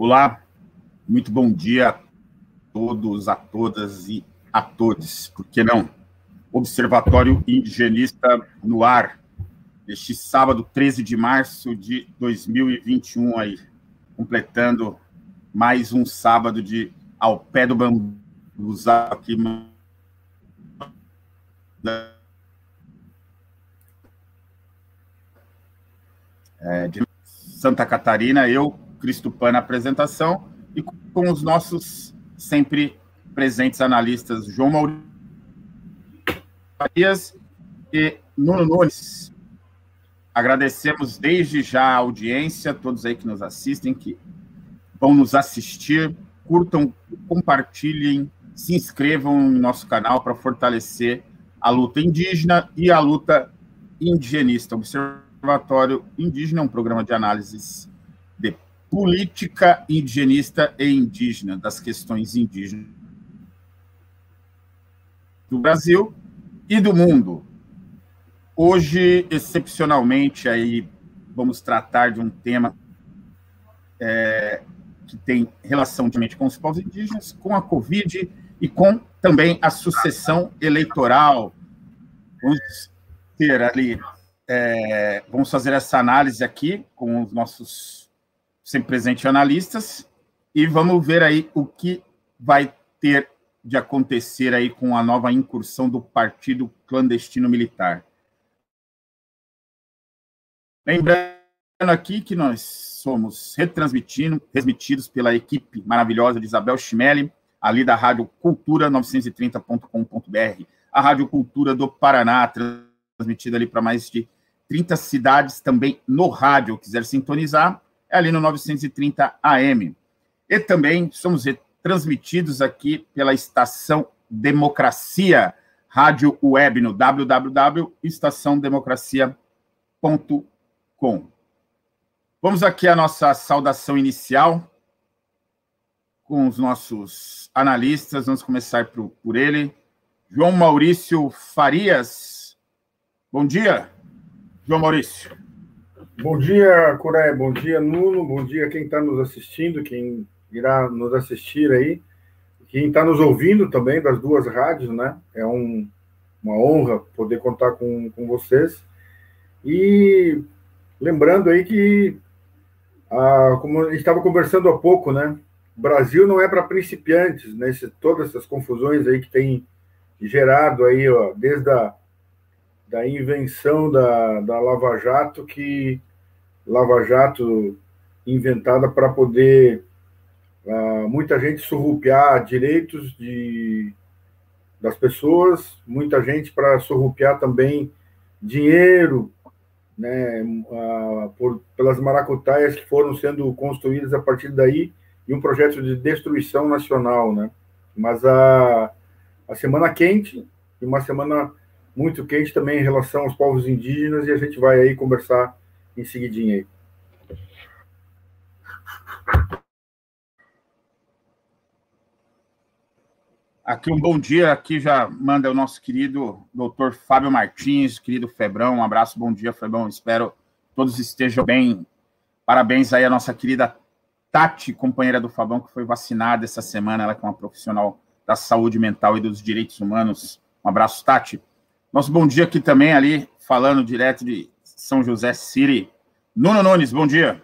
Olá, muito bom dia a todos, a todas e a todos, por que não? Observatório Indigenista no ar, este sábado 13 de março de 2021 aí, completando mais um sábado de ao pé do bambuzal aqui é, de Santa Catarina, eu, Cristo Pan, na apresentação, e com os nossos sempre presentes analistas João Maurício e Nuno Nunes. Agradecemos desde já a audiência, todos aí que nos assistem, que vão nos assistir, curtam, compartilhem, se inscrevam no nosso canal para fortalecer a luta indígena e a luta indigenista. Observatório Indígena é um programa de análises política indigenista e indígena, das questões indígenas do Brasil e do mundo. Hoje, excepcionalmente, aí vamos tratar de um tema é, que tem relação com os povos indígenas, com a Covid e com também a sucessão eleitoral. Vamos ter ali, é, vamos fazer essa análise aqui com os nossos sempre presentes analistas e vamos ver aí o que vai ter de acontecer aí com a nova incursão do Partido Clandestino Militar. Lembrando aqui que nós somos retransmitidos, transmitidos pela equipe maravilhosa de Isabel Chimelli, ali da Rádio Cultura 930.com.br, a Rádio Cultura do Paraná, transmitida ali para mais de 30 cidades também no rádio, quiser sintonizar, ali no 930 AM. E também somos transmitidos aqui pela estação Democracia, rádio web no www.estaçãodemocracia.com. Vamos aqui à nossa saudação inicial com os nossos analistas. Vamos começar por, por ele. João Maurício Farias. Bom dia, João Maurício. Bom dia, Coré. Bom dia, Nuno. Bom dia quem está nos assistindo, quem irá nos assistir aí. Quem está nos ouvindo também das duas rádios, né? É um, uma honra poder contar com, com vocês. E lembrando aí que, ah, como a gente estava conversando há pouco, né? Brasil não é para principiantes, né? Esse, todas essas confusões aí que tem gerado aí, ó, desde a da invenção da, da Lava Jato, que Lava Jato inventada para poder uh, muita gente surrupiar direitos de, das pessoas, muita gente para surrupiar também dinheiro, né, uh, por, pelas maracutaias que foram sendo construídas a partir daí, e um projeto de destruição nacional, né? Mas a, a semana quente e uma semana muito quente também em relação aos povos indígenas, e a gente vai aí conversar em seguidinho aí. Aqui um bom dia, aqui já manda o nosso querido doutor Fábio Martins, querido Febrão, um abraço, bom dia, Febrão, espero todos estejam bem. Parabéns aí à nossa querida Tati, companheira do Fabão, que foi vacinada essa semana, ela que é uma profissional da saúde mental e dos direitos humanos. Um abraço, Tati. Nosso bom dia aqui também, ali, falando direto de São José City. Nuno Nunes, bom dia.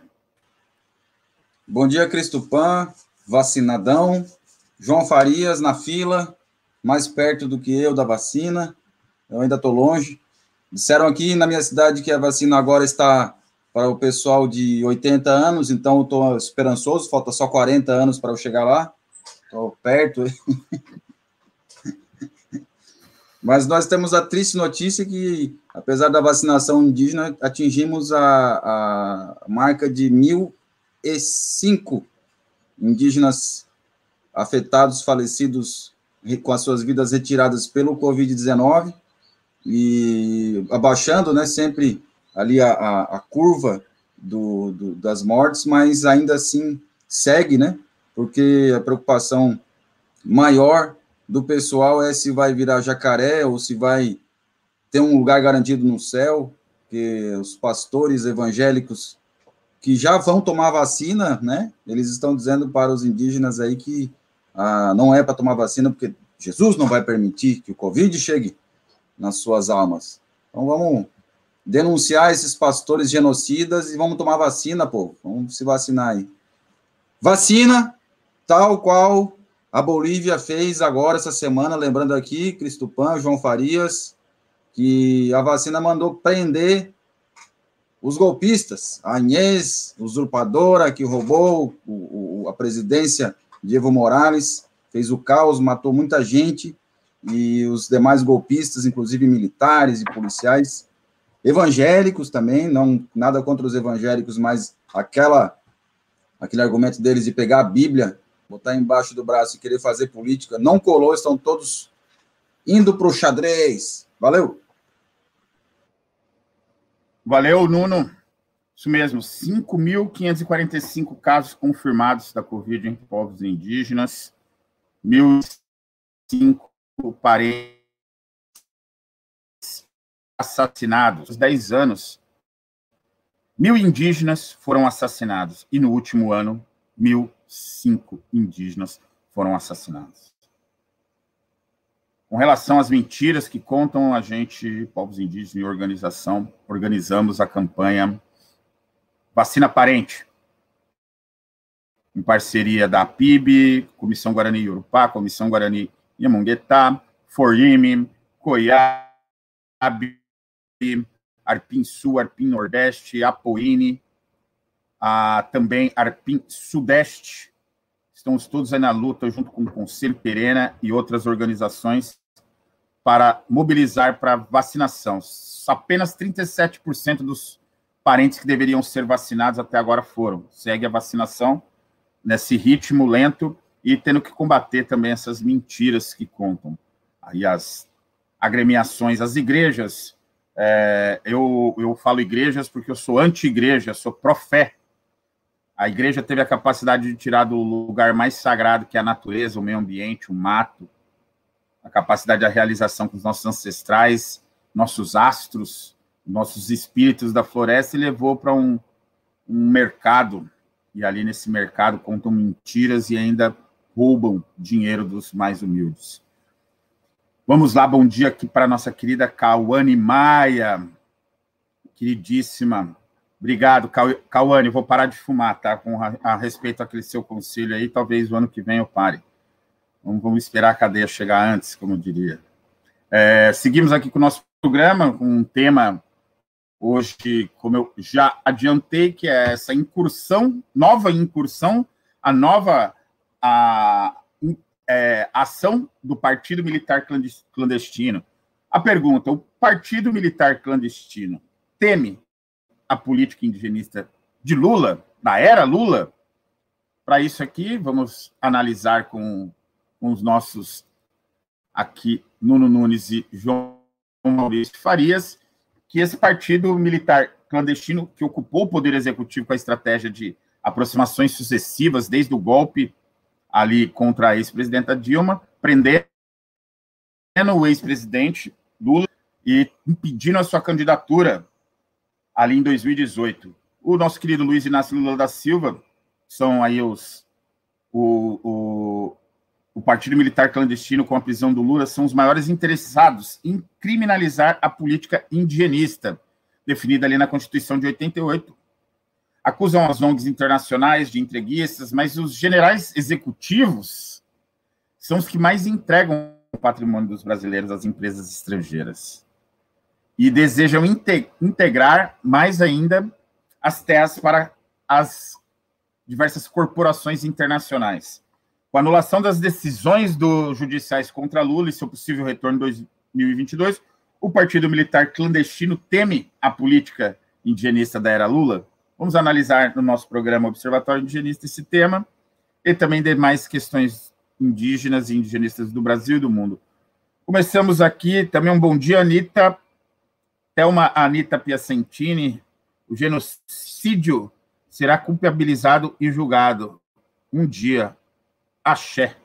Bom dia, Cristo Pan, vacinadão. João Farias na fila, mais perto do que eu da vacina. Eu ainda estou longe. Disseram aqui na minha cidade que a vacina agora está para o pessoal de 80 anos, então estou esperançoso, falta só 40 anos para eu chegar lá. Estou perto. Mas nós temos a triste notícia que, apesar da vacinação indígena, atingimos a, a marca de 1.005 indígenas afetados, falecidos com as suas vidas retiradas pelo Covid-19 e abaixando, né, sempre ali a, a, a curva do, do, das mortes, mas ainda assim segue, né, porque a preocupação maior do pessoal é se vai virar jacaré ou se vai ter um lugar garantido no céu, que os pastores evangélicos que já vão tomar vacina, né? Eles estão dizendo para os indígenas aí que ah, não é para tomar vacina, porque Jesus não vai permitir que o Covid chegue nas suas almas. Então vamos denunciar esses pastores genocidas e vamos tomar vacina, povo. Vamos se vacinar aí. Vacina, tal qual a Bolívia fez agora essa semana, lembrando aqui, Cristupan, João Farias, que a vacina mandou prender os golpistas, a Inês, usurpadora, que roubou o, o, a presidência de Evo Morales, fez o caos, matou muita gente, e os demais golpistas, inclusive militares e policiais, evangélicos também, não nada contra os evangélicos, mas aquela aquele argumento deles de pegar a Bíblia, botar embaixo do braço e querer fazer política, não colou, estão todos indo para o xadrez. Valeu! Valeu, Nuno. Isso mesmo, 5.545 casos confirmados da Covid em povos indígenas, 1.005 parentes assassinados. 10 anos, mil indígenas foram assassinados. E no último ano, 1.005 indígenas foram assassinados. Com relação às mentiras que contam, a gente, povos indígenas e organização, organizamos a campanha Vacina Parente, em parceria da PIB, Comissão Guarani Urupá, Comissão Guarani Yamonguetá, Forime, Coiabe, Arpim Sul, Arpim Nordeste, Apoine, também Arpim Sudeste. Estamos todos aí na luta, junto com o Conselho Perena e outras organizações, para mobilizar para vacinação. Apenas 37% dos parentes que deveriam ser vacinados até agora foram. Segue a vacinação nesse ritmo lento e tendo que combater também essas mentiras que contam. Aí as agremiações, as igrejas, é, eu, eu falo igrejas porque eu sou anti-igreja, sou pró-fé. A igreja teve a capacidade de tirar do lugar mais sagrado, que é a natureza, o meio ambiente, o mato, a capacidade da realização com os nossos ancestrais, nossos astros, nossos espíritos da floresta, e levou para um, um mercado. E ali nesse mercado contam mentiras e ainda roubam dinheiro dos mais humildes. Vamos lá, bom dia aqui para nossa querida Cauane Maia, queridíssima. Obrigado, Cauane. Vou parar de fumar, tá? Com a, a respeito àquele seu conselho aí, talvez o ano que vem eu pare. Vamos, vamos esperar a cadeia chegar antes, como eu diria. É, seguimos aqui com o nosso programa, com um tema hoje, como eu já adiantei, que é essa incursão, nova incursão, a nova a, é, ação do Partido Militar Clandestino. A pergunta: o Partido Militar Clandestino teme a política indigenista de Lula, da era Lula? Para isso aqui, vamos analisar com com os nossos aqui, Nuno Nunes e João Maurício Farias, que esse partido militar clandestino que ocupou o poder executivo com a estratégia de aproximações sucessivas desde o golpe ali contra a ex-presidenta Dilma, prendendo o ex-presidente Lula e impedindo a sua candidatura ali em 2018. O nosso querido Luiz Inácio Lula da Silva, são aí os o, o, o Partido Militar Clandestino com a prisão do Lula são os maiores interessados em criminalizar a política indigenista, definida ali na Constituição de 88. Acusam as ONGs internacionais de entreguistas, mas os generais executivos são os que mais entregam o patrimônio dos brasileiros às empresas estrangeiras. E desejam integrar mais ainda as terras para as diversas corporações internacionais com a anulação das decisões dos judiciais contra Lula e seu possível retorno em 2022, o Partido Militar Clandestino teme a política indigenista da era Lula? Vamos analisar no nosso programa Observatório Indigenista esse tema e também demais questões indígenas e indigenistas do Brasil e do mundo. Começamos aqui, também um bom dia, Anitta, Thelma Anitta Piacentini. O genocídio será culpabilizado e julgado um dia. Axé.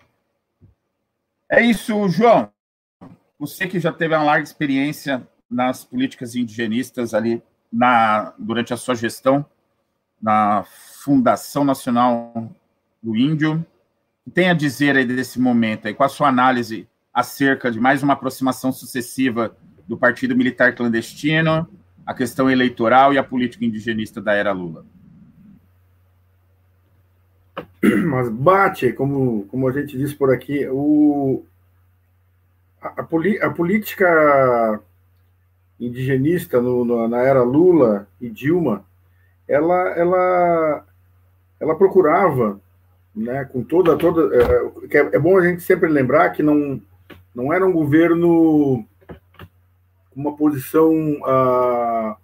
É isso, João. Você que já teve uma larga experiência nas políticas indigenistas ali na, durante a sua gestão, na Fundação Nacional do Índio. Tem a dizer aí desse momento aí? Qual a sua análise acerca de mais uma aproximação sucessiva do Partido Militar Clandestino, a questão eleitoral e a política indigenista da era Lula? Mas bate, como, como a gente disse por aqui, o, a, a, a política indigenista no, no, na era Lula e Dilma, ela, ela, ela procurava, né, com toda toda é, é, é bom a gente sempre lembrar que não não era um governo uma posição ah,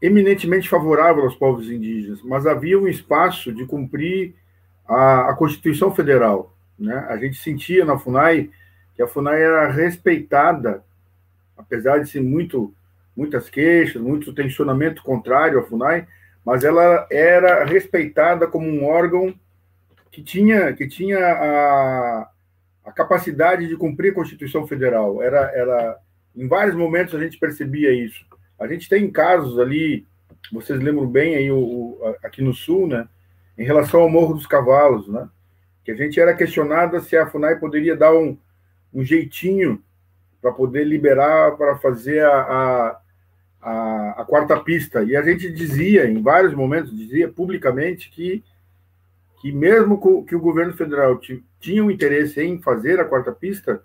eminentemente favorável aos povos indígenas, mas havia um espaço de cumprir a, a Constituição Federal. Né? A gente sentia na FUNAI que a FUNAI era respeitada, apesar de ser muito, muitas queixas, muito tensionamento contrário à FUNAI, mas ela era respeitada como um órgão que tinha, que tinha a, a capacidade de cumprir a Constituição Federal. Era, era, em vários momentos a gente percebia isso. A gente tem casos ali, vocês lembram bem aí o, o, aqui no Sul, né, em relação ao Morro dos Cavalos, né, que a gente era questionada se a Funai poderia dar um, um jeitinho para poder liberar para fazer a, a, a, a, quarta pista. E a gente dizia, em vários momentos, dizia publicamente que, que mesmo que o governo federal tinha um interesse em fazer a quarta pista,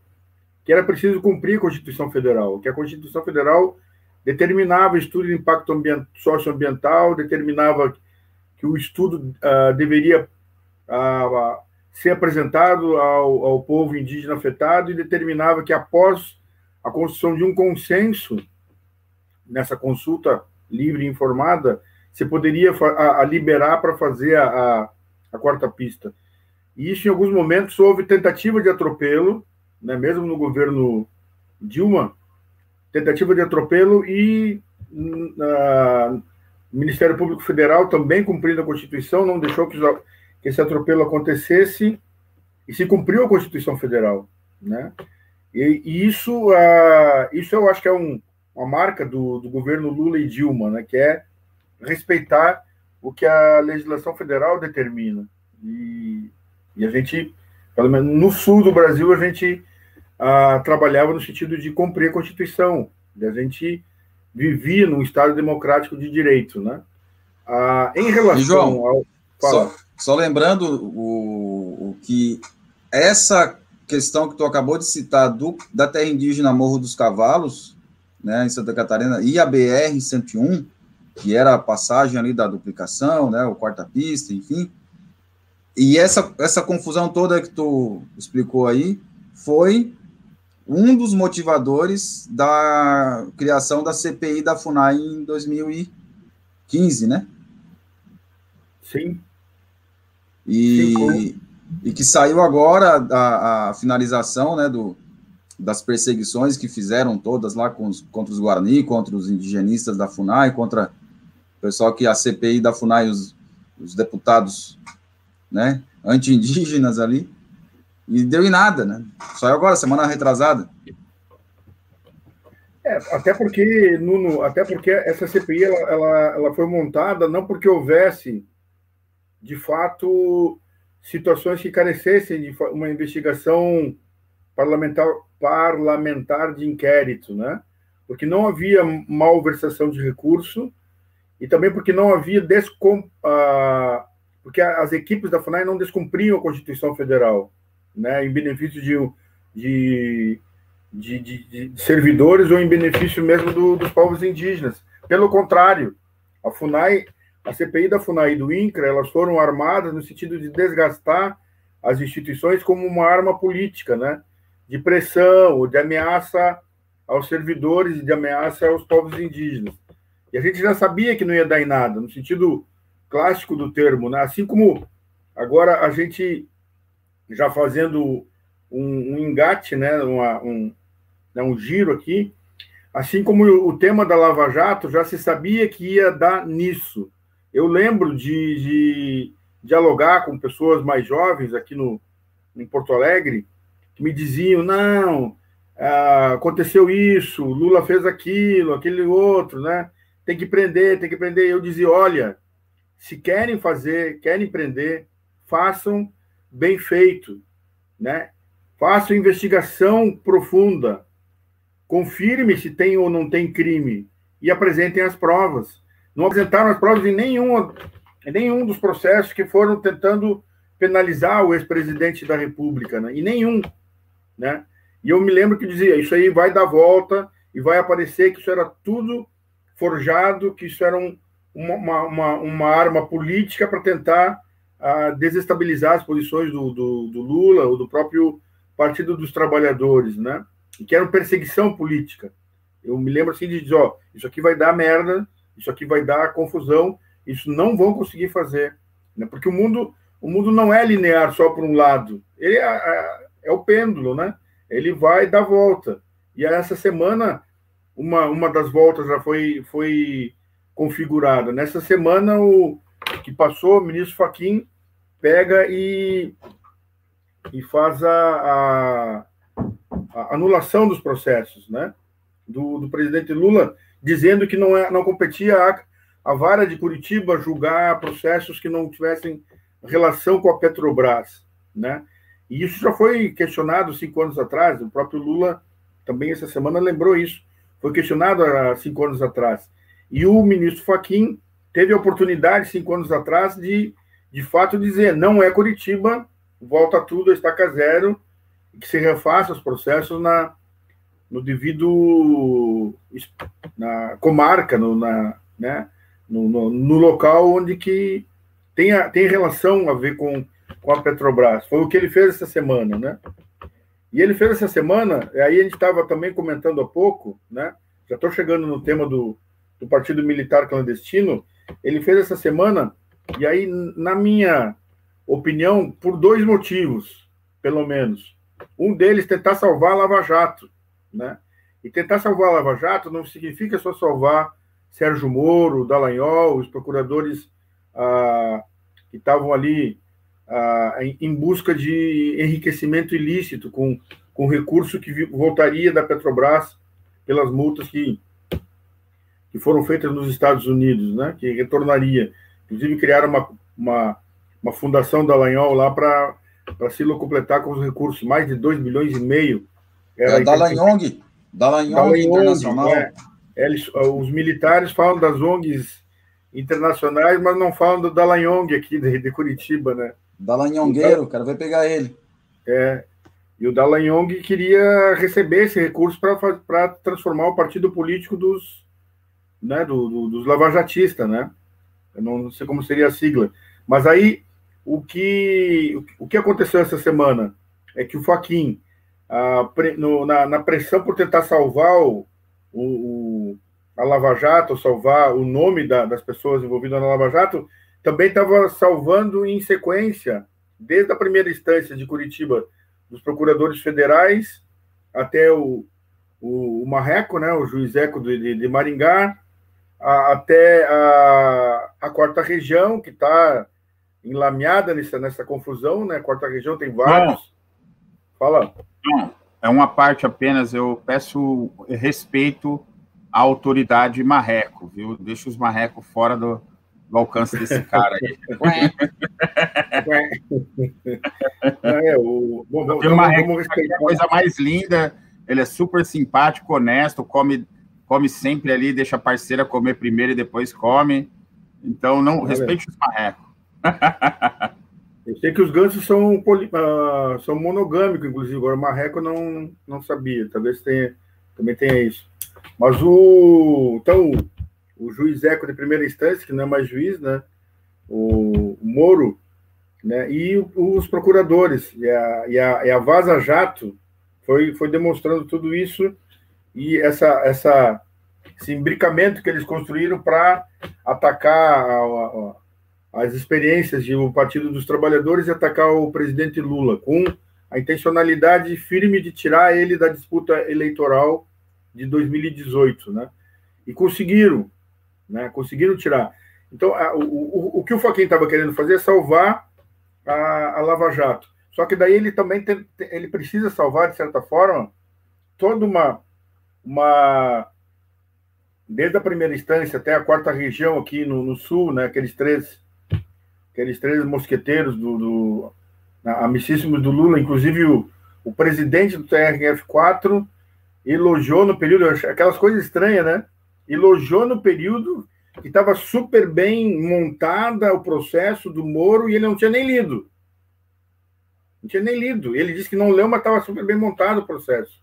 que era preciso cumprir a Constituição Federal, que a Constituição Federal determinava estudo de impacto ambient, socioambiental, determinava que o estudo uh, deveria uh, ser apresentado ao, ao povo indígena afetado e determinava que após a construção de um consenso nessa consulta livre e informada, se poderia a, a liberar para fazer a, a, a, quarta pista. E isso, em alguns momentos, houve tentativa de atropelo, né, mesmo no governo Dilma, tentativa de atropelo e uh, o Ministério Público Federal, também cumprindo a Constituição, não deixou que, que esse atropelo acontecesse e se cumpriu a Constituição Federal, né? E, e isso, uh, isso eu acho que é um, uma marca do, do governo Lula e Dilma, né? Que é respeitar o que a legislação federal determina. E, e a gente, pelo menos no sul do Brasil, a gente ah, trabalhava no sentido de cumprir a Constituição. A gente vivia num Estado democrático de direito, né? Ah, em relação João, ao... Só, só, lembrando o, o que essa questão que tu acabou de citar do, da terra indígena Morro dos Cavalos, né, em Santa Catarina, e a BR-101, que era a passagem ali da duplicação, né, o quarta pista, enfim, e essa, essa confusão toda que tu explicou aí foi um dos motivadores da criação da CPI da FUNAI em 2015, né? Sim. E, Sim, e que saiu agora a, a, finalização né, do, das perseguições que fizeram todas lá os, contra os Guarani, contra os indigenistas da FUNAI, contra pessoal que a CPI da FUNAI, os, os deputados né, anti-indígenas ali, e deu em nada, né? Saiu agora, semana retrasada. É, até porque, Nuno, até porque essa CPI ela, ela, ela foi montada não porque houvesse, de fato, situações que carecessem de uma investigação parlamentar, parlamentar de inquérito, né? Porque não havia malversação de recurso e também porque não havia descom, porque as equipes da FUNAI não descumpriam a Constituição Federal né, em benefício de, de, de, de servidores ou em benefício mesmo do, dos povos indígenas. Pelo contrário, a FUNAI, a CPI da FUNAI e do INCRA, elas foram armadas no sentido de desgastar as instituições como uma arma política, né, de pressão ou de ameaça aos servidores e de ameaça aos povos indígenas. E a gente já sabia que não ia dar em nada, no sentido clássico do termo, né? Assim como agora a gente já fazendo um, um engate, né, uma, um, né, um giro aqui, assim como o tema da Lava Jato já se sabia que ia dar nisso. Eu lembro de, de dialogar com pessoas mais jovens aqui no, em Porto Alegre, que me diziam, não, ah, aconteceu isso, Lula fez aquilo, aquele outro, né? Tem que prender, tem que prender. Eu dizia, olha, se querem fazer, querem prender, façam bem feito, né? Façam investigação profunda, confirme se tem ou não tem crime e apresentem as provas. Não apresentaram as provas em nenhum, em nenhum dos processos que foram tentando penalizar o ex-presidente da República, né? E nenhum, né? E eu me lembro que dizia, isso aí vai dar volta e vai aparecer que isso era tudo forjado, que isso era um, uma, uma, uma arma política para tentar uh, desestabilizar as posições do, do, do, Lula ou do próprio Partido dos Trabalhadores, né? E que era uma perseguição política. Eu me lembro assim de dizer, ó, isso aqui vai dar merda, isso aqui vai dar confusão, isso não vão conseguir fazer, né? Porque o mundo, o mundo não é linear só por um lado, ele é, é, é o pêndulo, né? Ele vai dar volta. E essa semana uma, uma das voltas já foi, foi configurada. Nessa semana, o que passou, o ministro Faquim pega e, e faz a, a, a anulação dos processos, né? Do, do, presidente Lula, dizendo que não, é, não competia a, a vara de Curitiba julgar processos que não tivessem relação com a Petrobras, né? E isso já foi questionado cinco anos atrás, o próprio Lula também essa semana lembrou isso foi questionado há cinco anos atrás. E o ministro Faquim teve a oportunidade, cinco anos atrás, de, de fato, dizer: não é Curitiba, volta tudo, estaca zero, que se refaça os processos na, no devido na comarca, no, na, né, no, no, no, local onde que tem, a, tem relação a ver com, com a Petrobras. Foi o que ele fez essa semana, né? E ele fez essa semana, aí a gente estava também comentando há pouco, né? Já estou chegando no tema do, do Partido Militar Clandestino. Ele fez essa semana, e aí, na minha opinião, por dois motivos, pelo menos. Um deles, tentar salvar a Lava Jato, né? E tentar salvar a Lava Jato não significa só salvar Sérgio Moro, Dallagnol, os procuradores ah, que estavam ali em busca de enriquecimento ilícito, com, com recurso que voltaria da Petrobras pelas multas que, que foram feitas nos Estados Unidos, né? que retornaria. Inclusive, criaram uma, uma, uma fundação da Lanhol lá para se completar com os recursos, mais de 2 milhões e meio. Era é, Dallagnol, Dallagnol Internacional. É, eles, os militares falam das ONGs internacionais, mas não falam do Dallagnol aqui de, de Curitiba, né? Dallagnongueiro, então, cara, vai pegar ele. É, e o Dallagnong queria receber esse recurso para transformar o partido político dos, né, do, do, dos lavajatistas, né? Eu não sei como seria a sigla. Mas aí, o que, o que aconteceu essa semana é que o Faquin, na, na, pressão por tentar salvar o, o, a Lava Jato, salvar o nome da, das pessoas envolvidas na Lava Jato, também estava salvando em sequência, desde a primeira instância de Curitiba, dos procuradores federais até o, o, o Marreco, né, o juiz Eco de, de Maringá, a, até a, a quarta região, que está enlameada nessa, nessa confusão, né? Quarta região tem vários. Não. Fala. Não, é uma parte apenas. Eu peço respeito à autoridade marreco, viu? Deixa os marrecos fora do, do alcance desse cara aí. é, o... Bom, vamos, vamos respeitar. a coisa mais linda, ele é super simpático, honesto, come, come sempre ali, deixa a parceira comer primeiro e depois come. Então, não respeite os marrecos. Eu sei que os gansos são, poli, uh, são monogâmicos, inclusive. Agora, o marreco não, não sabia. Talvez tenha, também tenha isso. Mas o. Então, o juiz Eco de primeira instância, que não é mais juiz, né? O, Moro, né? E os procuradores e a, e a, e a Vaza Jato foi, foi demonstrando tudo isso e essa, essa, esse imbricamento que eles construíram para atacar a, a, as experiências do Partido dos Trabalhadores e atacar o presidente Lula, com a intencionalidade firme de tirar ele da disputa eleitoral de 2018, né? E conseguiram, né? Conseguiram tirar. Então, a, o, o, o, que o Faquin estava querendo fazer é salvar a, a, Lava Jato. Só que daí ele também tem, ele precisa salvar, de certa forma, toda uma, uma, desde a primeira instância até a quarta região aqui no, no sul, né, aqueles três aqueles três mosqueteiros do, do amicíssimos do Lula, inclusive o, o presidente do TRF4 elogiou no período, aquelas coisas estranhas, né? Elogiou no período que estava super bem montada o processo do Moro e ele não tinha nem lido. Não tinha nem lido. Ele disse que não leu, mas estava super bem montado o processo.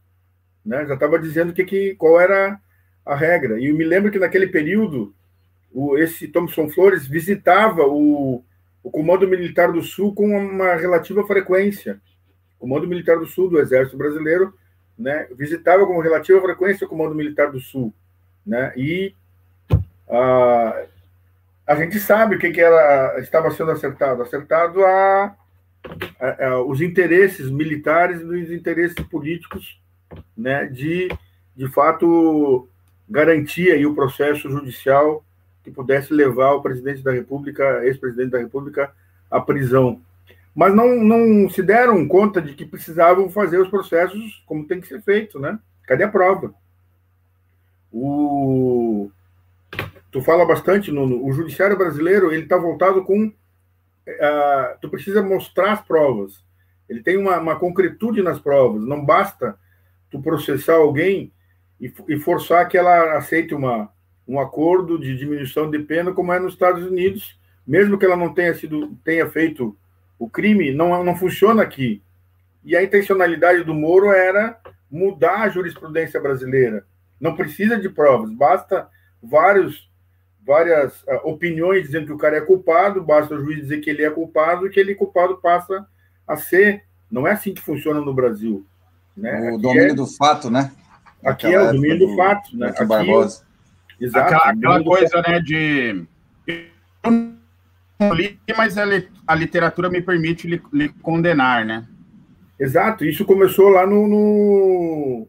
Né? Já estava dizendo que, que, qual era a regra. E eu me lembro que naquele período, o, esse Thomson Flores visitava o, o Comando Militar do Sul com uma relativa frequência. O Comando Militar do Sul do Exército Brasileiro né, visitava com relativa frequência o Comando Militar do Sul. Né, e a, a gente sabe o que, que estava sendo acertado. Acertado a, a, a os interesses militares e os interesses políticos né, de, de fato, garantir aí o processo judicial que pudesse levar o presidente da República, ex-presidente da República, à prisão. Mas não, não se deram conta de que precisavam fazer os processos como tem que ser feito, né? Cadê a prova? O... Tu fala bastante, no o judiciário brasileiro ele está voltado com... Uh, tu precisa mostrar as provas. Ele tem uma, uma concretude nas provas. Não basta tu processar alguém e, e forçar que ela aceite uma, um acordo de diminuição de pena, como é nos Estados Unidos, mesmo que ela não tenha sido tenha feito o crime, não, não funciona aqui. E a intencionalidade do Moro era mudar a jurisprudência brasileira. Não precisa de provas, basta vários, várias uh, opiniões dizendo que o cara é culpado, basta o juiz dizer que ele é culpado e que ele culpado passa a ser. Não é assim que funciona no Brasil. Né? O aqui domínio é, do fato, né? Aqui é o domínio do, do fato, né? Aqui, Barbosa. Exato. Aquela, aquela coisa, né, de. Eu não li, mas a, a literatura me permite lhe, lhe, condenar, né? Exato, isso começou lá no. no...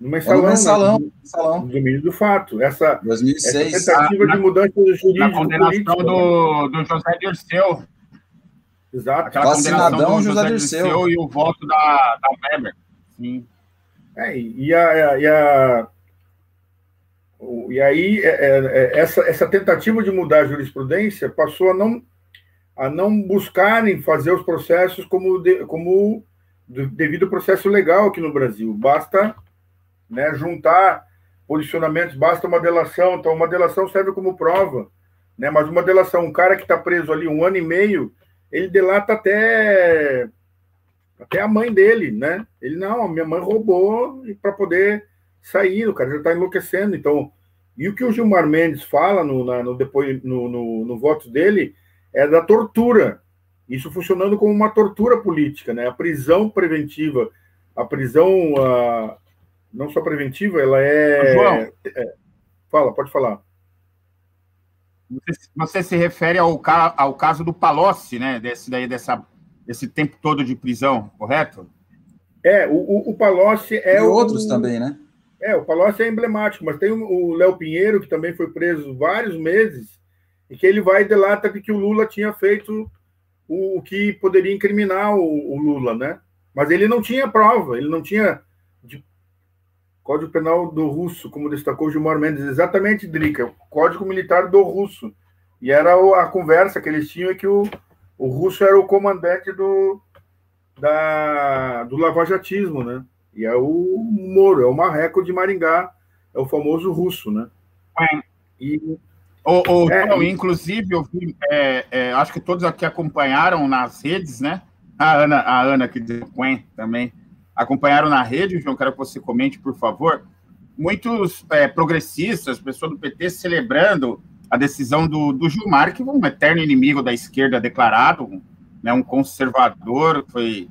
No mensalão, no mensalão, né? mensalão. No domínio do fato. Essa, 2006. essa tentativa a, de mudança jurídica. A condenação do, do José Dirceu. Exato. Aquela Vacinadão José, José Dirceu. Dirceu e o voto da, da Weber. Sim. É, e a, e a, e aí, é, é, é, essa, essa tentativa de mudar a jurisprudência passou a não, a não buscarem fazer os processos como, de, como devido ao processo legal aqui no Brasil. Basta né, juntar posicionamentos, basta uma delação. Então, uma delação serve como prova. Né, mas uma delação, um cara que está preso ali um ano e meio, ele delata até, até a mãe dele, né? Ele, não, a minha mãe roubou para poder sair, o cara já está enlouquecendo. Então, e o que o Gilmar Mendes fala no, na, no, depois, no, no, no voto dele é da tortura. Isso funcionando como uma tortura política, né? A prisão preventiva, a prisão não só preventiva, ela é, João, é, Fala, pode falar. Você, você se refere ao, ao caso do Palocci, né? Desse daí, dessa, desse tempo todo de prisão, correto? É, o, o Palocci é. E o, outros também, né? É, o Palocci é emblemático, mas tem o Léo Pinheiro, que também foi preso vários meses, e que ele vai e delata que o Lula tinha feito o, o que poderia incriminar o, o, Lula, né? Mas ele não tinha prova, ele não tinha de Código Penal do Russo, como destacou Gilmar Mendes, exatamente, Drica, Código Militar do Russo. E era a conversa que eles tinham é que o, o russo era o comandante do, da, do lavajatismo, né? E é o Moro, é o Marreco de Maringá, é o famoso russo, né? É. E, o, o é, inclusive, eu vi, é, é, acho que todos aqui acompanharam nas redes, né? A Ana, a Ana que diz também acompanharam na rede, João, quero que você comente, por favor. Muitos é, progressistas, pessoas do PT, celebrando a decisão do, do Gilmar, que é um eterno inimigo da esquerda declarado, né, um conservador, foi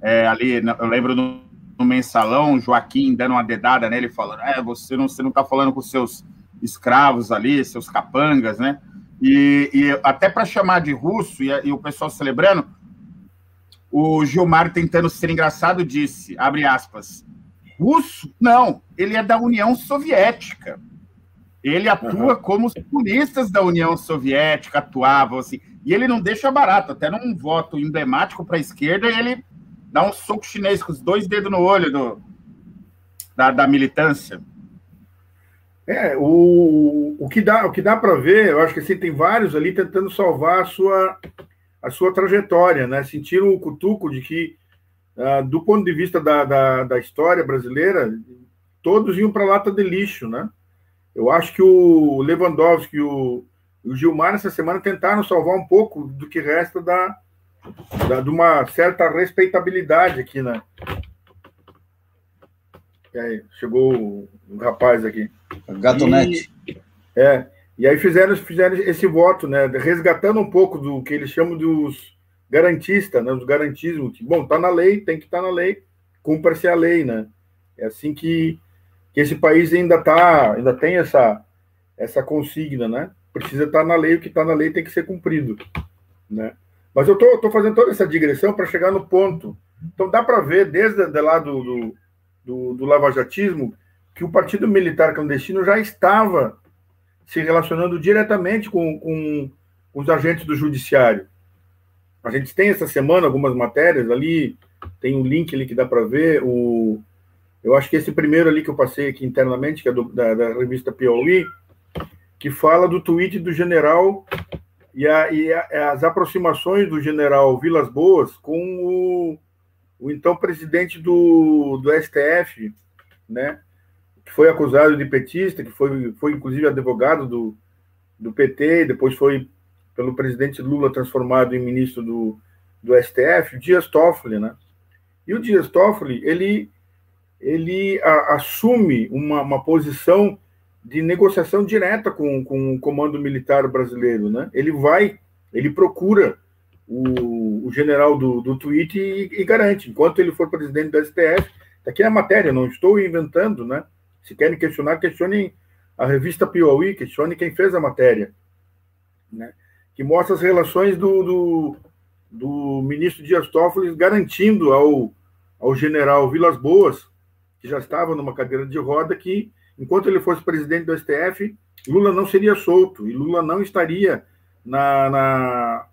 é, ali, eu lembro no no mensalão, Joaquim dando uma dedada nele, falando: é, você não você não está falando com seus escravos ali, seus capangas, né? E, e até para chamar de russo, e, e, o pessoal celebrando, o Gilmar, tentando ser engraçado, disse: abre aspas, russo? Não, ele é da União Soviética. Ele atua uhum. como os comunistas da União Soviética atuavam, assim. E ele não deixa barato, até num voto emblemático para a esquerda, ele dá um soco chinês com os dois dedos no olho do, da, da militância. É, o, o que dá, o que dá para ver, eu acho que assim, tem vários ali tentando salvar a sua, a sua trajetória, né? Sentiram o cutuco de que, uh, do ponto de vista da, da, da história brasileira, todos iam para a lata de lixo, né? Eu acho que o Lewandowski e o, o Gilmar, essa semana, tentaram salvar um pouco do que resta da, da, de uma certa respeitabilidade aqui, né? E aí, chegou o rapaz aqui. Gatonete. é, e aí fizeram, fizeram esse voto, né? Resgatando um pouco do que eles chamam dos garantistas, né? Dos garantismos. Que, bom, tá na lei, tem que estar tá na lei, cumpra-se a lei, né? É assim que, que esse país ainda tá, ainda tem essa, essa consigna, né? Precisa estar tá na lei, o que está na lei tem que ser cumprido, né? Mas eu tô, tô fazendo toda essa digressão para chegar no ponto. Então dá para ver, desde de lá do, do, do, do lavajatismo, que o Partido Militar Clandestino já estava se relacionando diretamente com, com os agentes do Judiciário. A gente tem essa semana algumas matérias ali, tem um link ali que dá para ver. O, eu acho que esse primeiro ali que eu passei aqui internamente, que é do, da, da, revista Piauí, que fala do tweet do general e, a, e a, as aproximações do general Vilas Boas com o, o então presidente do, do STF, né? Que foi acusado de petista, que foi, foi inclusive advogado do, do PT, depois foi pelo presidente Lula transformado em ministro do, do STF, o Dias Toffoli, né? E o Dias Toffoli, ele, ele a, assume uma, uma posição de negociação direta com, com o comando militar brasileiro, né? Ele vai, ele procura o, o general do, do tweet e, e garante, enquanto ele for presidente do STF, tá aqui é a matéria, não estou inventando, né? Se querem questionar, questionem a revista Piauí, questione quem fez a matéria, né? que mostra as relações do, do, do ministro Dias Toffoli garantindo ao, ao general Vilas Boas, que já estava numa cadeira de roda, que enquanto ele fosse presidente do STF, Lula não seria solto e Lula não estaria na, na,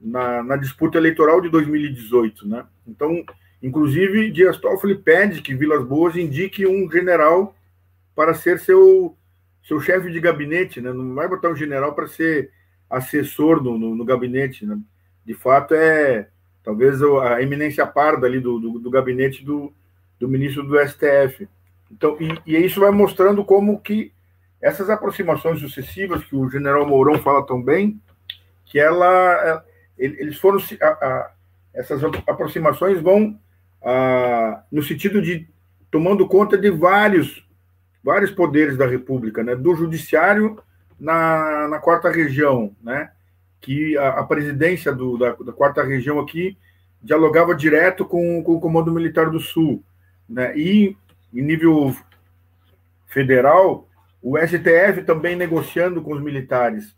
na, na disputa eleitoral de 2018. Né? Então, inclusive, Dias Toffoli pede que Vilas Boas indique um general para ser seu, seu chefe de gabinete, né? não vai botar um general para ser assessor no, no, no gabinete. Né? De fato, é talvez a eminência parda ali do, do, do gabinete do, do ministro do STF. Então, e, e, isso vai mostrando como que essas aproximações sucessivas que o general Mourão fala tão bem, que ela, é, eles foram a, a, essas aproximações vão a, no sentido de tomando conta de vários vários poderes da República, né? Do judiciário na, na quarta região, né? Que a, a presidência do, da, da, quarta região aqui dialogava direto com, com o Comando Militar do Sul, né? E em nível federal, o STF também negociando com os militares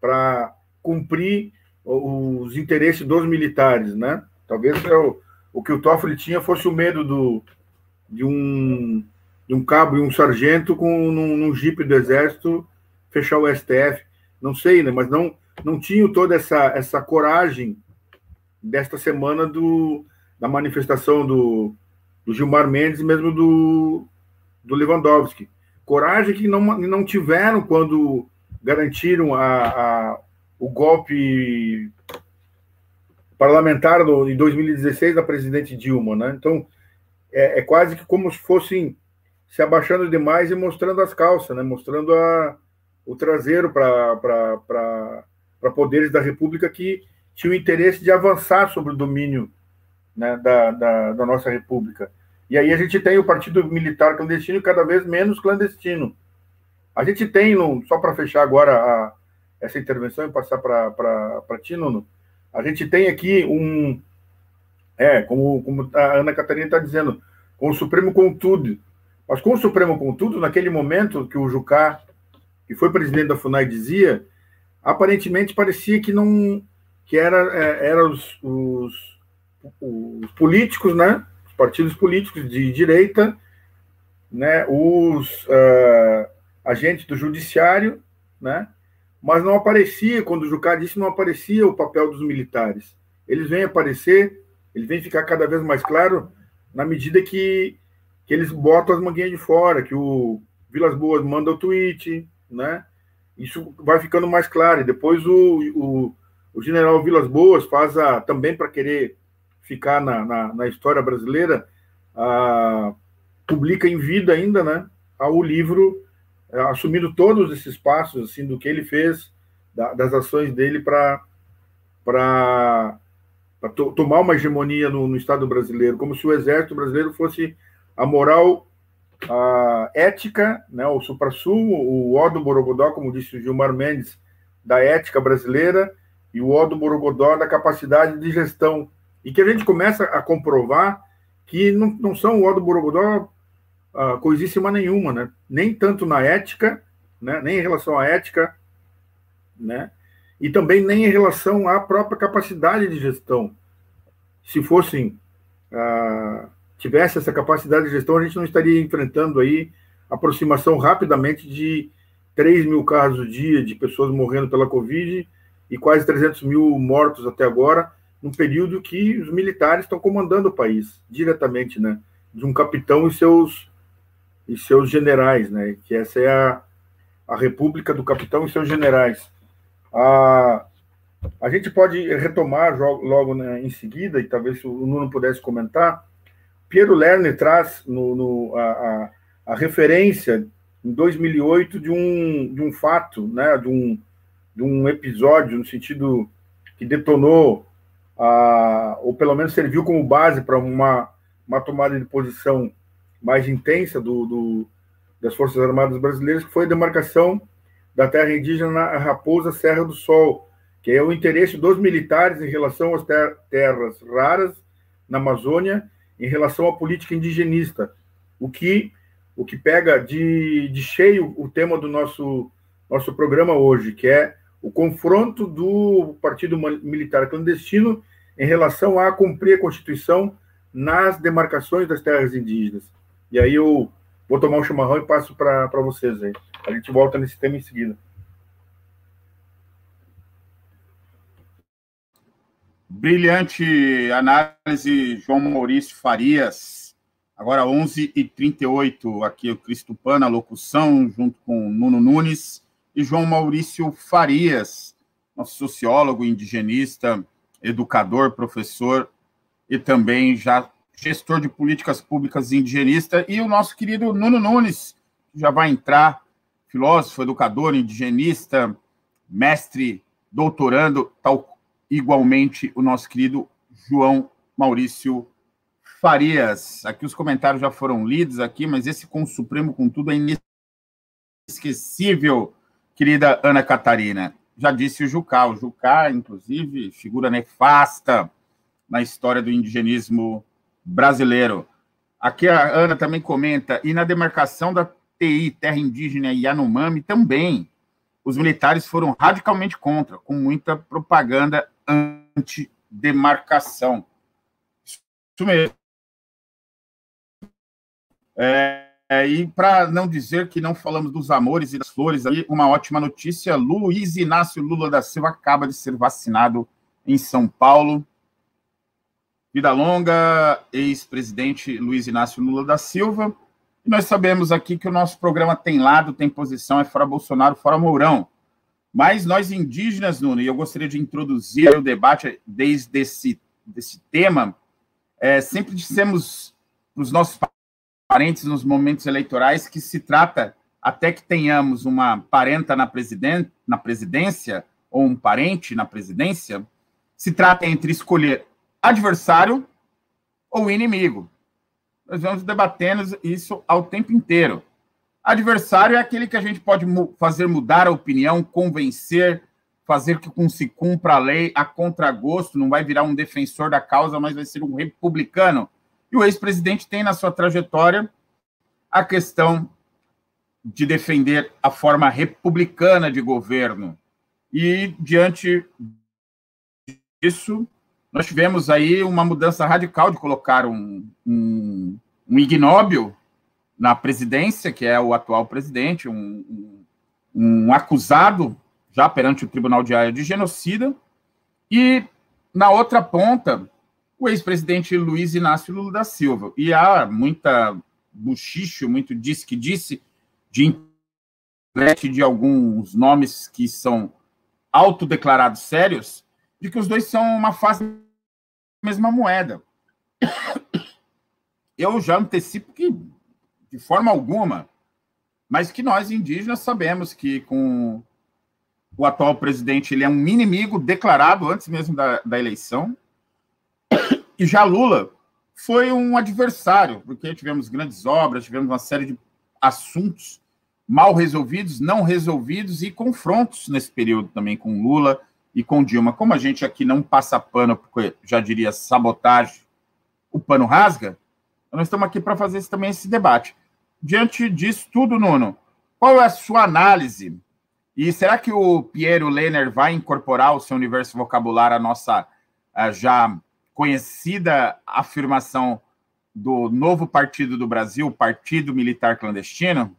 para cumprir os interesses dos militares, né? Talvez o, o que o Toffoli tinha fosse o medo do, de um de um cabo e um sargento com num, num jipe do exército fechar o STF. Não sei, né? Mas não não tinham toda essa essa coragem desta semana do da manifestação do, do Gilmar Mendes e mesmo do do Lewandowski. Coragem que não, não tiveram quando garantiram a, a o golpe parlamentar em 2016 da presidente Dilma, né? Então é, é quase que como se fossem se abaixando demais e mostrando as calças, né? mostrando a, o traseiro para poderes da República que tinham interesse de avançar sobre o domínio né, da, da, da, nossa República. E aí a gente tem o Partido Militar clandestino cada vez menos clandestino. A gente tem, só para fechar agora a, essa intervenção e passar para ti, Nuno, a gente tem aqui um. É, como, como a Ana Catarina está dizendo, com o Supremo Contudo, mas com o Supremo, contudo, naquele momento que o Jucá, que foi presidente da FUNAI, dizia, aparentemente parecia que não que era, é, era os, os, os políticos, né? Os partidos políticos de direita, né? Os uh, agentes do judiciário, né? Mas não aparecia, quando o Jucá disse, não aparecia o papel dos militares. Eles vêm aparecer, eles vêm ficar cada vez mais claro na medida que que eles botam as manguinhas de fora, que o, Vilas Boas manda o tweet, né? Isso vai ficando mais claro. E depois o, o, o general Vilas Boas faz a, também para querer ficar na, na, na história brasileira, a, publica em vida ainda, né? O livro é, assumindo todos esses passos assim do que ele fez, da, das ações dele para para to, tomar uma hegemonia no, no, Estado brasileiro, como se o exército brasileiro fosse a moral a ética, né, o supra-sumo, o ó do Borogodó, como disse o Gilmar Mendes, da ética brasileira, e o ó do Borogodó da capacidade de gestão. E que a gente começa a comprovar que não, não são o ó do Borogodó uh, coisíssima nenhuma, né? nem tanto na ética, né? nem em relação à ética, né? e também nem em relação à própria capacidade de gestão. Se fossem uh, tivesse essa capacidade de gestão, a gente não estaria enfrentando aí aproximação rapidamente de 3 mil casos dia de pessoas morrendo pela Covid e quase 300 mil mortos até agora, num período que os militares estão comandando o país diretamente, né? De um capitão e seus e seus generais, né? Que essa é a, a República do Capitão e seus generais. A, a gente pode retomar logo né, em seguida, e talvez o Nuno pudesse comentar, Piero Lerner traz no, no a, a, a, referência em 2008 de um, de um fato, né, de, um, de um episódio, no sentido que detonou, a, ou pelo menos serviu como base para uma, uma tomada de posição mais intensa do, do, das Forças Armadas Brasileiras, que foi a demarcação da terra indígena na Raposa Serra do Sol, que é o interesse dos militares em relação às ter terras raras na Amazônia em relação à política indigenista, o que o que pega de, de cheio o tema do nosso nosso programa hoje, que é o confronto do Partido Militar Clandestino em relação a cumprir a Constituição nas demarcações das terras indígenas. E aí eu vou tomar um chimarrão e passo para vocês aí. A gente volta nesse tema em seguida. Brilhante análise, João Maurício Farias. Agora 11h38, aqui o Cristo Pana, locução, junto com Nuno Nunes e João Maurício Farias, nosso sociólogo, indigenista, educador, professor e também já gestor de políticas públicas indigenista, e o nosso querido Nuno Nunes, que já vai entrar, filósofo, educador, indigenista, mestre, doutorando, tal igualmente o nosso querido João Maurício Farias. Aqui os comentários já foram lidos aqui, mas esse com o Supremo com tudo é inesquecível, querida Ana Catarina. Já disse o Jucá, o Jucá, inclusive, figura nefasta na história do indigenismo brasileiro. Aqui a Ana também comenta, e na demarcação da TI, Terra Indígena Yanomami, também, os militares foram radicalmente contra, com muita propaganda antidemarcação. Isso mesmo. É, e para não dizer que não falamos dos amores e das flores, aí uma ótima notícia: Luiz Inácio Lula da Silva acaba de ser vacinado em São Paulo. Vida longa, ex-presidente Luiz Inácio Lula da Silva. E nós sabemos aqui que o nosso programa tem lado, tem posição, é fora Bolsonaro, fora Mourão. Mas nós indígenas, Nuno, e eu gostaria de introduzir o debate desde esse desse tema, é, sempre dissemos para os nossos parentes nos momentos eleitorais que se trata, até que tenhamos uma parenta na, presiden na presidência, ou um parente na presidência, se trata entre escolher adversário ou inimigo. Nós vamos debatendo isso ao tempo inteiro. Adversário é aquele que a gente pode fazer mudar a opinião, convencer, fazer que se cumpra a lei a contragosto, não vai virar um defensor da causa, mas vai ser um republicano. E o ex-presidente tem na sua trajetória a questão de defender a forma republicana de governo. E, diante disso, nós tivemos aí uma mudança radical de colocar um, um, um ignóbil na presidência, que é o atual presidente, um, um, um acusado já perante o Tribunal de Haia de genocida, e na outra ponta, o ex-presidente Luiz Inácio Lula da Silva. E há muita buchicho, muito disse que disse, de de alguns nomes que são autodeclarados sérios, de que os dois são uma face da mesma moeda. Eu já antecipo que, de forma alguma, mas que nós indígenas sabemos que com o atual presidente ele é um inimigo declarado antes mesmo da, da eleição, e já Lula foi um adversário, porque tivemos grandes obras, tivemos uma série de assuntos mal resolvidos, não resolvidos e confrontos nesse período também com Lula e com Dilma. Como a gente aqui não passa pano, porque já diria sabotagem, o pano rasga, nós estamos aqui para fazer também esse debate. Diante disso tudo, Nuno, qual é a sua análise? E será que o Piero Lehner vai incorporar ao seu universo vocabulário a nossa já conhecida afirmação do novo partido do Brasil, Partido Militar Clandestino?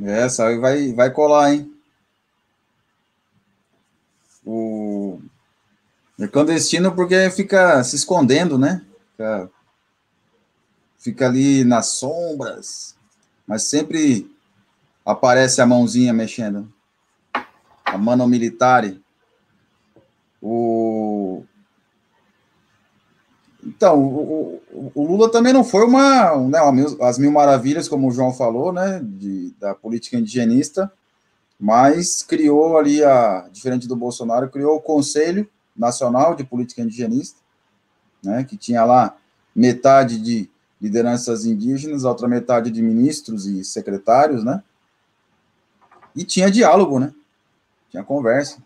É, sabe, vai, vai colar, hein? O é clandestino porque fica se escondendo, né? Fica, fica ali nas sombras, mas sempre aparece a mãozinha mexendo. A mano militare. O, então, o, o, Lula também não foi uma, né, as mil maravilhas, como o João falou, né, de, da política indigenista, mas criou ali, a, diferente do Bolsonaro, criou o Conselho Nacional de Política Indigenista, né, que tinha lá metade de lideranças indígenas, outra metade de ministros e secretários, né, e tinha diálogo, né, tinha conversa,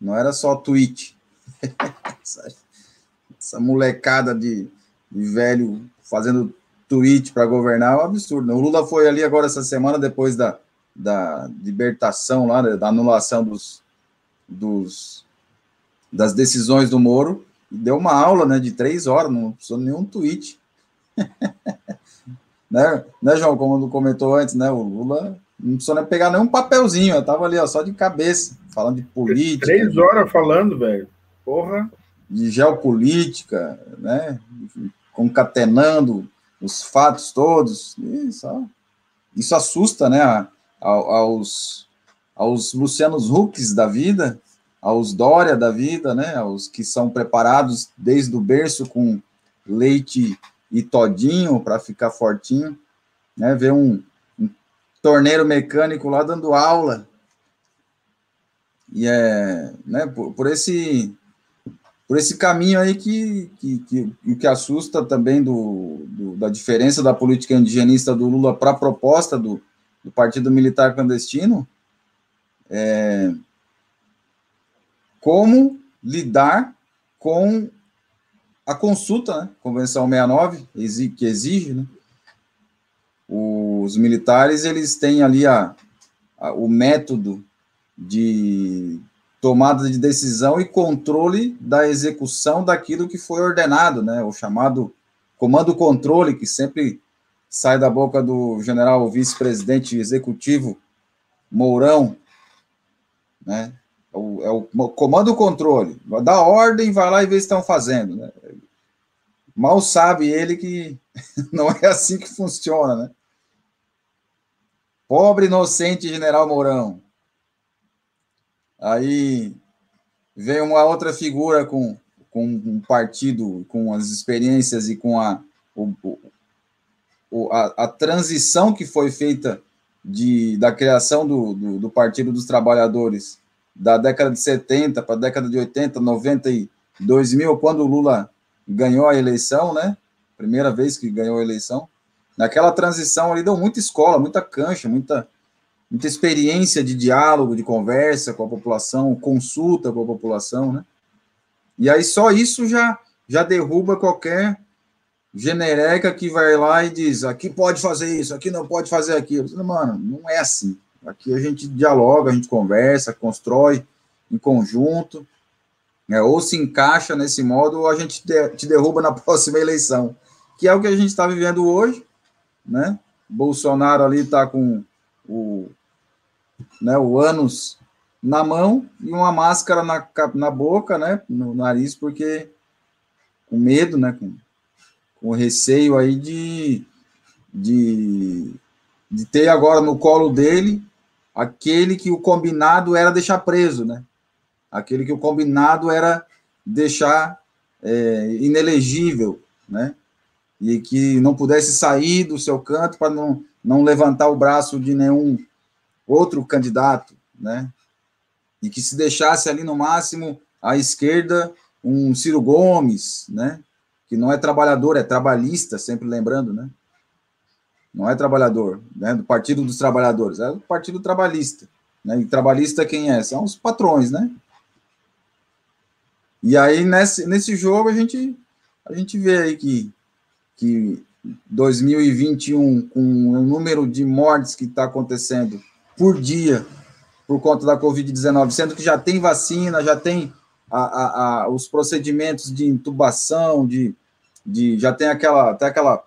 não era só tweet. essa molecada de, de velho fazendo tweet para governar é um absurdo. Né? O Lula foi ali agora essa semana, depois da, da libertação lá, da anulação dos, dos, das decisões do Moro, e deu uma aula né, de três horas, não precisou nenhum tweet. né, né, João, como comentou antes, né, o Lula não precisou nem pegar nenhum papelzinho, eu tava ali, ó, só de cabeça, falando de política. Três horas falando, velho. Porra de geopolítica, né? concatenando os fatos todos. Isso, isso assusta né? aos, aos Lucianos Hucks da vida, aos Dória da vida, né? aos que são preparados desde o berço com leite e todinho para ficar fortinho, né? ver um, um torneiro mecânico lá dando aula. E é, né, por, por esse por esse caminho aí que, que, que, que assusta também do, do, da diferença da política indigenista do Lula para a proposta do, do Partido Militar Clandestino, é, como lidar com a consulta, né? Convenção 69, que exige, né? Os militares, eles têm ali a, a, o método de tomada de decisão e controle da execução daquilo que foi ordenado, né? O chamado comando-controle, que sempre sai da boca do general vice-presidente executivo Mourão, né? É o, é o comando-controle. Dá ordem, vai lá e vê se estão fazendo, né? Mal sabe ele que não é assim que funciona, né? Pobre inocente general Mourão. Aí vem uma outra figura com, com um partido, com as experiências e com a, o, o, a, a, transição que foi feita de, da criação do, do, do Partido dos Trabalhadores da década de 70 para a década de 80, 90 e 2000, quando o Lula ganhou a eleição, né? Primeira vez que ganhou a eleição. Naquela transição ali deu muita escola, muita cancha, muita, muita experiência de diálogo, de conversa com a população, consulta com a população, né? E aí só isso já já derruba qualquer genereca que vai lá e diz aqui pode fazer isso, aqui não pode fazer aquilo. Mano, não é assim. Aqui a gente dialoga, a gente conversa, constrói em conjunto, né? ou se encaixa nesse modo, ou a gente te derruba na próxima eleição, que é o que a gente está vivendo hoje, né? Bolsonaro ali está com o né, o ânus na mão e uma máscara na, na boca, né, no nariz, porque com medo, né, com, um receio aí de, de, de ter agora no colo dele aquele que o combinado era deixar preso, né? Aquele que o combinado era deixar é, inelegível, né? E que não pudesse sair do seu canto para não, não levantar o braço de nenhum outro candidato, né? E que se deixasse ali no máximo à esquerda um Ciro Gomes, né? Que não é trabalhador, é trabalhista, sempre lembrando, né? Não é trabalhador, né? Do Partido dos Trabalhadores, é do Partido Trabalhista. Né? E trabalhista quem é? São os patrões, né? E aí, nesse, nesse jogo, a gente, a gente vê aí que, que 2021, com o número de mortes que está acontecendo por dia por conta da Covid-19, sendo que já tem vacina, já tem a, a, a, os procedimentos de intubação, de, de já tem aquela, até aquela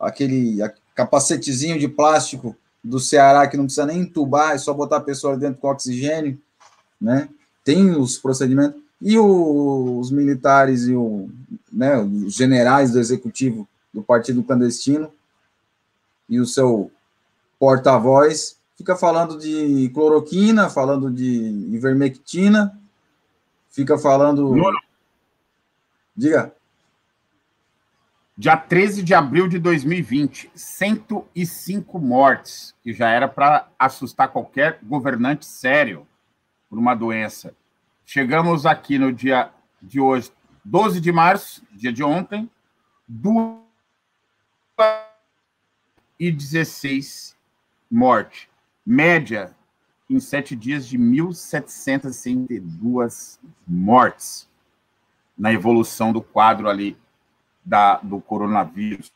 aquele capacetezinho de plástico do Ceará que não precisa nem entubar, é só botar a pessoa dentro com oxigênio, né? Tem os procedimentos e o, os militares e o, né, os generais do executivo do partido clandestino e o seu porta-voz fica falando de cloroquina, falando de ivermectina, fica falando. Diga. Dia 13 de abril de 2020, 105 mortes, que já era para assustar qualquer governante sério por uma doença. Chegamos aqui no dia de hoje, 12 de março, dia de ontem, 2 e 16 mortes. Média em sete dias de 1.762 mortes na evolução do quadro ali da, do coronavírus.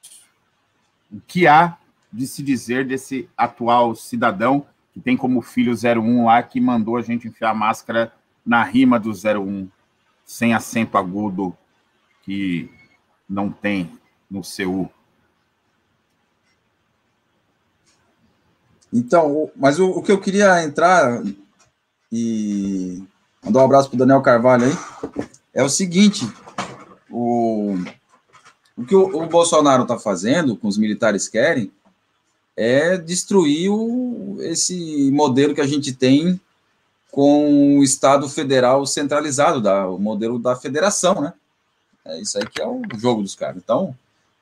O que há de se dizer desse atual cidadão que tem como filho 01 lá que mandou a gente enfiar a máscara na rima do 01, sem acento agudo que não tem no CU. Então, mas o, o, que eu queria entrar e mandar um abraço para o Daniel Carvalho aí, é o seguinte, o, o que o, o Bolsonaro está fazendo, com os militares querem, é destruir o, esse modelo que a gente tem com o Estado federal centralizado, da, o modelo da federação, né? É isso aí que é o jogo dos caras. Então,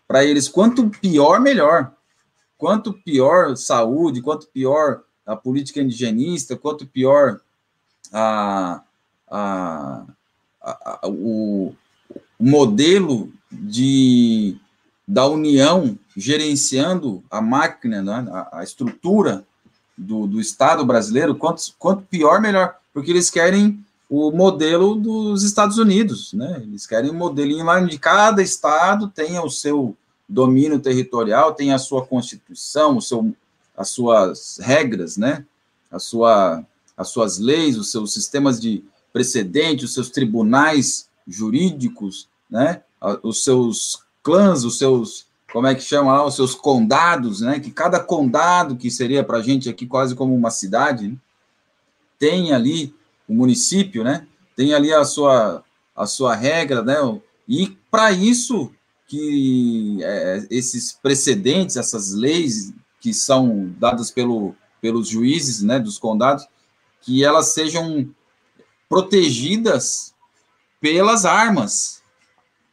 para eles, quanto pior, melhor. Quanto pior saúde, quanto pior a política indigenista, quanto pior a, a, a, a o, o modelo de, da União gerenciando a máquina, né, a, a estrutura do, do Estado brasileiro, quanto, quanto pior, melhor, porque eles querem o modelo dos Estados Unidos, né? Eles querem um modelinho lá onde cada estado tenha o seu domínio territorial, tenha a sua constituição, o seu, as suas regras, né? A sua, as suas leis, os seus sistemas de precedente, os seus tribunais jurídicos, né? Os seus clãs, os seus como é que chama lá, os seus condados, né? Que cada condado, que seria para a gente aqui quase como uma cidade, né? tem ali o município, né? Tem ali a sua, a sua regra, né? E para isso que é, esses precedentes, essas leis que são dadas pelo, pelos juízes, né? Dos condados, que elas sejam protegidas pelas armas,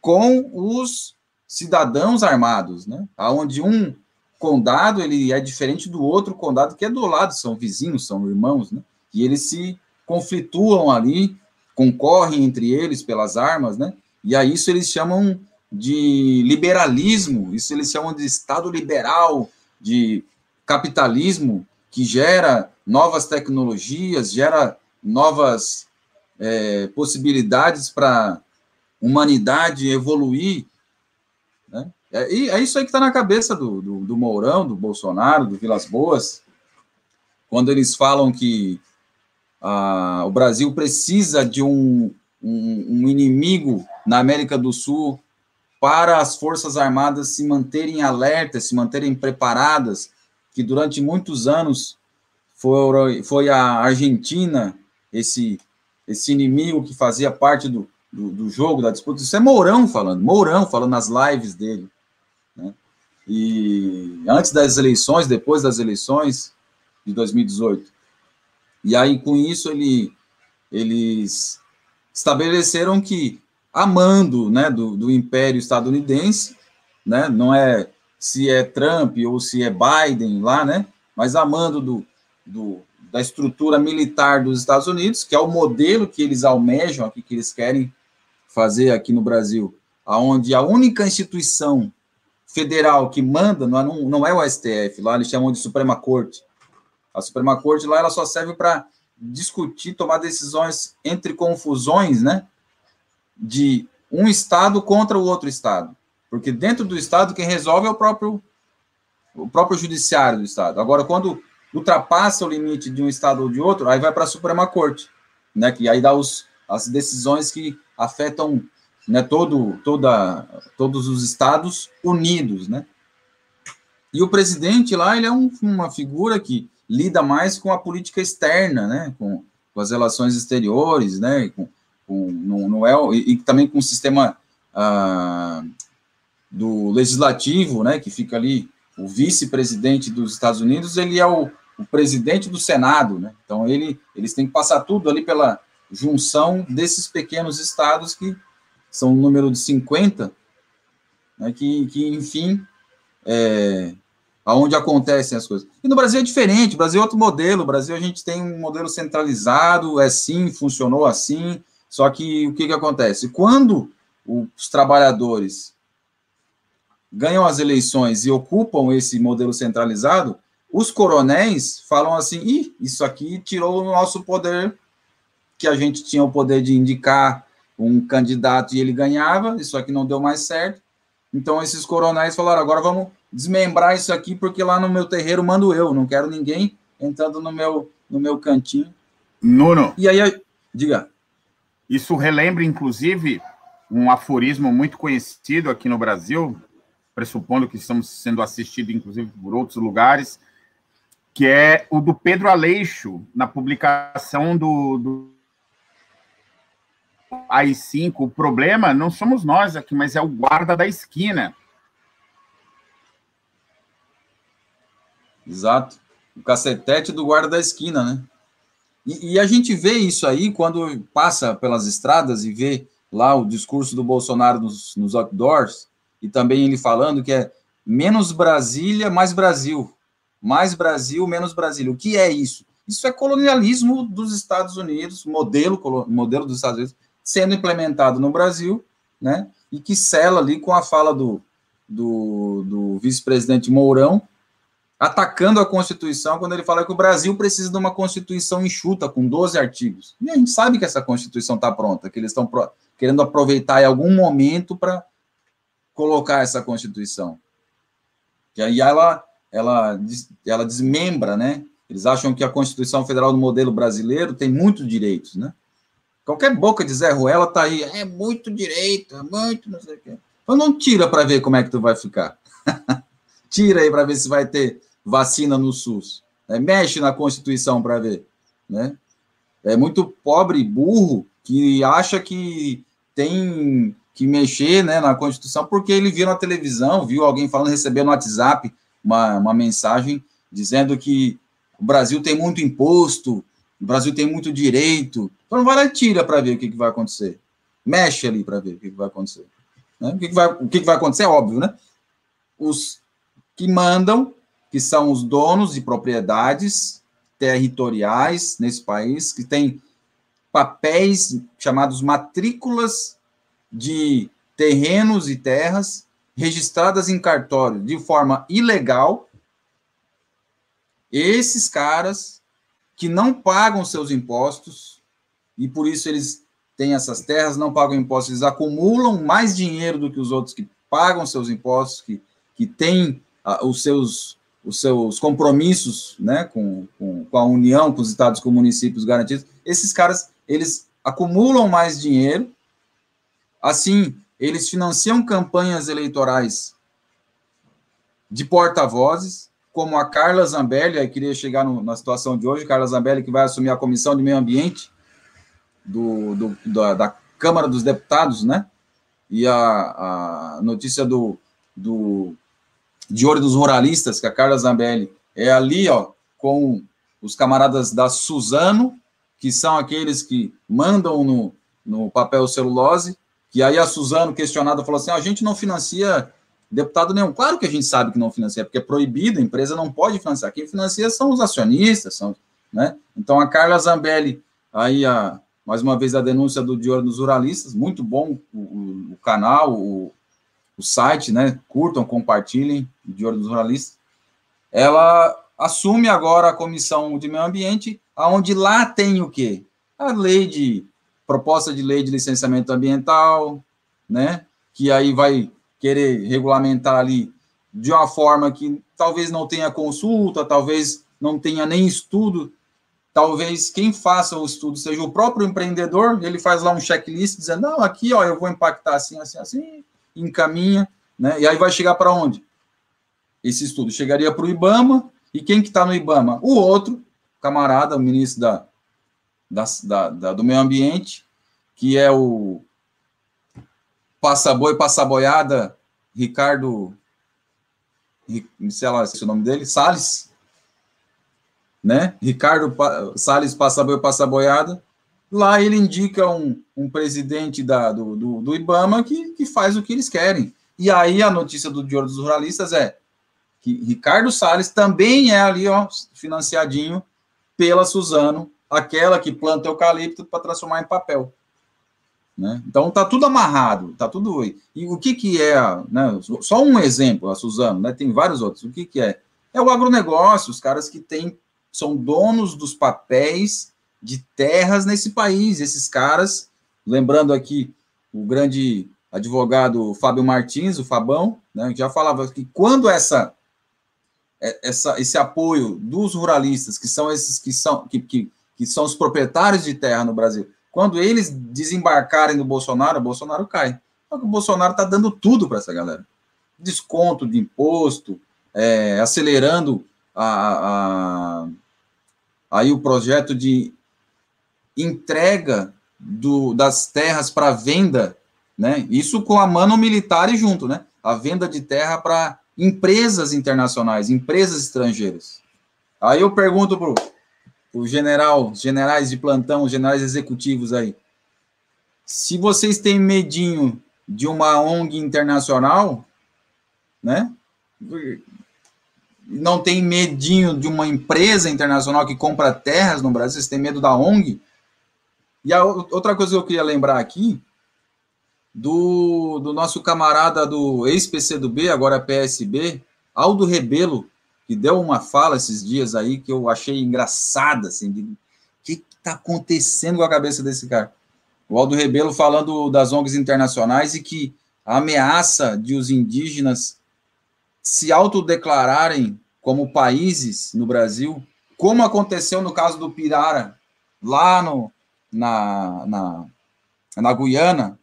com os cidadãos armados, né? Onde um condado ele é diferente do outro condado que é do lado, são vizinhos, são irmãos, né? E eles se conflituam ali, concorrem entre eles pelas armas, né? E a isso eles chamam de liberalismo, isso eles chamam de Estado liberal, de capitalismo que gera novas tecnologias, gera novas é, possibilidades para humanidade evoluir né? É, e é isso aí que está na cabeça do, do, do, Mourão, do Bolsonaro, do Vilas Boas, quando eles falam que ah, o Brasil precisa de um, um, um inimigo na América do Sul para as Forças Armadas se manterem alertas, se manterem preparadas, que durante muitos anos foi, foi a Argentina esse, esse inimigo que fazia parte do, do, do, jogo, da disputa. Isso é Mourão falando, Mourão falando nas lives dele. Né? E antes das eleições, depois das eleições de 2018. E aí, com isso, ele, eles estabeleceram que, amando né, do, do império estadunidense, né, não é se é Trump ou se é Biden lá, né, mas amando do, do, da estrutura militar dos Estados Unidos, que é o modelo que eles almejam aqui, que eles querem fazer aqui no Brasil, aonde a única instituição federal que manda não, é, não é o STF, lá eles chamam de Suprema Corte. A Suprema Corte lá ela só serve para discutir, tomar decisões entre confusões, né, de um estado contra o outro estado, porque dentro do estado quem resolve é o próprio o próprio judiciário do estado. Agora quando ultrapassa o limite de um estado ou de outro, aí vai para a Suprema Corte, né, que aí dá os, as decisões que afetam né, todo, toda, todos os estados unidos, né? E o presidente lá, ele é um, uma figura que lida mais com a política externa, né, com, com as relações exteriores, né, com, com, no, no é, e, e, também com o sistema ah, do legislativo, né, que fica ali, o vice-presidente dos Estados Unidos, ele é o, o presidente do Senado, né? Então ele, eles têm que passar tudo ali pela junção desses pequenos estados que são um número de 50, né, que, que enfim, é, aonde acontecem as coisas. E no Brasil é diferente, o Brasil é outro modelo, o Brasil a gente tem um modelo centralizado, é assim, funcionou assim, só que o que, que acontece? Quando os trabalhadores ganham as eleições e ocupam esse modelo centralizado, os coronéis falam assim: Ih, isso aqui tirou o nosso poder, que a gente tinha o poder de indicar um candidato e ele ganhava, isso aqui não deu mais certo. Então, esses coronéis falaram: agora vamos desmembrar isso aqui, porque lá no meu terreiro mando eu, não quero ninguém entrando no meu, no meu cantinho. Nuno. E aí, diga. Isso relembra, inclusive, um aforismo muito conhecido aqui no Brasil, pressupondo que estamos sendo assistidos, inclusive, por outros lugares, que é o do Pedro Aleixo, na publicação do, do AI5. O problema não somos nós aqui, mas é o guarda da esquina. Exato. O cacetete do guarda da esquina, né? E, e, a gente vê isso aí quando passa pelas estradas e vê lá o discurso do Bolsonaro nos, nos outdoors, e também ele falando que é menos Brasília, mais Brasil mais Brasil, menos Brasília. O que é isso? Isso é colonialismo dos Estados Unidos, modelo, modelo dos Estados Unidos, sendo implementado no Brasil, né? E que sela ali com a fala do, do, do vice-presidente Mourão, atacando a Constituição, quando ele fala que o Brasil precisa de uma Constituição enxuta, com 12 artigos. E a gente sabe que essa Constituição está pronta, que eles estão querendo aproveitar em algum momento para colocar essa Constituição. Que aí ela ela, ela desmembra, né? Eles acham que a Constituição Federal do modelo brasileiro tem muitos direitos, né? Qualquer boca de Zé Ruela tá aí, é muito direito, é muito não sei o quê. Então não tira para ver como é que tu vai ficar. tira aí para ver se vai ter vacina no SUS. É, mexe na Constituição para ver, né? É muito pobre, burro, que acha que tem que mexer né, na Constituição porque ele viu na televisão, viu alguém falando, recebeu no WhatsApp uma, uma mensagem dizendo que o Brasil tem muito imposto, o Brasil tem muito direito. Então vai lá e tira para ver o que, que, vai acontecer. Mexe ali para ver o que, que vai acontecer. Né? O, que, que, vai, o que, que vai acontecer é óbvio, né? Os que mandam, que são os donos de propriedades territoriais nesse país, que têm papéis chamados matrículas de terrenos e terras registradas em cartório de forma ilegal, esses caras que não pagam seus impostos, e por isso eles têm essas terras, não pagam impostos, eles acumulam mais dinheiro do que os outros que pagam seus impostos, que, que têm ah, os, seus, os seus compromissos né, com, com, com a União, com os estados, com municípios garantidos. Esses caras, eles acumulam mais dinheiro, assim, eles financiam campanhas eleitorais de porta-vozes, como a Carla Zambelli, aí queria chegar no, na situação de hoje, Carla Zambelli, que vai assumir a Comissão de Meio Ambiente do, do da, da, Câmara dos Deputados, né? E a, a notícia do, do de Olho dos Ruralistas, que a Carla Zambelli é ali, ó, com os camaradas da Suzano, que são aqueles que mandam no, no papel celulose, que aí a Suzano, questionada, falou assim, ah, a gente não financia deputado nenhum. Claro que a gente sabe que não financia, porque é proibido, a empresa não pode financiar. Quem financia são os acionistas, são, né? Então a Carla Zambelli, aí a, mais uma vez a denúncia do Dior dos Ruralistas, muito bom o, o, o canal, o, o, site, né? Curtam, compartilhem, Dior dos Ruralistas. Ela assume agora a comissão de meio ambiente, aonde lá tem o quê? A lei de proposta de lei de licenciamento ambiental, né? Que aí vai querer regulamentar ali de uma forma que talvez não tenha consulta, talvez não tenha nem estudo, talvez quem faça o estudo seja o próprio empreendedor, ele faz lá um checklist dizendo, não, aqui, ó, eu vou impactar assim, assim, assim, encaminha, né? E aí vai chegar para onde? Esse estudo chegaria para o IBAMA, e quem que está no IBAMA? O outro camarada, o ministro da, da, da, da do meio ambiente, que é o Passa Boi, Passa Boiada, Ricardo, sei lá se é o nome dele, Salles, né? Ricardo Salles Passa Boi, Passa Boiada. Lá ele indica um, um presidente da, do, do, do, IBAMA que, que faz o que eles querem. E aí a notícia do Diário dos Ruralistas é que Ricardo Salles também é ali, ó, financiadinho pela Suzano, aquela que planta eucalipto para transformar em papel. Né? Então tá tudo amarrado, tá tudo. E o que que é, né? Só um exemplo, a Suzano, né? Tem vários outros. O que que é? É o agronegócio, os caras que têm são donos dos papéis de terras nesse país. Esses caras, lembrando aqui o grande advogado Fábio Martins, o Fabão, né, já falava que quando essa, é, essa esse apoio dos ruralistas, que são esses que são que, que, que são os proprietários de terra no Brasil, quando eles desembarcarem no Bolsonaro, o Bolsonaro cai. Só que o Bolsonaro está dando tudo para essa galera. Desconto de imposto, é, acelerando a, a, aí o projeto de entrega do, das terras para venda, né? Isso com a mano militar e junto, né? A venda de terra para empresas internacionais, empresas estrangeiras. Aí eu pergunto pro o general, generais de plantão, generais executivos aí. Se vocês têm medinho de uma ONG internacional, né? Não tem medinho de uma empresa internacional que compra terras no Brasil, vocês têm medo da ONG? E a outra coisa que eu queria lembrar aqui, do, do nosso camarada do ex-PCdoB, agora PSB, Aldo Rebelo, que deu uma fala esses dias aí que eu achei engraçada, assim, de, que está acontecendo com a cabeça desse cara? O Aldo Rebelo falando das ONGs internacionais e que a ameaça de os indígenas se autodeclararem como países no Brasil, como aconteceu no caso do Pirara, lá no, na, na, na Guiana,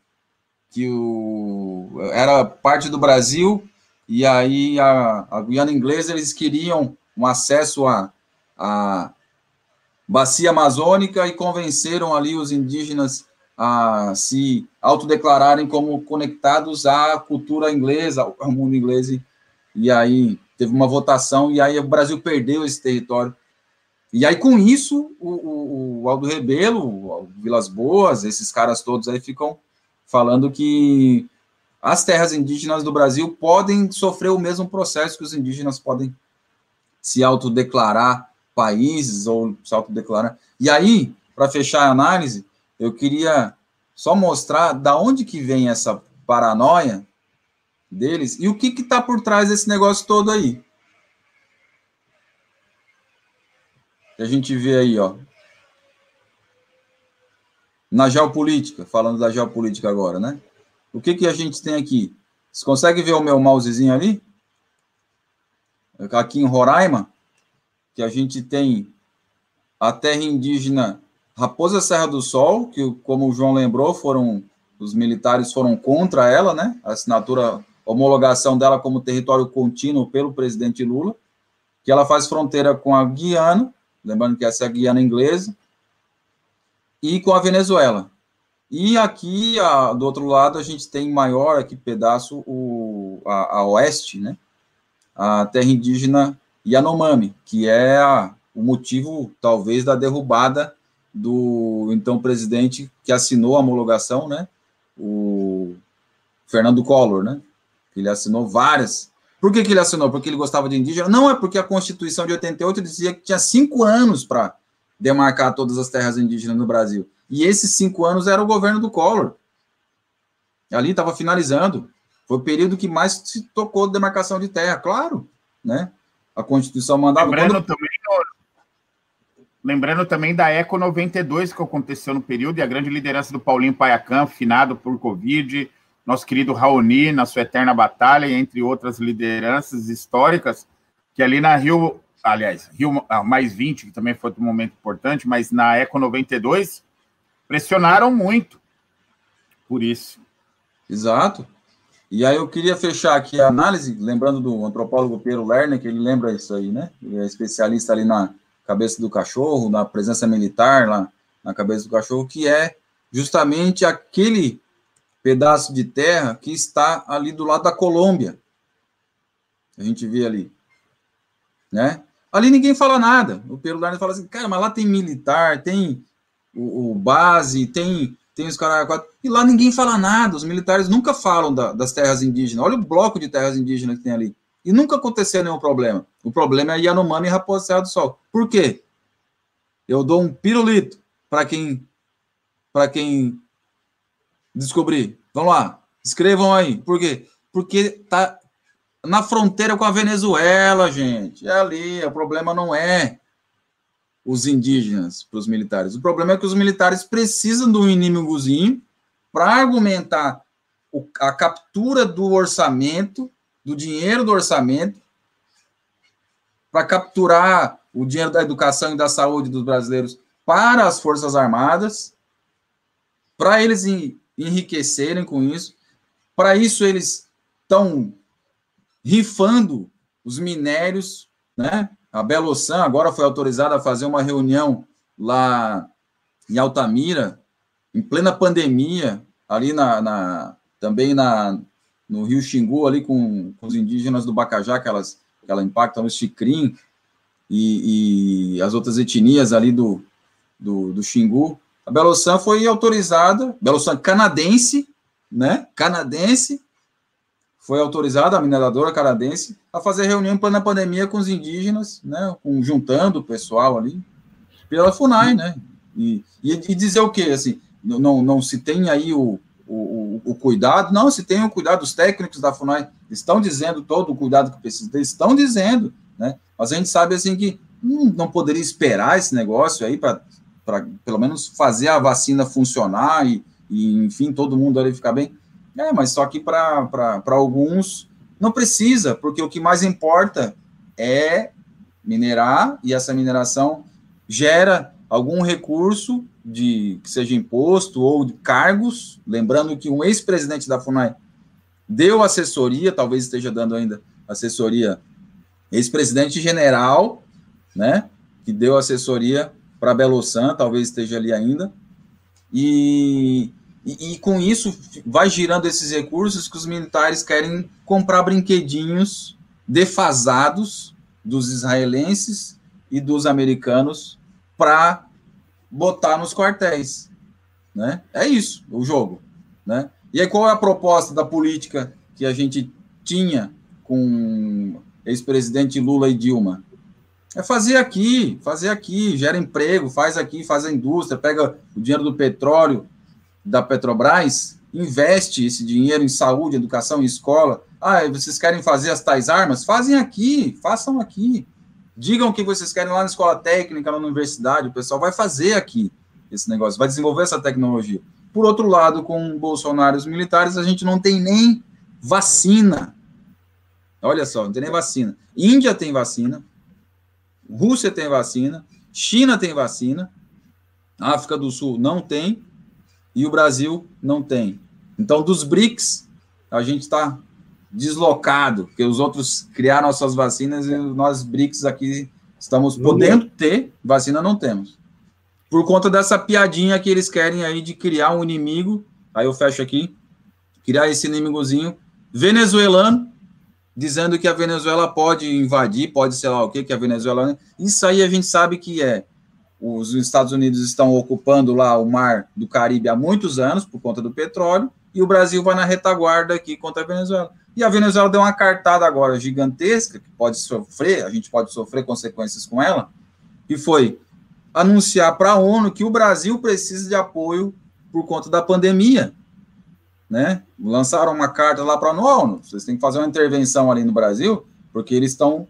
que o, era parte do Brasil e aí a, a Guiana Inglesa eles queriam um acesso à, à bacia amazônica e convenceram ali os indígenas a se autodeclararem como conectados à cultura inglesa, ao mundo inglês, e aí teve uma votação, e aí o Brasil perdeu esse território. E aí, com isso, o, o, o Aldo Rebelo, o Vilas Boas, esses caras todos aí ficam falando que as terras indígenas do Brasil podem sofrer o mesmo processo que os indígenas podem se autodeclarar países ou se autodeclarar. E aí, para fechar a análise, eu queria só mostrar da onde que vem essa paranoia deles e o que está por trás desse negócio todo aí. Que a gente vê aí, ó. Na geopolítica, falando da geopolítica agora, né? O que, que a gente tem aqui? Você consegue ver o meu mousezinho ali? Aqui em Roraima, que a gente tem a terra indígena Raposa Serra do Sol, que, como o João lembrou, foram os militares foram contra ela, né? A assinatura, a homologação dela como território contínuo pelo presidente Lula, que ela faz fronteira com a Guiana, lembrando que essa é a Guiana inglesa, e com a Venezuela. E aqui, a, do outro lado, a gente tem maior aqui pedaço, o, a, a oeste, né? A terra indígena Yanomami, que é a, o motivo, talvez, da derrubada do então presidente que assinou a homologação, né? O Fernando Collor, né? Ele assinou várias. Por que, que ele assinou? Porque ele gostava de indígena? Não, é porque a Constituição de 88 dizia que tinha cinco anos para demarcar todas as terras indígenas no Brasil. E esses cinco anos era o governo do Collor. Ali estava finalizando. Foi o período que mais se tocou de demarcação de terra, claro, né? A Constituição mandava. Lembrando, quando... também, lembrando também da Eco 92 que aconteceu no período e a grande liderança do Paulinho Paiacan, finado por Covid, nosso querido Raoni na sua eterna batalha, entre outras lideranças históricas, que ali na Rio, aliás, Rio ah, mais 20, que também foi um momento importante, mas na Eco 92 pressionaram muito por isso. Exato. E aí eu queria fechar aqui a análise, lembrando do antropólogo Piero Lerner, que ele lembra isso aí, né? Ele é especialista ali na cabeça do cachorro, na presença militar lá na cabeça do cachorro, que é justamente aquele pedaço de terra que está ali do lado da Colômbia. A gente vê ali, né? Ali ninguém fala nada. O Piero Lerner fala assim, cara, mas lá tem militar, tem o, o base, tem tem os caras. E lá ninguém fala nada, os militares nunca falam da, das terras indígenas. Olha o bloco de terras indígenas que tem ali. E nunca aconteceu nenhum problema. O problema é Yanomami e Raposa do Sol. Por quê? Eu dou um pirulito para quem para quem descobrir. Vamos lá, escrevam aí. Por quê? Porque tá na fronteira com a Venezuela, gente. É ali, o problema não é os indígenas para os militares. O problema é que os militares precisam de um inimigozinho para argumentar o, a captura do orçamento, do dinheiro do orçamento, para capturar o dinheiro da educação e da saúde dos brasileiros para as Forças Armadas, para eles enriquecerem com isso. Para isso, eles estão rifando os minérios, né? A Belossan agora foi autorizada a fazer uma reunião lá em Altamira, em plena pandemia, ali na, na também na, no Rio Xingu, ali com, com, os indígenas do Bacajá, que, elas, que ela impactam o Xicrim e, e, as outras etnias ali do, do, do Xingu. A Belossan foi autorizada, Belossan canadense, né? Canadense, foi autorizada a mineradora canadense a fazer reunião na pandemia com os indígenas, né, com, juntando o pessoal ali, pela FUNAI, né, e, e, e, dizer o quê, assim, não, não se tem aí o, o, o, cuidado, não, se tem o cuidado, os técnicos da FUNAI estão dizendo todo o cuidado que precisa estão dizendo, né, mas a gente sabe, assim, que hum, não poderia esperar esse negócio aí para pelo menos fazer a vacina funcionar e, e, enfim, todo mundo ali ficar bem, é, mas só que para alguns não precisa, porque o que mais importa é minerar e essa mineração gera algum recurso de que seja imposto ou de cargos, lembrando que um ex-presidente da FUNAI deu assessoria, talvez esteja dando ainda assessoria, ex-presidente general, né, que deu assessoria para Belossan, talvez esteja ali ainda, e e, e, com isso vai girando esses recursos que os militares querem comprar brinquedinhos defasados dos israelenses e dos americanos para botar nos quartéis, né? É isso, o jogo, né? E aí qual é a proposta da política que a gente tinha com ex-presidente Lula e Dilma? É fazer aqui, fazer aqui, gera emprego, faz aqui, faz a indústria, pega o dinheiro do petróleo, da Petrobras investe esse dinheiro em saúde, educação e escola. Ah, vocês querem fazer as tais armas? Fazem aqui, façam aqui. Digam o que vocês querem lá na escola técnica, na universidade, o pessoal vai fazer aqui esse negócio, vai desenvolver essa tecnologia. Por outro lado, com Bolsonaro e os militares, a gente não tem nem vacina. Olha só, não tem nem vacina. Índia tem vacina, Rússia tem vacina, China tem vacina, África do Sul não tem, e o Brasil não tem. Então, dos BRICS, a gente está deslocado, porque os outros criaram as suas vacinas e nós, BRICS, aqui estamos podendo ter, vacina não temos. por conta dessa piadinha que eles querem aí de criar um inimigo. Aí eu fecho aqui, criar esse inimigozinho venezuelano, dizendo que a Venezuela pode invadir, pode sei lá o que, que a Venezuela. Isso aí a gente sabe que é. Os Estados Unidos estão ocupando lá o mar do Caribe há muitos anos por conta do petróleo, e o Brasil vai na retaguarda aqui contra a Venezuela. E a Venezuela deu uma cartada agora gigantesca, que pode sofrer, a gente pode sofrer consequências com ela, que foi anunciar para a ONU que o Brasil precisa de apoio por conta da pandemia. Né? Lançaram uma carta lá para a ONU, vocês têm que fazer uma intervenção ali no Brasil, porque eles estão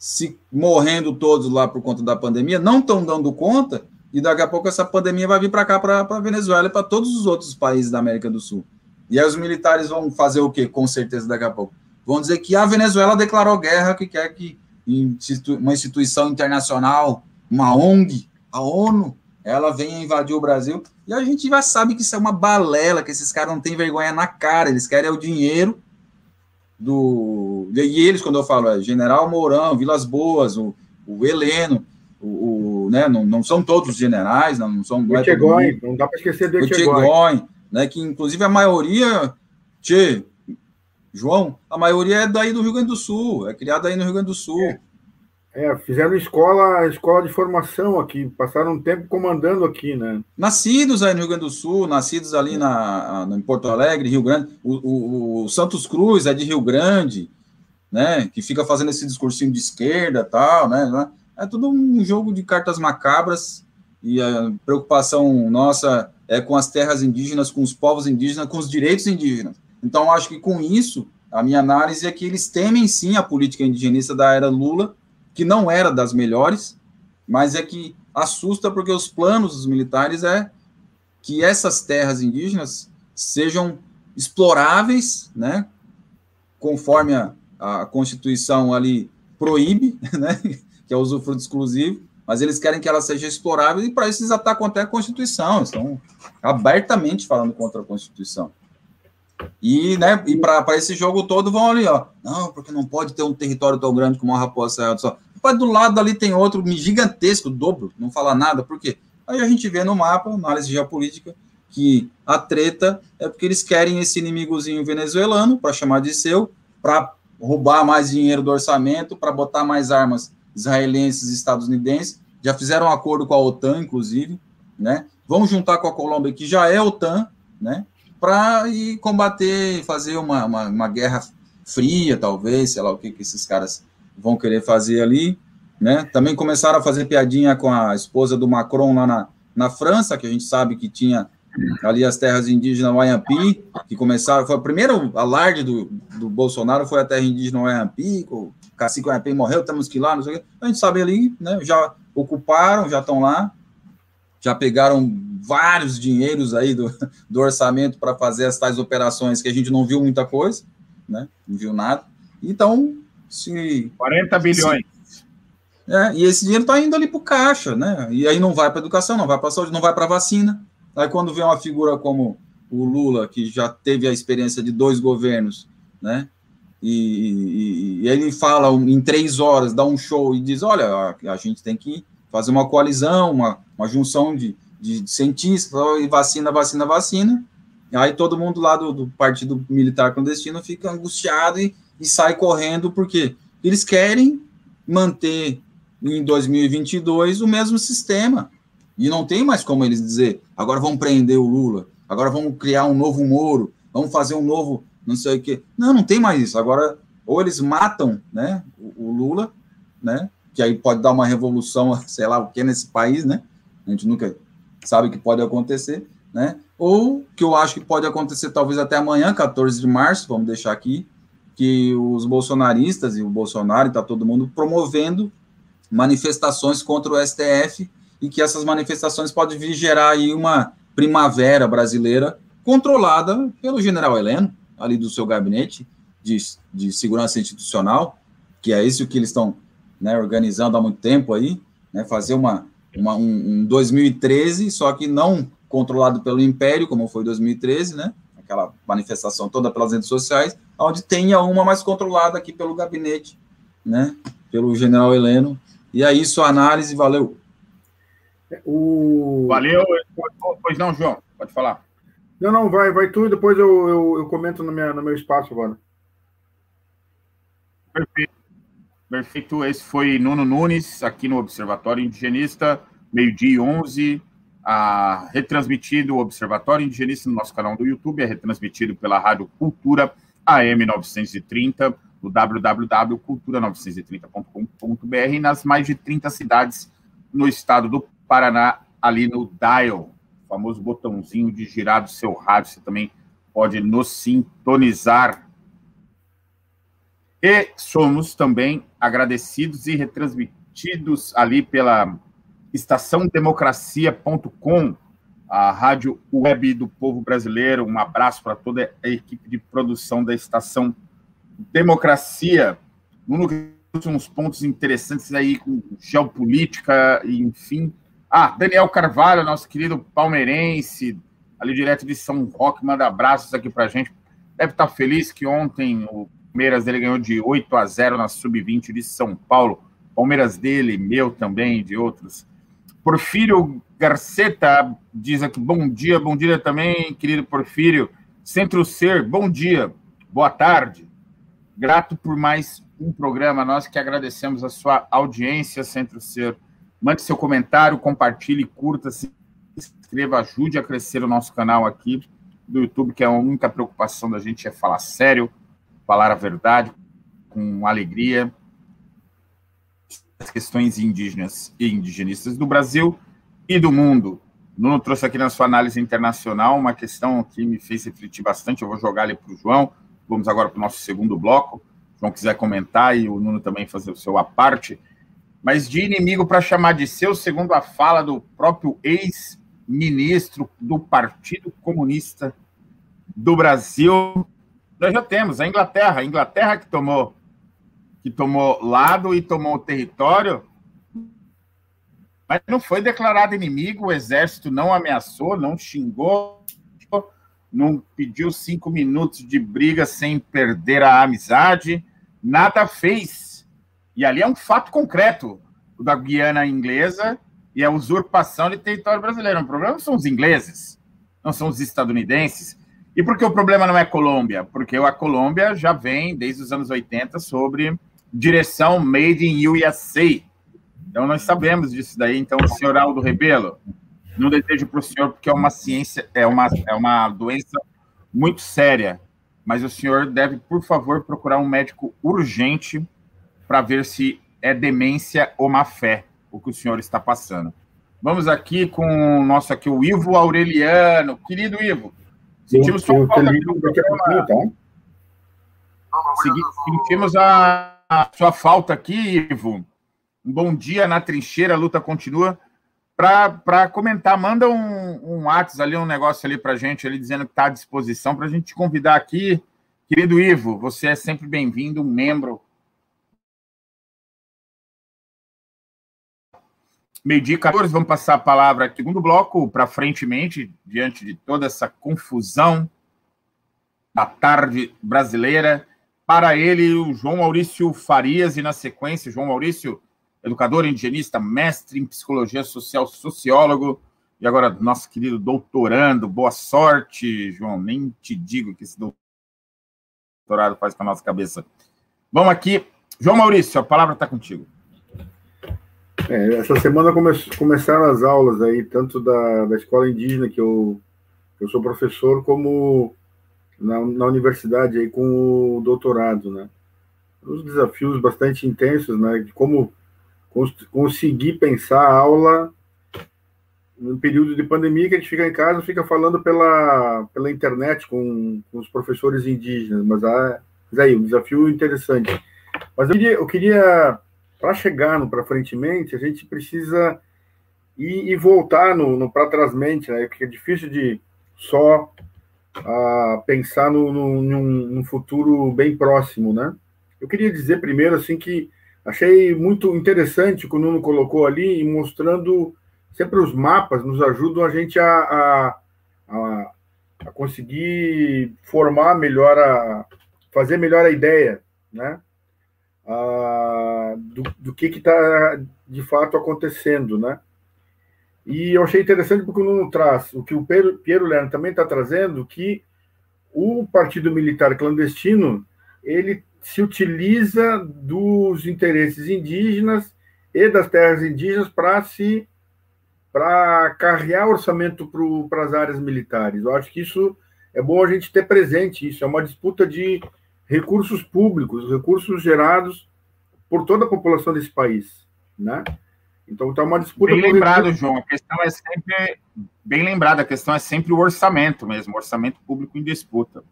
se morrendo todos lá por conta da pandemia, não estão dando conta, e daqui a pouco essa pandemia vai vir para cá, para a Venezuela e para todos os outros países da América do Sul. E aí os militares vão fazer o quê? Com certeza daqui a pouco. Vão dizer que a Venezuela declarou guerra, que quer que uma instituição internacional, uma ONG, a ONU, ela venha invadir o Brasil. E a gente já sabe que isso é uma balela, que esses caras não têm vergonha na cara, eles querem o dinheiro do. E eles, quando eu falo, é General Mourão, Vilas Boas, o, o Heleno, o, o, né, não, não são todos generais, não, não são. Não, é não dá para esquecer do Etchegóin né? Que inclusive a maioria, tchê, João, a maioria é daí do Rio Grande do Sul, é criada aí no Rio Grande do Sul. É, é, fizeram escola, escola de formação aqui, passaram um tempo comandando aqui, né? Nascidos aí no Rio Grande do Sul, nascidos ali na, na em Porto Alegre, Rio Grande. O, o, o, Santos Cruz é de Rio Grande, né? Que fica fazendo esse discursinho de esquerda tal, né? É tudo um jogo de cartas macabras e a preocupação nossa é, com as terras indígenas, com os povos indígenas, com os direitos indígenas. Então, acho que com isso, a minha análise é que eles temem sim a política indigenista da era Lula, que não era das melhores, mas é que assusta porque os planos dos militares é que essas terras indígenas sejam exploráveis, né, conforme a, a Constituição ali proíbe, né, que é o usufruto exclusivo, mas eles querem que ela seja explorável e para isso eles atacam até a Constituição, estão abertamente falando contra a Constituição. E, né, e para esse jogo todo vão ali, ó. Não, porque não pode ter um território tão grande como a Raposa do Sol. Mas do lado ali tem outro gigantesco, dobro, não fala nada, por quê? Aí a gente vê no mapa, análise geopolítica, que a treta é porque eles querem esse inimigozinho venezuelano para chamar de seu, para roubar mais dinheiro do orçamento, para botar mais armas israelenses e estadunidenses, já fizeram um acordo com a OTAN, inclusive, né? Vão juntar com a Colômbia, que já é OTAN, né? Para ir combater, fazer uma, uma, uma, guerra fria, talvez, sei lá o que, que esses caras vão querer fazer ali, né? Também começaram a fazer piadinha com a esposa do Macron lá na, na França, que a gente sabe que tinha ali as terras indígenas Wayampi, que começaram, foi o primeiro alarde do, do Bolsonaro, foi a terra indígena Wayampi, o cacique Wayampi morreu, temos que ir lá, não sei o quê. A gente sabe ali, né, já ocuparam, já estão lá, já pegaram vários dinheiros aí do, do orçamento para fazer as tais operações que a gente não viu muita coisa, né, não viu nada. Então, se... 40 bilhões. Se, é, e esse dinheiro está indo ali para o caixa, né? E aí não vai para educação, não vai para saúde, não vai para vacina, Aí quando vê uma figura como o Lula, que já teve a experiência de dois governos, né? E, e, e ele fala em três horas, dá um show e diz: olha, a, a gente tem que fazer uma coalizão, uma, uma junção de, de, cientistas, e vacina, vacina, vacina. E aí todo mundo lá do, do Partido Militar Clandestino fica angustiado e, e sai correndo, porque eles querem manter em 2022 o mesmo sistema. E não tem mais como eles dizer, agora vamos prender o Lula, agora vamos criar um novo Moro, vamos fazer um novo não sei o quê. Não, não tem mais isso. Agora, ou eles matam né, o, o Lula, né, que aí pode dar uma revolução, sei lá o que, nesse país, né? A gente nunca sabe o que pode acontecer, né? Ou que eu acho que pode acontecer talvez até amanhã, 14 de março, vamos deixar aqui, que os bolsonaristas e o Bolsonaro está todo mundo promovendo manifestações contra o STF e que essas manifestações podem vir gerar aí uma primavera brasileira controlada pelo general Heleno, ali do seu gabinete de, de segurança institucional, que é isso que eles estão né, organizando há muito tempo aí, né, fazer uma, uma um, um 2013, só que não controlado pelo Império, como foi 2013, né, aquela manifestação toda pelas redes sociais, onde tenha uma mais controlada aqui pelo gabinete, né, pelo general Heleno. E é isso, a análise, valeu. O... Valeu. Pois não, João, pode falar. Não, não, vai, vai tu e depois eu, eu, eu comento no, minha, no meu espaço agora. Perfeito. Perfeito. Esse foi Nuno Nunes, aqui no Observatório Indigenista, meio-dia e 11. Ah, retransmitido o Observatório Indigenista no nosso canal do YouTube, é retransmitido pela Rádio Cultura AM 930, no www.cultura930.com.br, nas mais de 30 cidades no estado do Paraná, ali no Dial, famoso botãozinho de girar do seu rádio, você também pode nos sintonizar. E somos também agradecidos e retransmitidos ali pela estaçãodemocracia.com, a rádio web do povo brasileiro. Um abraço para toda a equipe de produção da Estação Democracia. uns pontos interessantes aí com geopolítica, e, enfim, ah, Daniel Carvalho, nosso querido palmeirense, ali direto de São Roque, manda abraços aqui pra gente. Deve estar feliz que ontem o Palmeiras ele ganhou de 8 a 0 na sub-20 de São Paulo. Palmeiras dele, meu também, de outros. Porfírio Garceta diz aqui: bom dia, bom dia também, querido Porfírio. Centro Ser, bom dia, boa tarde. Grato por mais um programa. Nós que agradecemos a sua audiência, Centro Ser. Mande seu comentário, compartilhe, curta, se inscreva, ajude a crescer o nosso canal aqui do YouTube, que é a única preocupação da gente é falar sério, falar a verdade, com alegria. As questões indígenas e indigenistas do Brasil e do mundo. Nuno trouxe aqui na sua análise internacional uma questão que me fez refletir bastante. Eu vou jogar ali para o João. Vamos agora para o nosso segundo bloco. Se o João quiser comentar e o Nuno também fazer o seu à parte mas de inimigo para chamar de seu, segundo a fala do próprio ex-ministro do Partido Comunista do Brasil. Nós já temos a Inglaterra, a Inglaterra que tomou que tomou lado e tomou o território, mas não foi declarado inimigo, o exército não ameaçou, não xingou, não pediu cinco minutos de briga sem perder a amizade, nada fez e ali é um fato concreto o da Guiana inglesa e a usurpação de território brasileiro. O problema são os ingleses, não são os estadunidenses. E por que o problema não é Colômbia? Porque a Colômbia já vem, desde os anos 80, sobre direção Made in USA. Então, nós sabemos disso daí. Então, o senhor Aldo Rebelo, não desejo para o senhor, porque é uma ciência, é uma, é uma doença muito séria. Mas o senhor deve, por favor, procurar um médico urgente para ver se é demência ou má fé o que o senhor está passando. Vamos aqui com o nosso aqui, o Ivo Aureliano. Querido Ivo, sentimos sua falta aqui no programa. Sentimos a, a sua falta aqui, Ivo. Um bom dia na trincheira, a luta continua. Para comentar, manda um, um WhatsApp ali, um negócio ali para gente, ali dizendo que está à disposição, para a gente te convidar aqui. Querido Ivo, você é sempre bem-vindo, um membro Meio-dia 14, vamos passar a palavra segundo bloco, para frentemente, diante de toda essa confusão da tarde brasileira. Para ele, o João Maurício Farias, e na sequência, João Maurício, educador indigenista, mestre em psicologia social, sociólogo, e agora nosso querido doutorando. Boa sorte, João. Nem te digo que esse doutorado faz com a nossa cabeça. Vamos aqui. João Maurício, a palavra está contigo. É, essa semana come, começaram as aulas aí, tanto da, da escola indígena, que eu, eu sou professor, como na, na universidade aí com o doutorado, né? Os desafios bastante intensos, né? De como cons conseguir pensar a aula no período de pandemia que a gente fica em casa, fica falando pela, pela internet com, com os professores indígenas, mas, ah, mas aí, um desafio interessante. Mas eu queria, eu queria para chegar no para frentemente, a gente precisa ir e voltar no, no para trás mente, né? Porque é difícil de só uh, pensar no, no, num, num, futuro bem próximo, né? Eu queria dizer primeiro assim que achei muito interessante o que o Nuno colocou ali, mostrando sempre os mapas nos ajudam a gente a, a, a, a conseguir formar melhor a fazer melhor a ideia, né? Ah, do, do, que está de fato acontecendo, né? E eu achei interessante porque o Nuno traz, o que o Piero Lerner também está trazendo, que o Partido Militar Clandestino, ele se utiliza dos interesses indígenas e das terras indígenas para se para carregar orçamento para as áreas militares. Eu acho que isso é bom a gente ter presente isso. É uma disputa de recursos públicos, recursos gerados por toda a população desse país, né? Então está uma disputa. Bem lembrado, recursos... João. A questão é sempre bem lembrada. A questão é sempre o orçamento mesmo, orçamento público em disputa.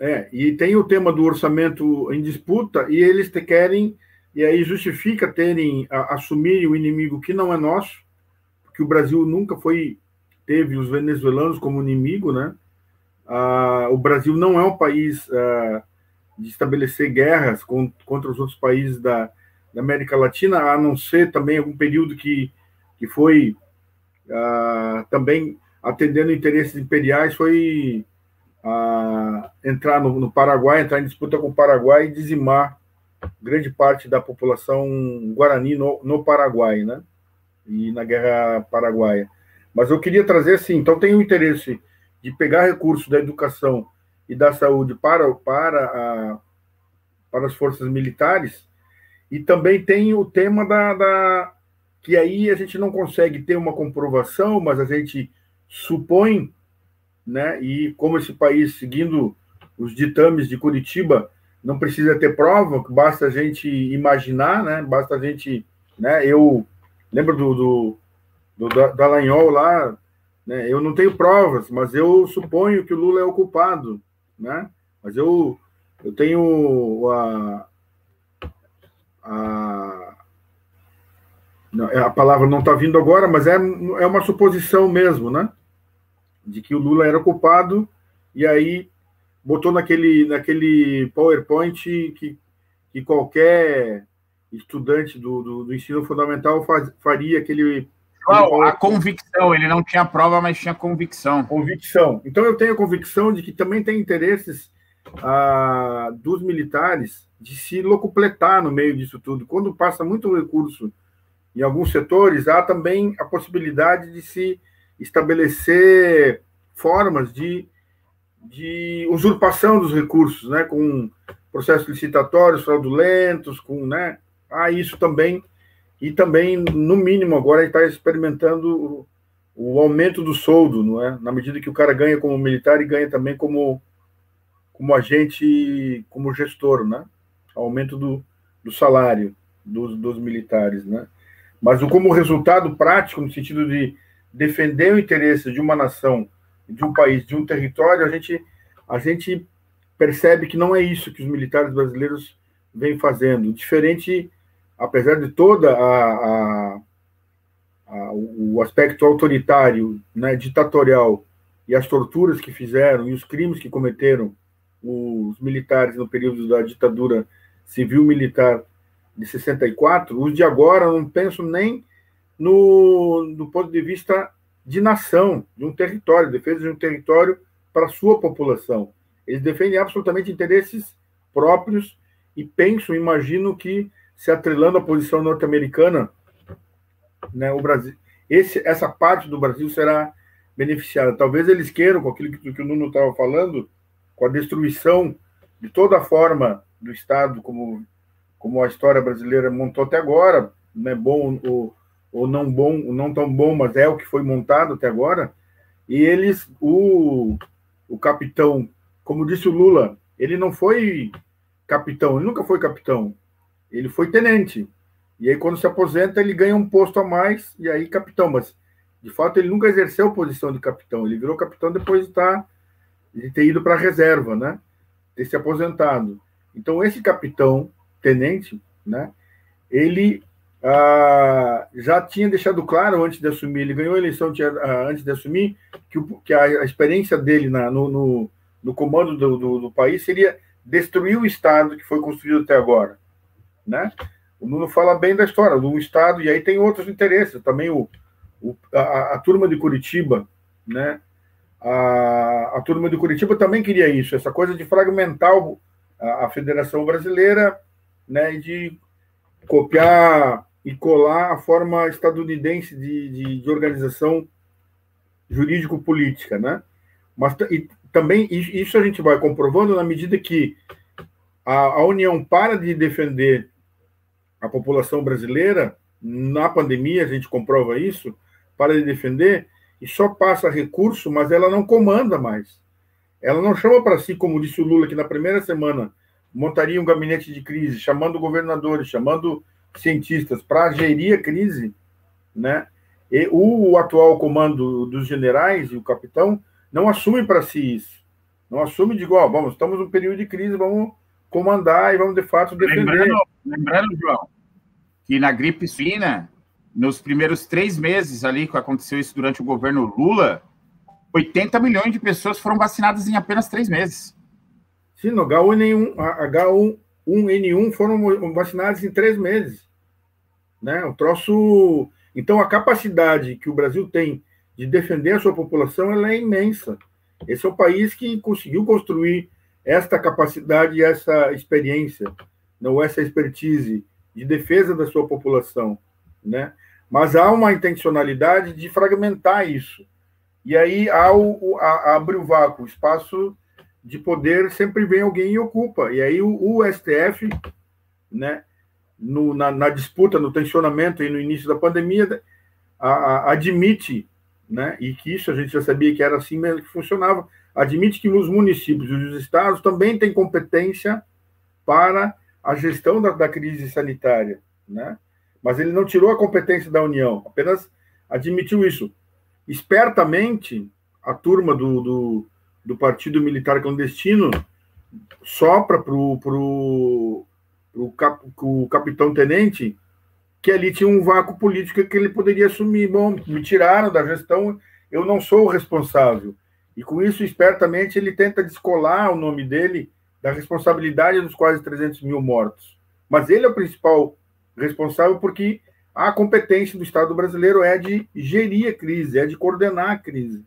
É, e tem o tema do orçamento em disputa e eles te querem e aí justifica terem a, assumir o inimigo que não é nosso, porque o Brasil nunca foi teve os venezuelanos como inimigo, né? Ah, o Brasil não é um país ah, de estabelecer guerras com, contra os outros países da, da, América Latina, a não ser também algum período que, que foi ah, também atendendo interesses imperiais, foi entrar no, no, Paraguai, entrar em disputa com o Paraguai e dizimar grande parte da população guarani no, no Paraguai, né? E na Guerra Paraguaia. Mas eu queria trazer assim, então tem o interesse de pegar recursos da educação e da saúde para, para, a, para as forças militares, e também tem o tema da, da, que aí a gente não consegue ter uma comprovação, mas a gente supõe, né? E como esse país, seguindo os ditames de Curitiba, não precisa ter prova, basta a gente imaginar, né? Basta a gente, né? Eu lembro do, do, do Dallagnol lá, né? Eu não tenho provas, mas eu suponho que o Lula é o culpado, né? Mas eu, eu tenho a, a, a palavra não está vindo agora, mas é, é uma suposição mesmo, né? De que o Lula era culpado e aí botou naquele, naquele PowerPoint que, que qualquer estudante do, do, do ensino fundamental faz, faria aquele qual? A convicção, ele não tinha prova, mas tinha convicção. Convicção. Então eu tenho a convicção de que também tem interesses ah, dos militares de se locupletar no meio disso tudo. Quando passa muito recurso em alguns setores, há também a possibilidade de se estabelecer formas de, de usurpação dos recursos, né, com processos licitatórios fraudulentos, com, né, há isso também e também, no mínimo, agora está experimentando o, aumento do soldo, não é? Na medida que o cara ganha como militar e ganha também como, como agente, como gestor, né? Aumento do, do salário dos, dos militares, né? Mas o, como resultado prático, no sentido de defender o interesse de uma nação, de um país, de um território, a gente, a gente percebe que não é isso que os militares brasileiros vêm fazendo. Diferente apesar de toda a, a, a, o aspecto autoritário, né, ditatorial e as torturas que fizeram e os crimes que cometeram os militares no período da ditadura civil-militar de 64, os de agora não pensam nem no do ponto de vista de nação, de um território, defesa de um território para sua população. Eles defendem absolutamente interesses próprios e pensam, imagino que se atrelando à posição norte-americana, né, o Brasil, esse, essa parte do Brasil será beneficiada. Talvez eles queiram, com aquilo que, que o Nuno estava falando, com a destruição de toda a forma do Estado, como, como a história brasileira montou até agora, né, bom ou, ou não bom, não tão bom, mas é o que foi montado até agora. E eles, o, o capitão, como disse o Lula, ele não foi capitão, ele nunca foi capitão ele foi tenente. E aí, quando se aposenta, ele ganha um posto a mais, e aí capitão. Mas, de fato, ele nunca exerceu a posição de capitão. Ele virou capitão depois de, estar, de ter ido para a reserva, né? Ter se aposentado. Então, esse capitão, tenente, né? Ele ah, já tinha deixado claro antes de assumir, ele ganhou a eleição tinha, ah, antes de assumir, que, o, que a, a, experiência dele na, no, no, no comando do, do, do país seria destruir o Estado que foi construído até agora né? O Nuno fala bem da história do Estado, e aí tem outros interesses, também o, o a, a, turma de Curitiba, né? A, a, turma de Curitiba também queria isso, essa coisa de fragmentar a, a Federação Brasileira, né? E de copiar e colar a forma estadunidense de, de, de organização jurídico-política, né? Mas e, também isso a gente vai comprovando na medida que a, a União para de defender a população brasileira na pandemia, a gente comprova isso, para de defender e só passa recurso, mas ela não comanda mais. Ela não chama para si, como disse o Lula, que na primeira semana montaria um gabinete de crise, chamando governadores, chamando cientistas para gerir a crise, né? E o atual comando dos generais e o capitão não assume para si isso. Não assume de igual, vamos, estamos num período de crise, vamos comandar e vamos de fato defender. Lembrando, lembrando João, que na gripe suína, nos primeiros três meses ali, que aconteceu isso durante o governo Lula, 80 milhões de pessoas foram vacinadas em apenas três meses. Sim, no H1N1, H1N1 foram vacinados em três meses. Né? O troço. Então, a capacidade que o Brasil tem de defender a sua população ela é imensa. Esse é o país que conseguiu construir esta capacidade e essa experiência, não essa expertise de defesa da sua população, né? Mas há uma intencionalidade de fragmentar isso. E aí há o, a, abre o vácuo, o espaço de poder sempre vem alguém e ocupa. E aí o, o STF, né, no, na, na, disputa, no tensionamento e no início da pandemia, a, a, admite, né, e que isso a gente já sabia que era assim mesmo que funcionava, admite que os municípios e os estados também têm competência para a gestão da, da crise sanitária, né? Mas ele não tirou a competência da União, apenas admitiu isso. Espertamente, a turma do, do, do Partido Militar Clandestino sopra para o cap, o capitão-tenente que ali tinha um vácuo político que ele poderia assumir. Bom, me tiraram da gestão, eu não sou o responsável. E com isso, espertamente, ele tenta descolar o nome dele da responsabilidade dos quase 300 mil mortos. Mas ele é o principal responsável porque a competência do Estado brasileiro é de gerir a crise, é de coordenar a crise,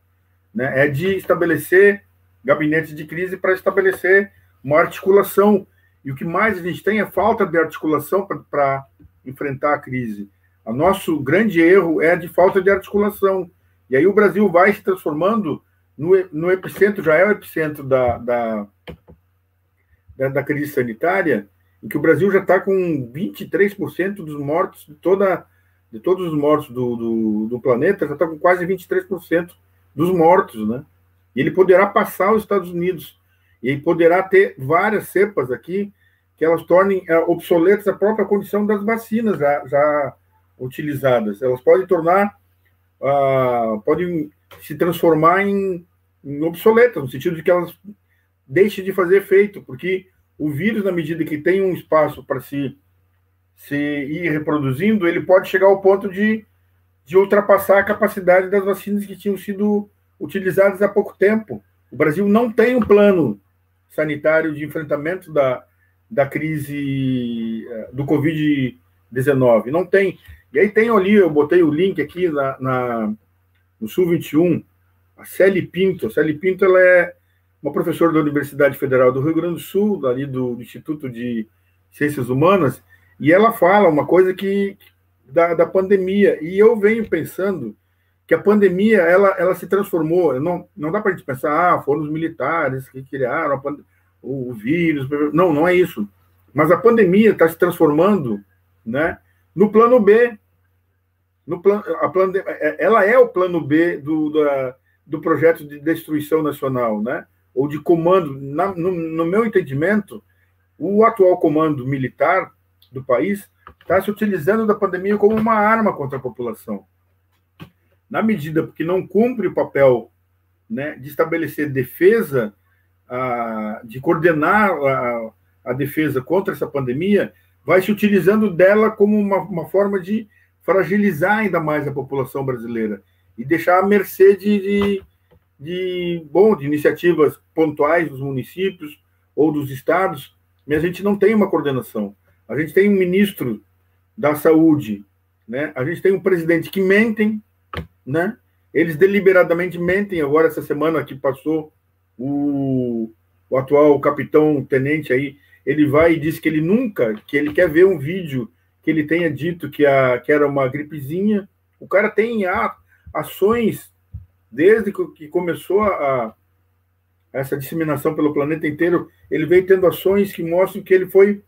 né? é de estabelecer gabinetes de crise para estabelecer uma articulação. E o que mais a gente tem é falta de articulação para enfrentar a crise. O nosso grande erro é de falta de articulação. E aí o Brasil vai se transformando no, no epicentro, já é o epicentro da, da, da, da crise sanitária, em que o Brasil já está com 23% dos mortos, de, toda, de todos os mortos do, do, do planeta, já está com quase 23% dos mortos, né? E ele poderá passar os Estados Unidos. E poderá ter várias cepas aqui que elas tornem é, obsoletas a própria condição das vacinas já, já utilizadas. Elas podem tornar, uh, podem se transformar em, em obsoletas, no sentido de que elas deixem de fazer efeito, porque o vírus, na medida que tem um espaço para se, se ir reproduzindo, ele pode chegar ao ponto de, de ultrapassar a capacidade das vacinas que tinham sido utilizadas há pouco tempo. O Brasil não tem um plano sanitário de enfrentamento da, da crise eh, do Covid-19. Não tem. E aí tem ali, eu botei o link aqui na, na no Sul 21, a Celi Pinto. A Celi Pinto ela é uma professora da Universidade Federal do Rio Grande do Sul, ali do, Instituto de Ciências Humanas, e ela fala uma coisa que da, da pandemia. E eu venho pensando que a pandemia ela, ela se transformou. Não, não dá para a gente pensar, ah, foram os militares que criaram o, vírus. Não, não é isso. Mas a pandemia está se transformando né, no plano B no plano, a plano, é, ela é o plano B do, da, do projeto de destruição nacional, né? ou de comando. Na, no, no, meu entendimento, o atual comando militar do país está se utilizando da pandemia como uma arma contra a população. Na medida que não cumpre o papel né, de estabelecer defesa, a, de coordenar a, a defesa contra essa pandemia, vai se utilizando dela como uma, uma forma de fragilizar ainda mais a população brasileira e deixar à mercê de, de, de, bom, de iniciativas pontuais dos municípios ou dos estados, mas a gente não tem uma coordenação. A gente tem um ministro da saúde, né? a gente tem um presidente que mentem, né? eles deliberadamente mentem. Agora, essa semana que passou, o, o atual capitão-tenente aí, ele vai e diz que ele nunca, que ele quer ver um vídeo que ele tenha dito que, a, que era uma gripezinha. O cara tem a, ações desde que começou a, essa disseminação pelo planeta inteiro, ele veio tendo ações que mostram que ele foi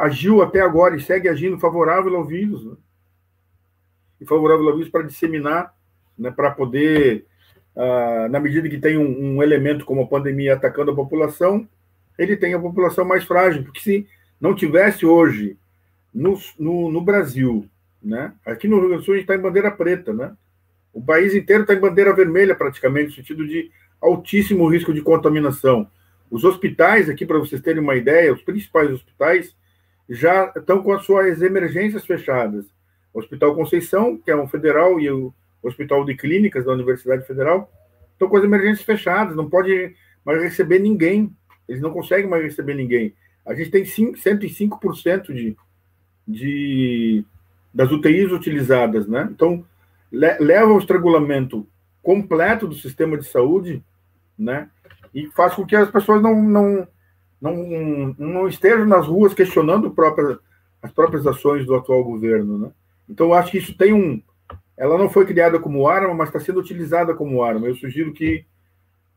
agiu até agora e segue agindo favorável ao vírus, né? e favorável ao vírus para disseminar, né, para poder, uh, na medida que tem um, um, elemento como a pandemia atacando a população, ele tem a população mais frágil, porque se não tivesse hoje no, no, no Brasil, né, aqui no Rio Grande do Sul a gente está em bandeira preta, né, o país inteiro está em bandeira vermelha praticamente, no sentido de altíssimo risco de contaminação. Os hospitais, aqui para vocês terem uma ideia, os principais hospitais já estão com as suas emergências fechadas. O Hospital Conceição, que é um federal, e o Hospital de Clínicas da Universidade Federal, estão com as emergências fechadas, não pode mais receber ninguém. Eles não conseguem mais receber ninguém. A gente tem 5, 105% de, de, das UTIs utilizadas, né? Então, le, leva ao estrangulamento completo do sistema de saúde, né? E faz com que as pessoas não, não, não, não estejam nas ruas questionando própria, as próprias ações do atual governo, né? Então, eu acho que isso tem um. Ela não foi criada como arma, mas está sendo utilizada como arma. Eu sugiro que,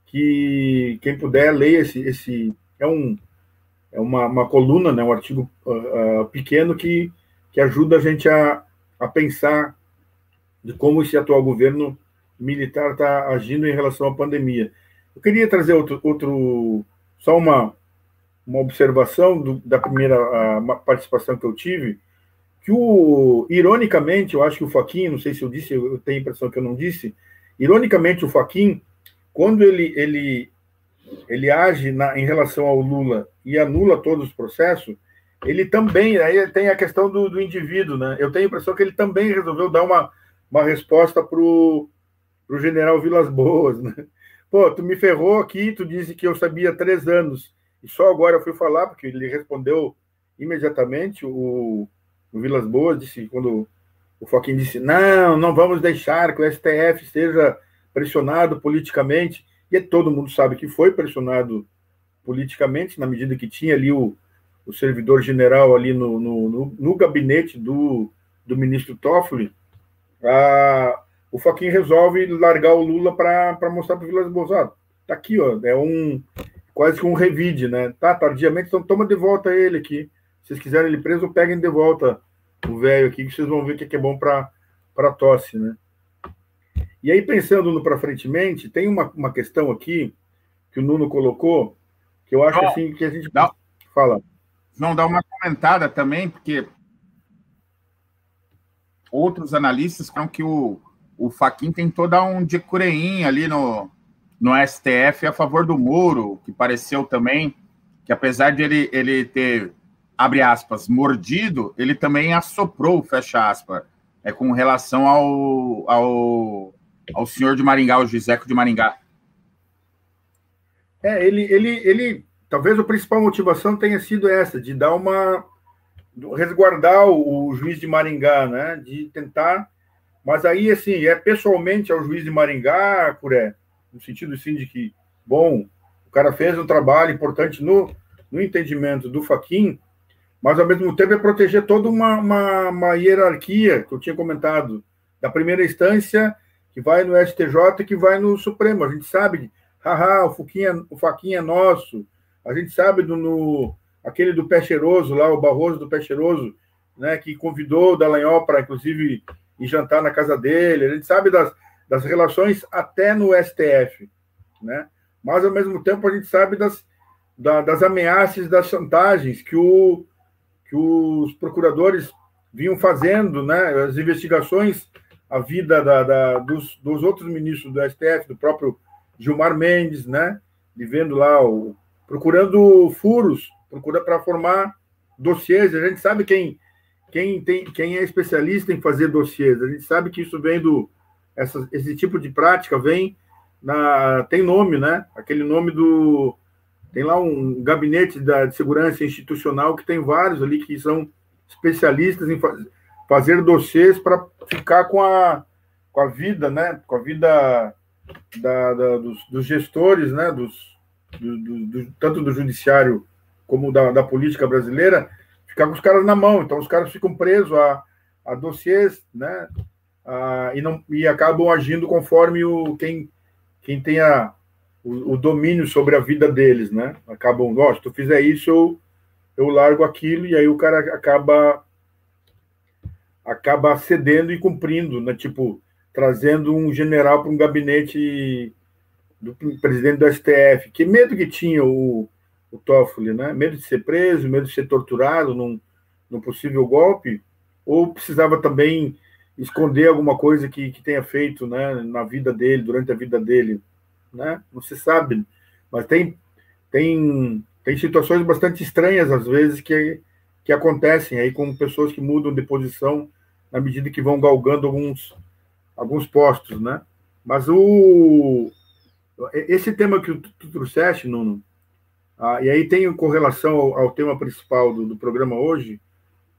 que quem puder leia esse. esse é um, é uma, uma coluna, né, um artigo uh, pequeno que, que ajuda a gente a, a pensar de como esse atual governo militar está agindo em relação à pandemia. Eu queria trazer outro, outro só uma, uma observação do, da primeira participação que eu tive, que o, ironicamente, eu acho que o Faquin, não sei se eu disse, eu tenho a impressão que eu não disse, ironicamente o Faquin, quando ele, ele, ele age na, em relação ao Lula e anula todos os processos, ele também, aí tem a questão do, do indivíduo, né? Eu tenho a impressão que ele também resolveu dar uma, uma resposta para o general Vilas Boas, né? Pô, tu me ferrou aqui, tu disse que eu sabia há três anos, e só agora eu fui falar, porque ele respondeu imediatamente, o, o Vilas Boas disse, quando o Foquinho disse, não, não vamos deixar que o STF seja pressionado politicamente, e todo mundo sabe que foi pressionado politicamente, na medida que tinha ali o, o servidor general ali no, no, no, no gabinete do, do ministro Toffoli, a, o Foquinha resolve largar o Lula para mostrar para o Vilas Boas, ah, tá aqui, ó, é um quase que um revide, né? Tá, tardiamente, então toma de volta ele aqui. Se vocês quiserem ele preso, peguem de volta o velho aqui, que vocês vão ver o que é bom para tosse, né? E aí, pensando no para frentemente, tem uma, uma questão aqui que o Nuno colocou, que eu acho assim que a gente dá, fala. Não, dá uma comentada também, porque outros analistas falam que o, o Faquin tentou dar um de cureinha ali no, no STF a favor do Moro, que pareceu também que apesar de ele, ele ter abre aspas, mordido, ele também assoprou, fecha aspas, é, com relação ao, ao, ao senhor de Maringá, o Giseco de Maringá. É, ele, ele, ele, talvez a principal motivação tenha sido essa, de dar uma, resguardar o, o juiz de Maringá, né, de tentar, mas aí, assim, é pessoalmente ao juiz de Maringá, Curé, no sentido, assim, de que, bom, o cara fez um trabalho importante no, no entendimento do Faquin, mas ao mesmo tempo é proteger toda uma, uma, uma, hierarquia que eu tinha comentado, da primeira instância, que vai no STJ, que vai no Supremo. A gente sabe, haha, o, Fuquinha, o Faquinha é nosso, a gente sabe do, no, aquele do Pé Cheiroso lá, o Barroso do Pé Cheiroso, né, que convidou o Dallagnol para, inclusive, ir jantar na casa dele. A gente sabe das, das relações até no STF, né? Mas, ao mesmo tempo, a gente sabe das, da, das ameaças, das chantagens que o, que os procuradores vinham fazendo, né, as investigações, a vida da, da, dos, dos, outros ministros do STF, do próprio Gilmar Mendes, né, vivendo lá, o, procurando furos, procura para formar dossiês. A gente sabe quem, quem, tem, quem é especialista em fazer dossiês. A gente sabe que isso vem do. Essa, esse tipo de prática vem na. Tem nome, né? Aquele nome do tem lá um gabinete da, de segurança institucional que tem vários ali que são especialistas em faz, fazer dossiês para ficar com a, com a vida, né? Com a vida da, da, dos, dos, gestores, né? Dos, do, do, do, tanto do judiciário como da, da política brasileira, ficar com os caras na mão. Então, os caras ficam presos a, a dossiês, né? Ah, e, não, e acabam agindo conforme o, quem, quem tem a, o, o, domínio sobre a vida deles, né? Acabam, ó, se tu fizer isso, eu, eu largo aquilo, e aí o cara acaba acaba cedendo e cumprindo, né? Tipo, trazendo um general para um gabinete do presidente do STF. Que medo que tinha o, o Toffoli, né? Medo de ser preso, medo de ser torturado num, num possível golpe, ou precisava também esconder alguma coisa que, que tenha feito né, na vida dele, durante a vida dele, né? Não se sabe, mas tem, tem, tem situações bastante estranhas, às vezes, que, que acontecem aí com pessoas que mudam de posição na medida que vão galgando alguns, alguns postos, né? Mas o, esse tema que tu, trouxeste, Nuno, ah, e aí tem correlação ao, ao tema principal do, do, programa hoje,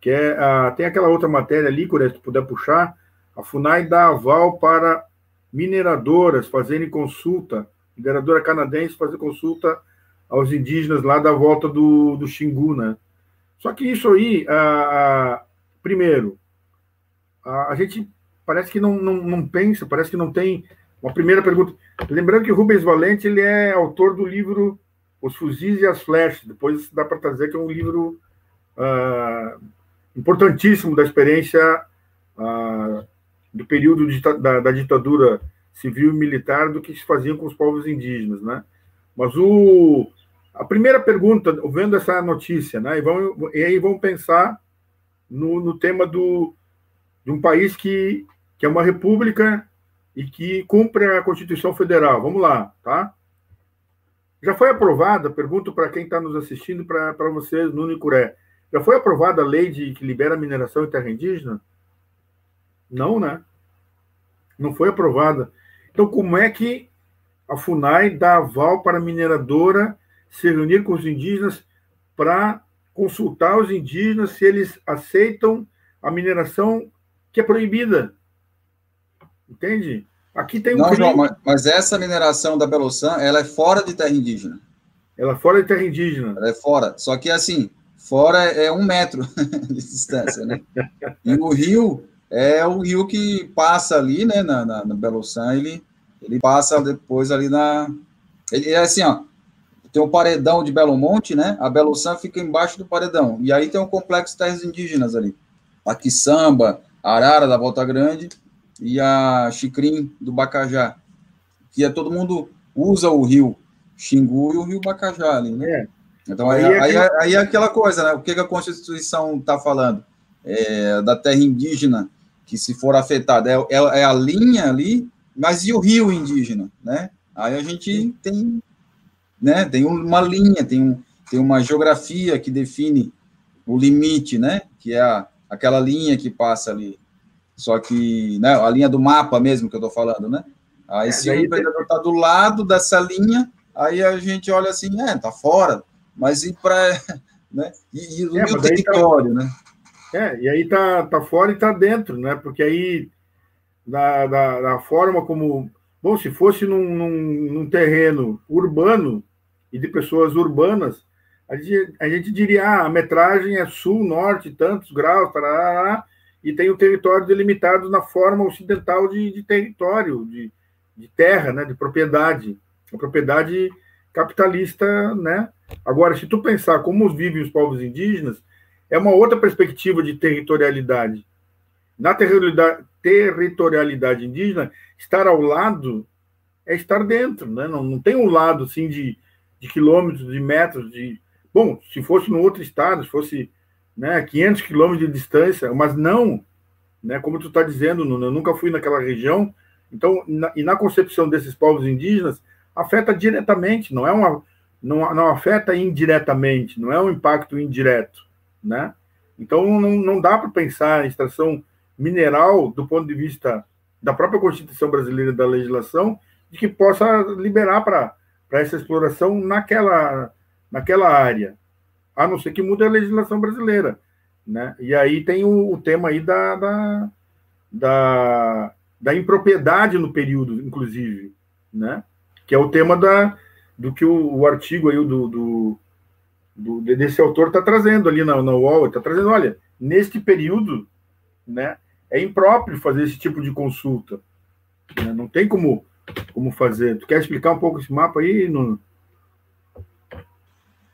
que é ah, tem aquela outra matéria ali, se tu puder puxar, a FUNAI dá aval para mineradoras fazerem consulta, mineradora canadense fazer consulta aos indígenas lá da volta do, do Xingu, né? Só que isso aí, ah, primeiro, a, a, gente parece que não, não, não pensa, parece que não tem uma primeira pergunta. Lembrando que Rubens Valente ele é autor do livro Os Fuzis e as Flechas. Depois dá para trazer que é um livro uh, importantíssimo da experiência uh, do período de, da, da, ditadura civil e militar do que se faziam com os povos indígenas, né? Mas o a primeira pergunta, vendo essa notícia, né? E, vamos, e aí vamos pensar no, no tema do, de um país que, que é uma república e que cumpre a Constituição Federal. Vamos lá, tá? Já foi aprovada, pergunto para quem está nos assistindo, para vocês, Nuno e Curé, já foi aprovada a lei de, que libera a mineração em terra indígena? Não, né? Não foi aprovada. Então, como é que a FUNAI dá aval para a mineradora se reunir com os indígenas para consultar os indígenas se eles aceitam a mineração que é proibida? Entende? Aqui tem um Não, João, mas, mas, essa mineração da Beloçã, ela é fora de terra indígena. Ela é fora de terra indígena. Ela é fora. Só que, assim, fora é um metro de distância, né? E o rio é o rio que passa ali, né, na, na, na Beloçã, ele, ele passa depois ali na... Ele é assim, ó, tem o paredão de Belo Monte, né? A Beloçã fica embaixo do paredão. E aí tem um complexo de terras indígenas ali. Aqui Samba, Arara da Volta Grande e a Chicrim do Bacajá, que é todo mundo usa o rio Xingu e o rio Bacajá ali, né? É. Então aí, aí, é aí, aí, é aquela coisa, né? O que, que a Constituição está falando? É, da terra indígena, que se for afetada, é, é, é, a linha ali, mas e o rio indígena, né? Aí a gente tem, né? Tem uma linha, tem, um, tem uma geografia que define o limite, né? Que é a, aquela linha que passa ali. Só que, né, a linha do mapa mesmo que eu estou falando, né? Aí é, se o empreendedor está do lado dessa linha, aí a gente olha assim, é, tá fora, mas e para, né? E, e o é, meu tá território, tá, né? É, e aí tá, tá fora e tá dentro, né? Porque aí, da, da, da forma como, bom, se fosse num, num, num, terreno urbano e de pessoas urbanas, a gente, a gente diria, ah, a metragem é sul, norte, tantos graus, tarará, e tem o território delimitado na forma ocidental de, de território, de, de, terra, né, de propriedade, a propriedade capitalista, né? Agora, se tu pensar como vivem os povos indígenas, é uma outra perspectiva de territorialidade. Na territorialidade indígena, estar ao lado é estar dentro, né? Não, não tem um lado assim de, de quilômetros, de metros, de bom, se fosse no outro estado, se fosse né, 500 quilômetros de distância, mas não, né, como tu está dizendo, eu nunca fui naquela região, então, na, e na concepção desses povos indígenas, afeta diretamente, não é uma, não, não afeta indiretamente, não é um impacto indireto, né? Então, não, não dá para pensar em extração mineral do ponto de vista da própria Constituição brasileira da legislação, de que possa liberar para essa exploração naquela, naquela área a não ser que mude a legislação brasileira. Né? E aí tem o, o tema aí da, da, da, da, impropriedade no período, inclusive, né? que é o tema da, do que o, o artigo aí do, do, do, desse autor está trazendo ali na, na UOL, está trazendo, olha, neste período, né, é impróprio fazer esse tipo de consulta. Né? Não tem como, como fazer. Tu quer explicar um pouco esse mapa aí, Nuno?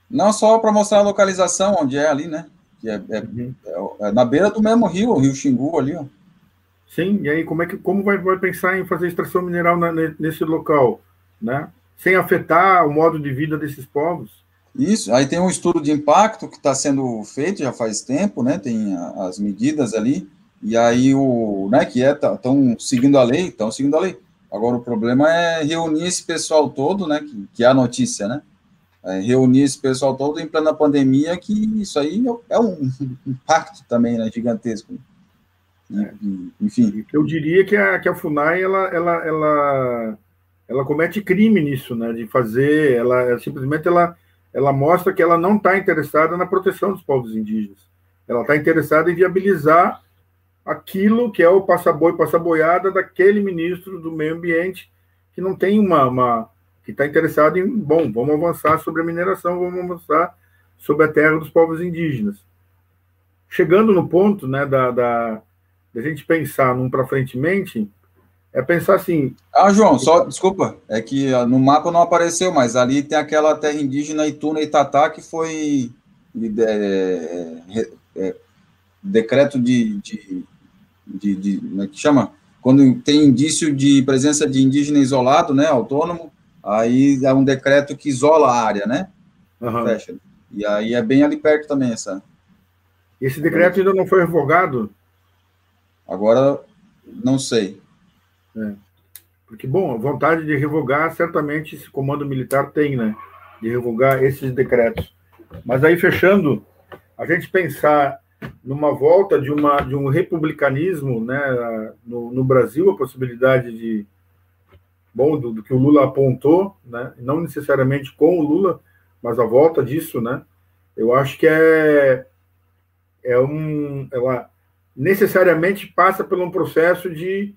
Não só para mostrar a localização onde é ali, né? Que é, é, uhum. é, é, na beira do mesmo rio, o rio Xingu ali, ó. Sim, e aí como é que como vai, vai pensar em fazer extração mineral na, nesse local, né? Sem afetar o modo de vida desses povos? Isso, aí tem um estudo de impacto que está sendo feito já faz tempo, né? Tem as medidas ali, e aí o, né, que é, estão tá, seguindo a lei, estão seguindo a lei. Agora o problema é reunir esse pessoal todo, né? Que, que é a notícia, né? É, reunir esse pessoal todo em plena pandemia, que isso aí é um impacto também né, gigantesco. É. Enfim. Eu diria que a, que a FUNAI ela, ela, ela, ela comete crime nisso, né? De fazer, ela simplesmente ela, ela mostra que ela não está interessada na proteção dos povos indígenas. Ela está interessada em viabilizar aquilo que é o passa-boi, passa-boiada daquele ministro do meio ambiente que não tem uma, uma que está interessado em, bom, vamos avançar sobre a mineração, vamos avançar sobre a terra dos povos indígenas. Chegando no ponto né, da, da, da gente pensar num para frentemente, é pensar assim. Ah, João, só desculpa, é que no mapa não apareceu, mas ali tem aquela terra indígena Ituna e Tatá que foi é, é, é, decreto de, de, de, de, como é que chama? Quando tem indício de presença de indígena isolado, né, autônomo, Aí é um decreto que isola a área, né? Uhum. Fecha. E aí é bem ali perto também essa. Esse decreto ainda não foi revogado? Agora, não sei. É. Porque, bom, a vontade de revogar, certamente esse comando militar tem, né? De revogar esses decretos. Mas aí, fechando, a gente pensar numa volta de, uma, de um republicanismo né, no, no Brasil, a possibilidade de bom do, do, que o Lula apontou, né? não necessariamente com o Lula, mas a volta disso, né? eu acho que é, é um. Ela necessariamente passa por um processo de,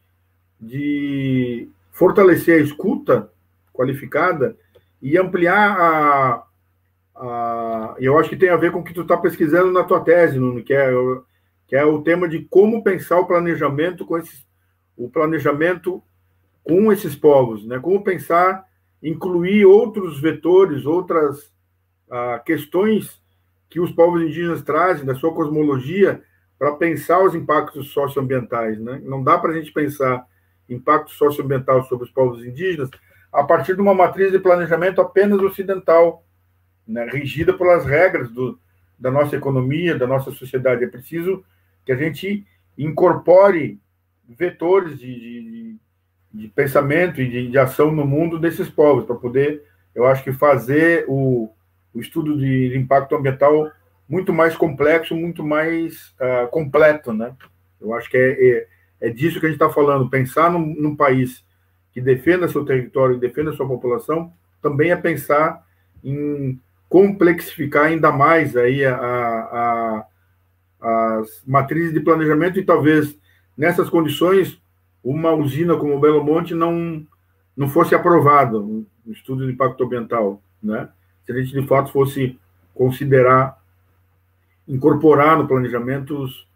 de fortalecer a escuta qualificada e ampliar a, a. Eu acho que tem a ver com o que tu está pesquisando na tua tese, Nuno, que é, que é o tema de como pensar o planejamento com esses, o planejamento com esses povos, né? Como pensar, incluir outros vetores, outras ah, questões que os povos indígenas trazem da sua cosmologia para pensar os impactos socioambientais, né? Não dá para a gente pensar impacto socioambiental sobre os povos indígenas a partir de uma matriz de planejamento apenas ocidental, né? pelas regras do, da nossa economia, da nossa sociedade. É preciso que a gente incorpore vetores de, de, de pensamento e de, de, ação no mundo desses povos, para poder, eu acho que fazer o, o estudo de impacto ambiental muito mais complexo, muito mais uh, completo, né? Eu acho que é, é, é disso que a gente está falando. Pensar num, num, país que defenda seu território defenda sua população também é pensar em complexificar ainda mais aí a, a, a, as matrizes de planejamento e talvez nessas condições uma usina como o Belo Monte não, não fosse aprovado no estudo de impacto ambiental, né? Se a gente de fato fosse considerar incorporar no planejamento os,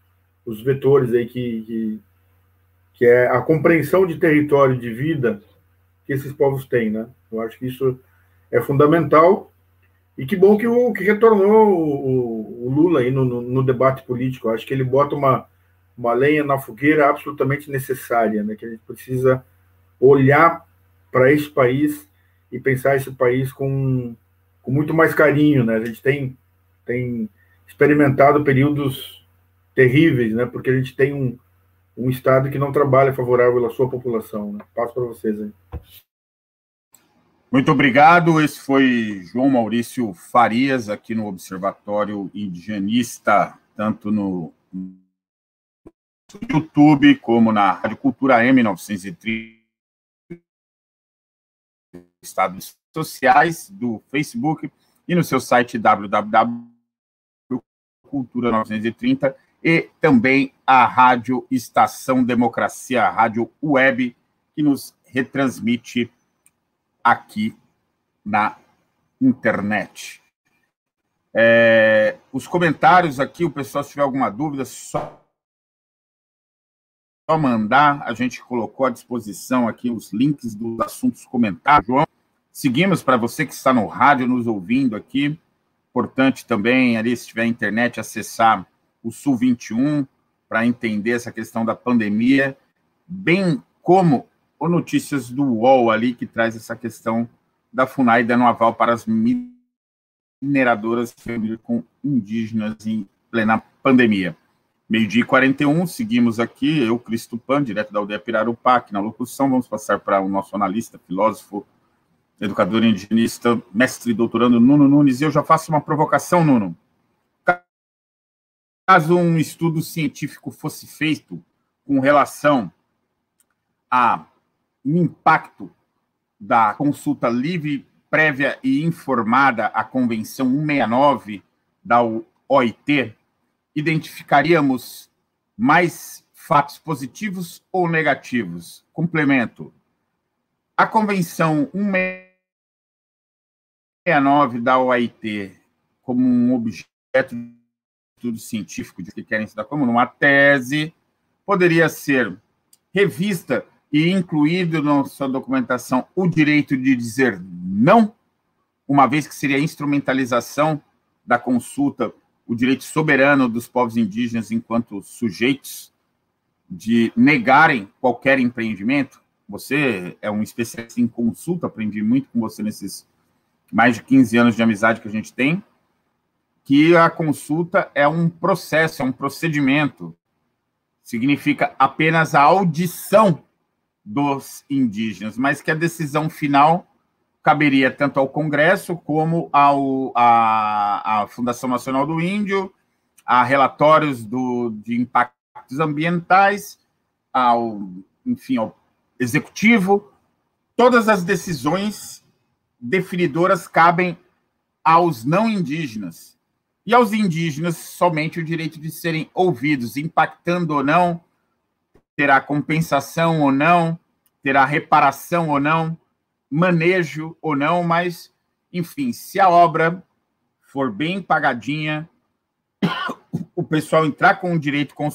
os vetores aí que, que, que é a compreensão de território de vida que esses povos têm, né? Eu acho que isso é fundamental e que bom que o que retornou o, o Lula aí no, no, no, debate político. Eu acho que ele bota uma uma lenha na fogueira absolutamente necessária, né? que a gente precisa olhar para esse país e pensar esse país com, com muito mais carinho. Né? A gente tem, tem experimentado períodos terríveis, né? porque a gente tem um, um Estado que não trabalha favorável à sua população. Né? Passo para vocês aí. Muito obrigado. Esse foi João Maurício Farias, aqui no Observatório Indigenista, tanto no YouTube, como na Rádio Cultura M930, estados sociais do Facebook e no seu site www.cultura930 e também a Rádio Estação Democracia, a rádio web que nos retransmite aqui na internet. É, os comentários aqui, o pessoal, se tiver alguma dúvida, só, só mandar. A gente colocou à disposição aqui os links dos assuntos comentados. João, seguimos para você que está no rádio nos ouvindo aqui. Importante também, ali, se tiver internet, acessar o Sul 21 para entender essa questão da pandemia, bem como o Notícias do UOL ali, que traz essa questão da FUNAI dando aval para as mineradoras com indígenas em plena pandemia. Meio-dia e 41, seguimos aqui, eu, Cristo Pan, direto da aldeia Pirarupa, aqui na locução. Vamos passar para o nosso analista, filósofo, educador indigenista, mestre e doutorando Nuno Nunes. E eu já faço uma provocação, Nuno. Caso um estudo científico fosse feito com relação ao impacto da consulta livre, prévia e informada à Convenção 169 da OIT, identificaríamos mais fatos positivos ou negativos? Complemento. A Convenção 169 da OIT, como um objeto estudo científico de que querem estudar como numa tese, poderia ser revista e incluído na sua documentação o direito de dizer não, uma vez que seria a instrumentalização da consulta, o direito soberano dos povos indígenas enquanto sujeitos de negarem qualquer empreendimento. Você é um especialista em consulta, aprendi muito com você nesses mais de 15 anos de amizade que a gente tem, que a consulta é um processo, é um procedimento. Significa apenas a audição dos indígenas, mas que a decisão final caberia tanto ao Congresso como ao, à, à Fundação Nacional do Índio, a relatórios do, de impactos ambientais, ao, enfim, ao Executivo. Todas as decisões definidoras cabem aos não indígenas. E aos indígenas somente o direito de serem ouvidos, impactando ou não terá compensação ou não, terá reparação ou não, manejo ou não, mas, enfim, se a obra for bem pagadinha, o pessoal entrar com o direito, com,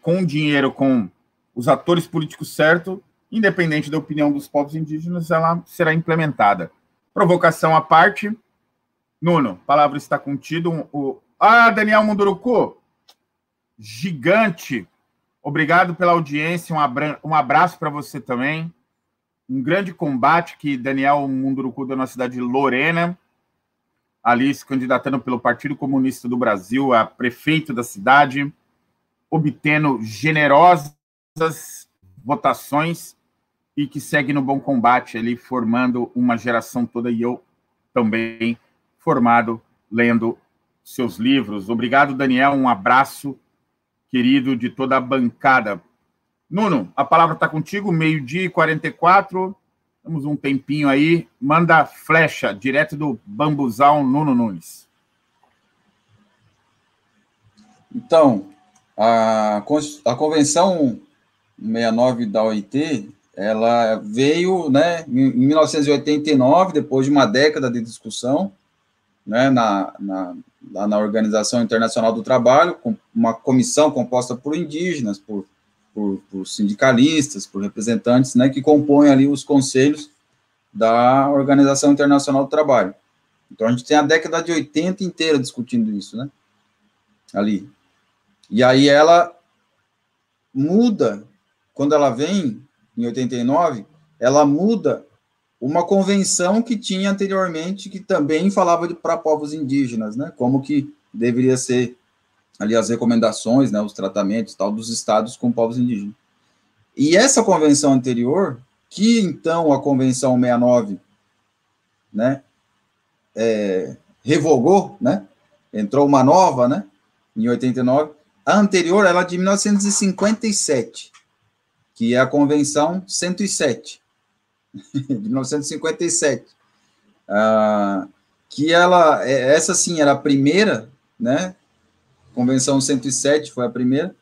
com o dinheiro, com os atores políticos certos, independente da opinião dos povos indígenas, ela será implementada. Provocação à parte. Nuno, palavra está contido. O... Ah, Daniel Munduruku, gigante. Obrigado pela audiência, um abraço para você também. Um grande combate que Daniel Munduruku deu na cidade de Lorena, ali se candidatando pelo Partido Comunista do Brasil a prefeito da cidade, obtendo generosas votações e que segue no bom combate ali, formando uma geração toda, e eu também formado, lendo seus livros. Obrigado, Daniel, um abraço querido de toda a bancada. Nuno, a palavra está contigo, meio-dia e 44. Temos um tempinho aí. Manda flecha direto do bambuzal Nuno Nunes. Então, a, a Convenção 69 da OIT, ela veio né, em 1989, depois de uma década de discussão, né, na, na, lá na Organização Internacional do Trabalho, com uma comissão composta por indígenas, por, por, por, sindicalistas, por representantes, né, que compõem ali os conselhos da Organização Internacional do Trabalho. Então, a gente tem a década de 80 inteira discutindo isso, né, ali. E aí ela muda, quando ela vem, em 89, ela muda uma convenção que tinha anteriormente, que também falava para povos indígenas, né? Como que deveria ser ali as recomendações, né, os tratamentos tal dos estados com povos indígenas. E essa convenção anterior, que então a convenção 69, né, é, revogou, né, entrou uma nova, né, em 89, a anterior ela é de 1957, que é a convenção 107 de 1957, ah, que ela, é, essa sim era a primeira, né, Convenção 107 foi a primeira,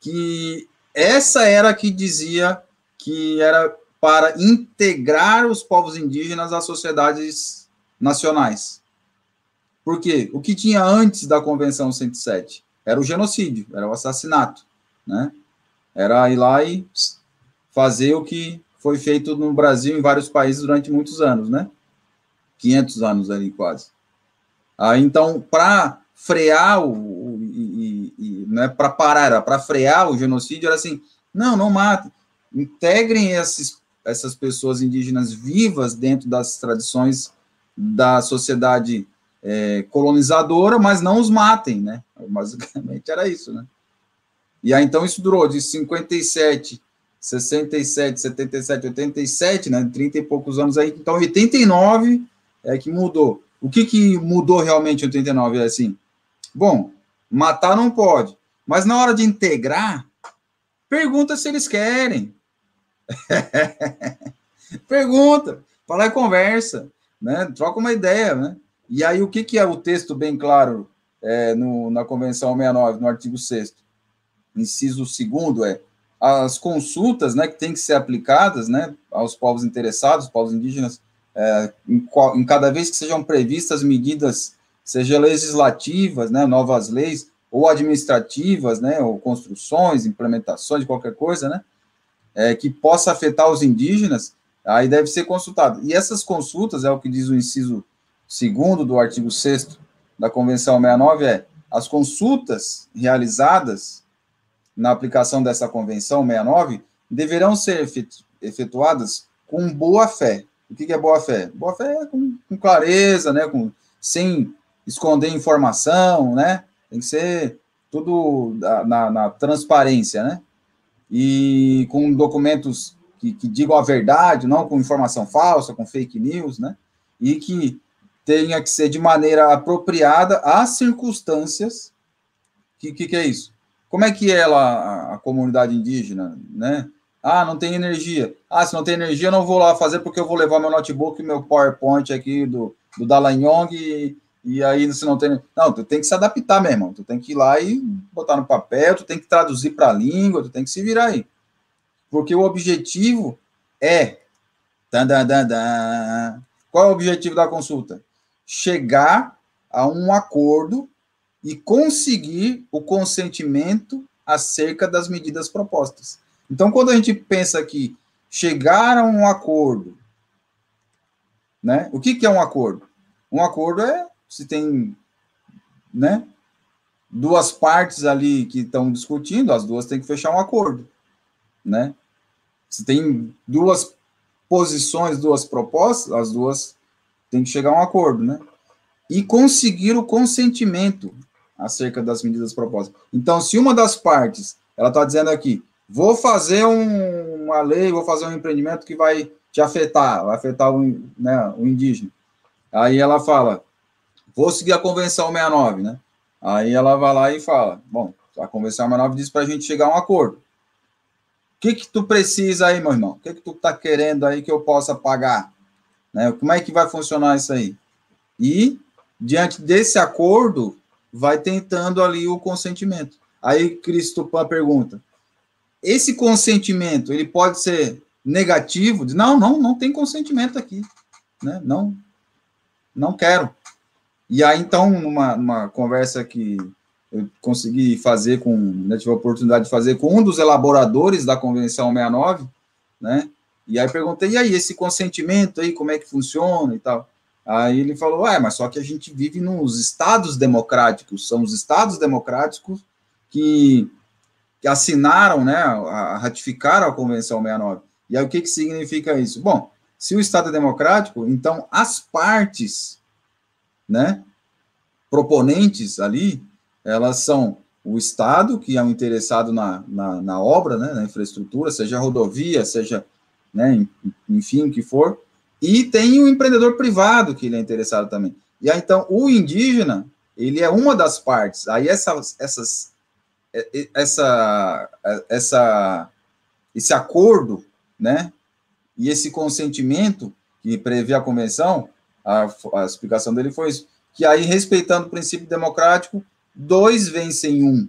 que essa era que dizia que era para integrar os povos indígenas às sociedades nacionais. Porque o que tinha antes da Convenção 107 era o genocídio, era o assassinato, né? Era ir lá e fazer o que foi feito no Brasil em vários países durante muitos anos, né? 500 anos ali quase. Ah, então, para frear o, o e, e, não é para parar, para frear o genocídio era assim, não, não matem, integrem esses, essas pessoas indígenas vivas dentro das tradições da sociedade é, colonizadora, mas não os matem, né? Basicamente era isso, né? E aí, então, isso durou de 57, 67, 77, 87, né? 30 e poucos anos aí. Então, 89 é que mudou. O que, que mudou realmente em 89? É assim, bom, matar não pode, mas na hora de integrar, pergunta se eles querem. pergunta, fala e conversa, né? Troca uma ideia, né? E aí, o que, que é o texto bem claro é, no, na Convenção 69, no artigo 6 inciso 2 é as consultas né, que têm que ser aplicadas né, aos povos interessados, povos indígenas, é, em, em, cada vez que sejam previstas medidas, seja legislativas, né, novas leis, ou administrativas, né, ou construções, implementações qualquer coisa, né, é, que possa afetar os indígenas, aí deve ser consultado. E essas consultas, é o que diz o inciso segundo do artigo 6 da Convenção 69, é as consultas realizadas na aplicação dessa Convenção 69 deverão ser efetuadas com boa fé. O que é boa fé? Boa fé é com, com clareza, né, com, sem esconder informação, né, tem que ser tudo na, na transparência, né, e com documentos que, que, digam a verdade, não com informação falsa, com fake news, né, e que tenha que ser de maneira apropriada às circunstâncias. O que, que, que, é isso? Como é que é lá a, comunidade indígena, né? Ah, não tem energia. Ah, se não tem energia, eu não vou lá fazer porque eu vou levar meu notebook e meu PowerPoint aqui do, do Dallagnol e, e aí se não tem... Não, tu tem que se adaptar, meu irmão. Tu tem que ir lá e botar no papel, tu tem que traduzir para a língua, tu tem que se virar aí. Porque o objetivo é... Qual é o objetivo da consulta? chegar a um acordo e conseguir o consentimento acerca das medidas propostas. Então, quando a gente pensa que chegar a um acordo, né? O que, que é um acordo? Um acordo é se tem, né? Duas partes ali que estão discutindo, as duas têm que fechar um acordo, né? Se tem duas posições, duas propostas, as duas tem que chegar a um acordo, né? E conseguir o consentimento acerca das medidas propostas. Então, se uma das partes, ela está dizendo aqui, vou fazer um, uma lei, vou fazer um empreendimento que vai te afetar, vai afetar o, né, o indígena. Aí ela fala, vou seguir a Convenção 69, né? Aí ela vai lá e fala, bom, a Convenção 69 diz para a gente chegar a um acordo. O que que tu precisa aí, meu irmão? O que que tu está querendo aí que eu possa pagar? Né? Como é que vai funcionar isso aí? E, diante desse acordo, vai tentando ali o consentimento. Aí Cristopan pergunta: esse consentimento ele pode ser negativo? Não, não, não tem consentimento aqui, né? Não, não quero. E aí então numa, numa conversa que eu consegui fazer com, né, tive a oportunidade de fazer com um dos elaboradores da Convenção 69, né? E aí perguntei, e aí, esse consentimento aí, como é que funciona e tal? Aí ele falou, é, mas só que a gente vive nos estados democráticos, são os estados democráticos que, que assinaram, né, a, ratificaram a Convenção 69. E aí o que, que significa isso? Bom, se o Estado é democrático, então as partes, né, proponentes ali, elas são o Estado, que é o interessado na, na, na obra, né, na infraestrutura, seja rodovia, seja né, enfim, o que for, e tem o empreendedor privado que ele é interessado também. E aí, então, o indígena, ele é uma das partes. Aí, essas, essas, é, essa, é, essa, esse acordo, né, e esse consentimento que prevê a convenção, a, a explicação dele foi isso, que aí, respeitando o princípio democrático, dois vencem um.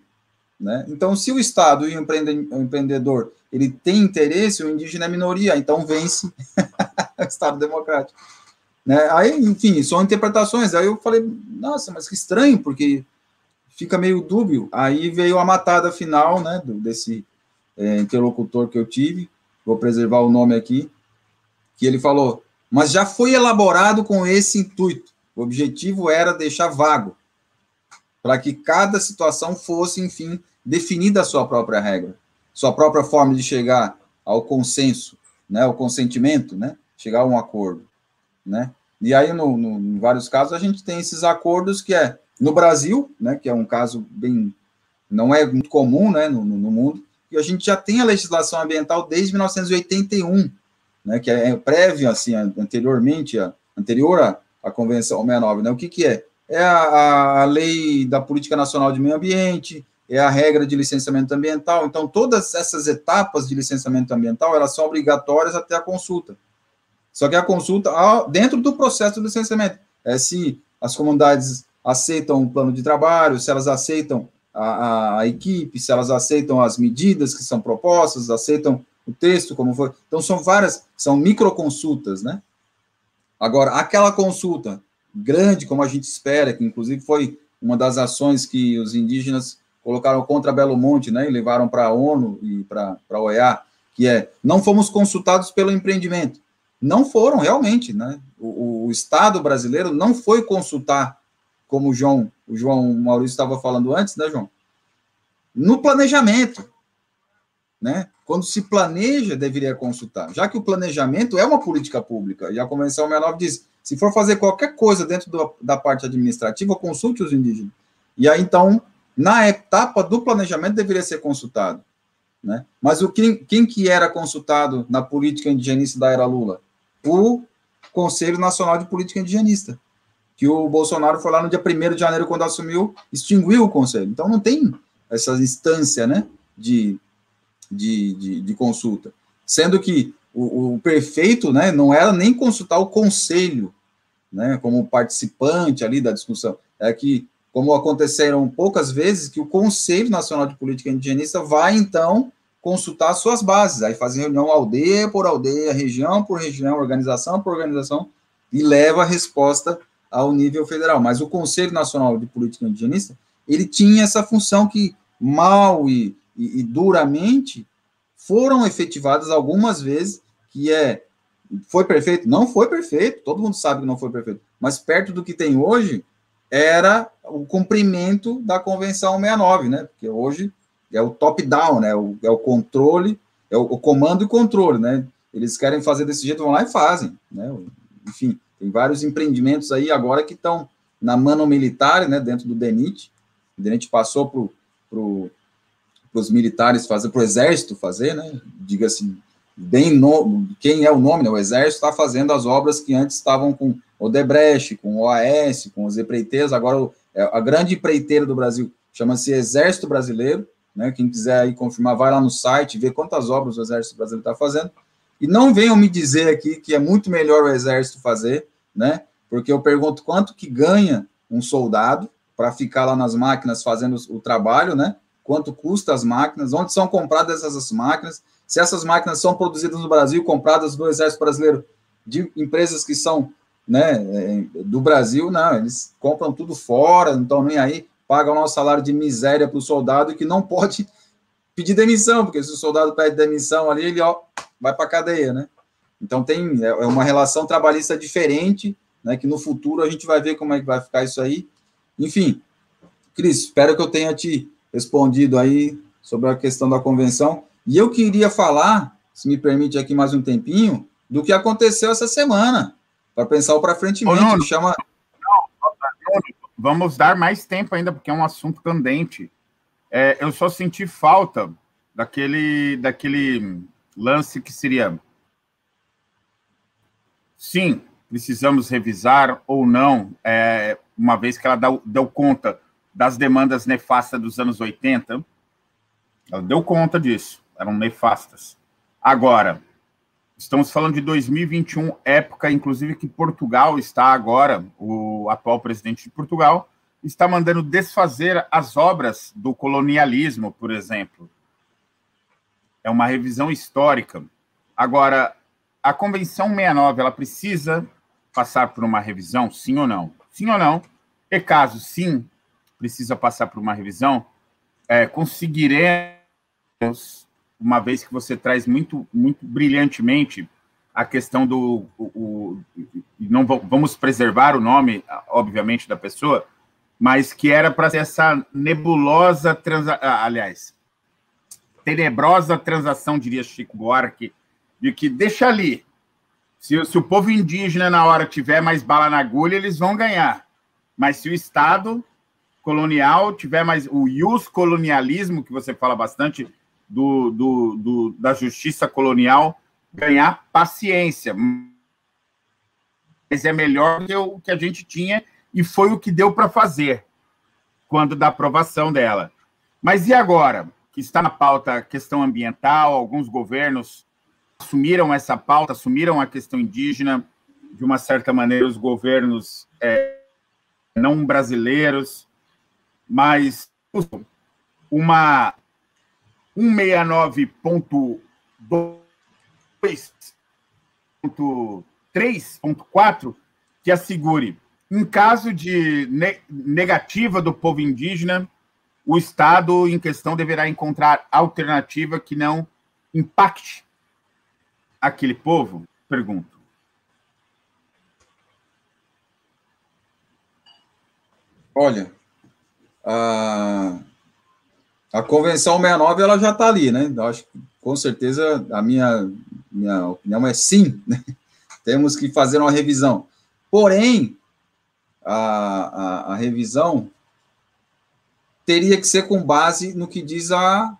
Né? Então, se o Estado e o empreendedor ele tem interesse, o indígena é minoria, então vence Estado democrático. Né? Aí, enfim, são interpretações. Aí eu falei, nossa, mas que estranho, porque fica meio dúbio. Aí veio a matada final, né, do, desse é, interlocutor que eu tive, vou preservar o nome aqui, que ele falou, mas já foi elaborado com esse intuito. O objetivo era deixar vago, para que cada situação fosse, enfim, definida a sua própria regra, sua própria forma de chegar ao consenso, né, ao consentimento, né, chegar a um acordo, né. E aí, no, no, em vários casos, a gente tem esses acordos que é no Brasil, né, que é um caso bem, não é muito comum, né, no, no mundo, e a gente já tem a legislação ambiental desde 1981, né, que é prévio, assim, anteriormente, a, anterior à, à Convenção 69, né, o que que é? É a, a lei da Política Nacional de Meio Ambiente, é a regra de licenciamento ambiental. Então, todas essas etapas de licenciamento ambiental, elas são obrigatórias até a consulta. Só que a consulta, dentro do processo de licenciamento, é se as comunidades aceitam o plano de trabalho, se elas aceitam a, a, equipe, se elas aceitam as medidas que são propostas, aceitam o texto, como foi. Então, são várias, são microconsultas, né? Agora, aquela consulta grande, como a gente espera, que inclusive foi uma das ações que os indígenas colocaram contra Belo Monte, né, e levaram para a ONU e para a OEA, que é, não fomos consultados pelo empreendimento. Não foram, realmente, né? O, o Estado brasileiro não foi consultar, como o João, o João Maurício estava falando antes, né, João? No planejamento, né? Quando se planeja, deveria consultar, já que o planejamento é uma política pública, e a Convenção 69 diz, se for fazer qualquer coisa dentro do, da parte administrativa, consulte os indígenas. E aí, então, na etapa do planejamento, deveria ser consultado. Né? Mas o quem, quem que era consultado na política indigenista da era Lula? O Conselho Nacional de Política Indigenista, que o Bolsonaro foi lá no dia 1 de janeiro, quando assumiu, extinguiu o Conselho. Então, não tem essa instância né, de, de, de, de consulta. Sendo que o, o prefeito né, não era nem consultar o conselho, né, como participante ali da discussão. É que, como aconteceram poucas vezes, que o Conselho Nacional de Política Indigenista vai, então, consultar suas bases, aí faz reunião aldeia por aldeia, região por região, organização por organização, e leva a resposta ao nível federal. Mas o Conselho Nacional de Política Indigenista, ele tinha essa função que mal e, e, e duramente foram efetivadas algumas vezes que é foi perfeito? Não foi perfeito, todo mundo sabe que não foi perfeito, mas perto do que tem hoje era o cumprimento da Convenção 69, né? Porque hoje é o top-down, né? O, é o controle, é o, o, comando e controle, né? Eles querem fazer desse jeito, vão lá e fazem, né? Enfim, tem vários empreendimentos aí agora que estão na mano militar, né? Dentro do DENIT. O DENIT passou para pro, os militares fazer, para o exército fazer, né? Diga assim, bem no, quem é o nome, né? O Exército está fazendo as obras que antes estavam com o Debrecht, com o OAS, com os empreiteiros, agora é, a grande empreiteira do Brasil chama-se Exército Brasileiro, né? Quem quiser aí confirmar, vai lá no site, ver quantas obras o Exército Brasileiro está fazendo. E não venham me dizer aqui que é muito melhor o Exército fazer, né? Porque eu pergunto quanto que ganha um soldado para ficar lá nas máquinas fazendo o trabalho, né? Quanto custa as máquinas, onde são compradas essas máquinas, se essas máquinas são produzidas no Brasil, compradas do Exército Brasileiro, de empresas que são né, é, do Brasil, não, eles compram tudo fora, não estão nem aí, pagam o nosso salário de miséria para o soldado que não pode pedir demissão, porque se o soldado pede demissão ali, ele ó, vai para a cadeia, né? Então tem é, é uma relação trabalhista diferente, né? Que no futuro a gente vai ver como é que vai ficar isso aí. Enfim, Cris, espero que eu tenha te respondido aí sobre a questão da convenção. E eu queria falar, se me permite aqui mais um tempinho, do que aconteceu essa semana, para pensar para frente. Não, chama... Vamos dar mais tempo ainda, porque é um assunto candente. É, eu só senti falta daquele, daquele lance que seria. Sim, precisamos revisar ou não, é, uma vez que ela deu, deu conta das demandas nefastas dos anos 80, ela deu conta disso eram nefastas. Agora, estamos falando de 2021, época, inclusive, que Portugal está agora, o atual presidente de Portugal, está mandando desfazer as obras do colonialismo, por exemplo. É uma revisão histórica. Agora, a Convenção 69, ela precisa passar por uma revisão, sim ou não? Sim ou não? E caso sim, precisa passar por uma revisão, é, conseguiremos, uma vez que você traz muito, muito brilhantemente a questão do. O, o, não vamos preservar o nome, obviamente, da pessoa, mas que era para ser essa nebulosa transa, aliás, tenebrosa transação, diria Chico Buarque, de que deixa ali. Se, se o povo indígena, na hora, tiver mais bala na agulha, eles vão ganhar. Mas se o Estado colonial tiver mais. O ius colonialismo, que você fala bastante, do, do, do, da justiça colonial, ganhar paciência. Mas é melhor do que o que a gente tinha e foi o que deu para fazer quando da aprovação dela. Mas e agora? Que está na pauta a questão ambiental, alguns governos assumiram essa pauta, assumiram a questão indígena, de uma certa maneira, os governos é, não brasileiros, mas uma 169.2.3.4 que assegure, em caso de ne negativa do povo indígena, o Estado em questão deverá encontrar alternativa que não impacte aquele povo? Pergunto. Olha, a, a Convenção 69 ela já está ali, né? Eu acho que, com certeza, a minha, minha opinião é sim, né? temos que fazer uma revisão. Porém, a, a, a revisão teria que ser com base no que diz a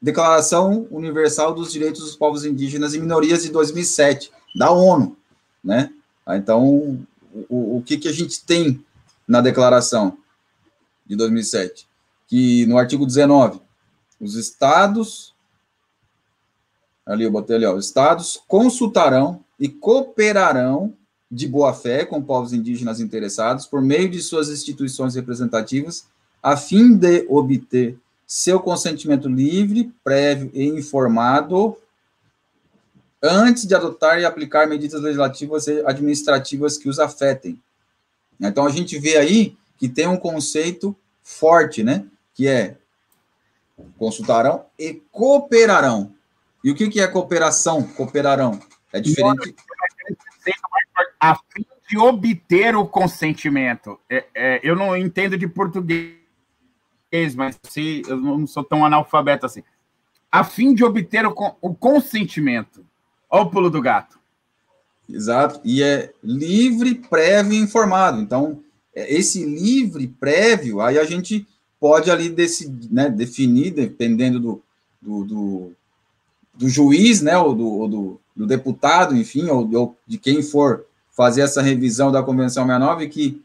Declaração Universal dos Direitos dos Povos Indígenas e Minorias de 2007, da ONU, né? Então, o, o que, que a gente tem na declaração de 2007? Que no artigo 19, os estados, ali eu botei ali, ó, os estados consultarão e cooperarão de boa fé com povos indígenas interessados por meio de suas instituições representativas, a fim de obter seu consentimento livre, prévio e informado antes de adotar e aplicar medidas legislativas e administrativas que os afetem. Então a gente vê aí que tem um conceito forte, né? Que é consultarão e cooperarão. E o que, que é cooperação? Cooperarão. É diferente. A fim de obter o consentimento. É, é, eu não entendo de português mas se eu não sou tão analfabeto assim. A fim de obter o, o consentimento. Olha o pulo do gato. Exato. E é livre, prévio e informado. Então, é, esse livre, prévio, aí a gente pode ali decidir, né, definir, dependendo do, do, do, do juiz, né, ou do, ou do, do, deputado, enfim, ou, ou de quem for fazer essa revisão da Convenção 69, que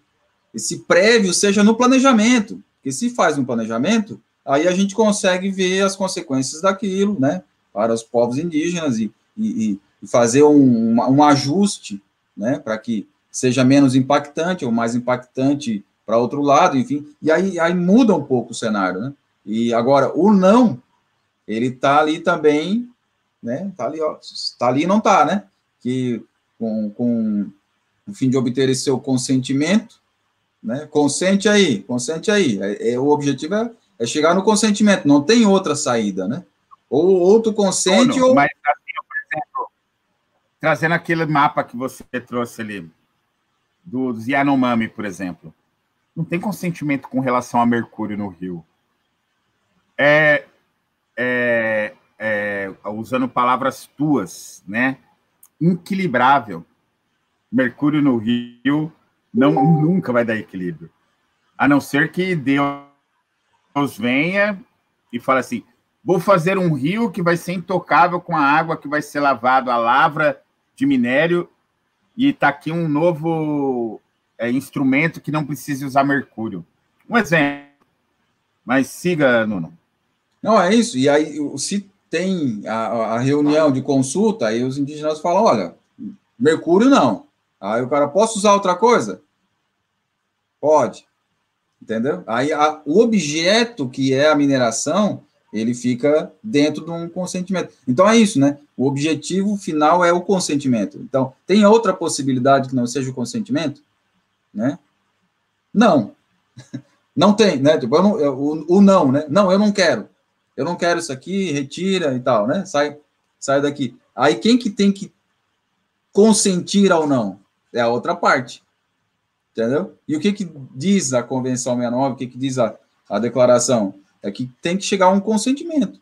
esse prévio seja no planejamento. Porque se faz um planejamento, aí a gente consegue ver as consequências daquilo, né, para os povos indígenas e, e, e fazer um, um ajuste, né, para que seja menos impactante ou mais impactante para outro lado, enfim, e aí, aí muda um pouco o cenário, né? E agora, o não, ele está ali também, né? Está ali, ó, está ali e não está, né? Que com, com o fim de obter esse seu consentimento, né? Consente aí, consente aí. É, é o objetivo é, é, chegar no consentimento, não tem outra saída, né? Ou outro consente ou. Mas, assim, por exemplo, trazendo aquele mapa que você trouxe ali, dos Yanomami, por exemplo. Não tem consentimento com relação a Mercúrio no Rio. É, é, é, usando palavras tuas, né? Inquilibrável. Mercúrio no Rio não nunca vai dar equilíbrio. A não ser que Deus venha e fale assim: vou fazer um rio que vai ser intocável com a água que vai ser lavado a lavra de minério e está aqui um novo é, instrumento que não precise usar mercúrio. Um exemplo. Mas siga, Nuno. Não, é isso. E aí, se tem a, a reunião de consulta, aí os indígenas falam: olha, mercúrio não. Aí o cara, posso usar outra coisa? Pode. Entendeu? Aí a, o objeto que é a mineração, ele fica dentro de um consentimento. Então é isso, né? O objetivo final é o consentimento. Então, tem outra possibilidade que não seja o consentimento? Né? Não. Não tem, né? Tipo, eu não, eu, o, o, não, né? Não, eu não quero. Eu não quero isso aqui, retira e tal, né? Sai, sai daqui. Aí quem que tem que consentir ao não? É a outra parte. Entendeu? E o que que diz a Convenção 69? O que que diz a, a declaração? É que tem que chegar a um consentimento,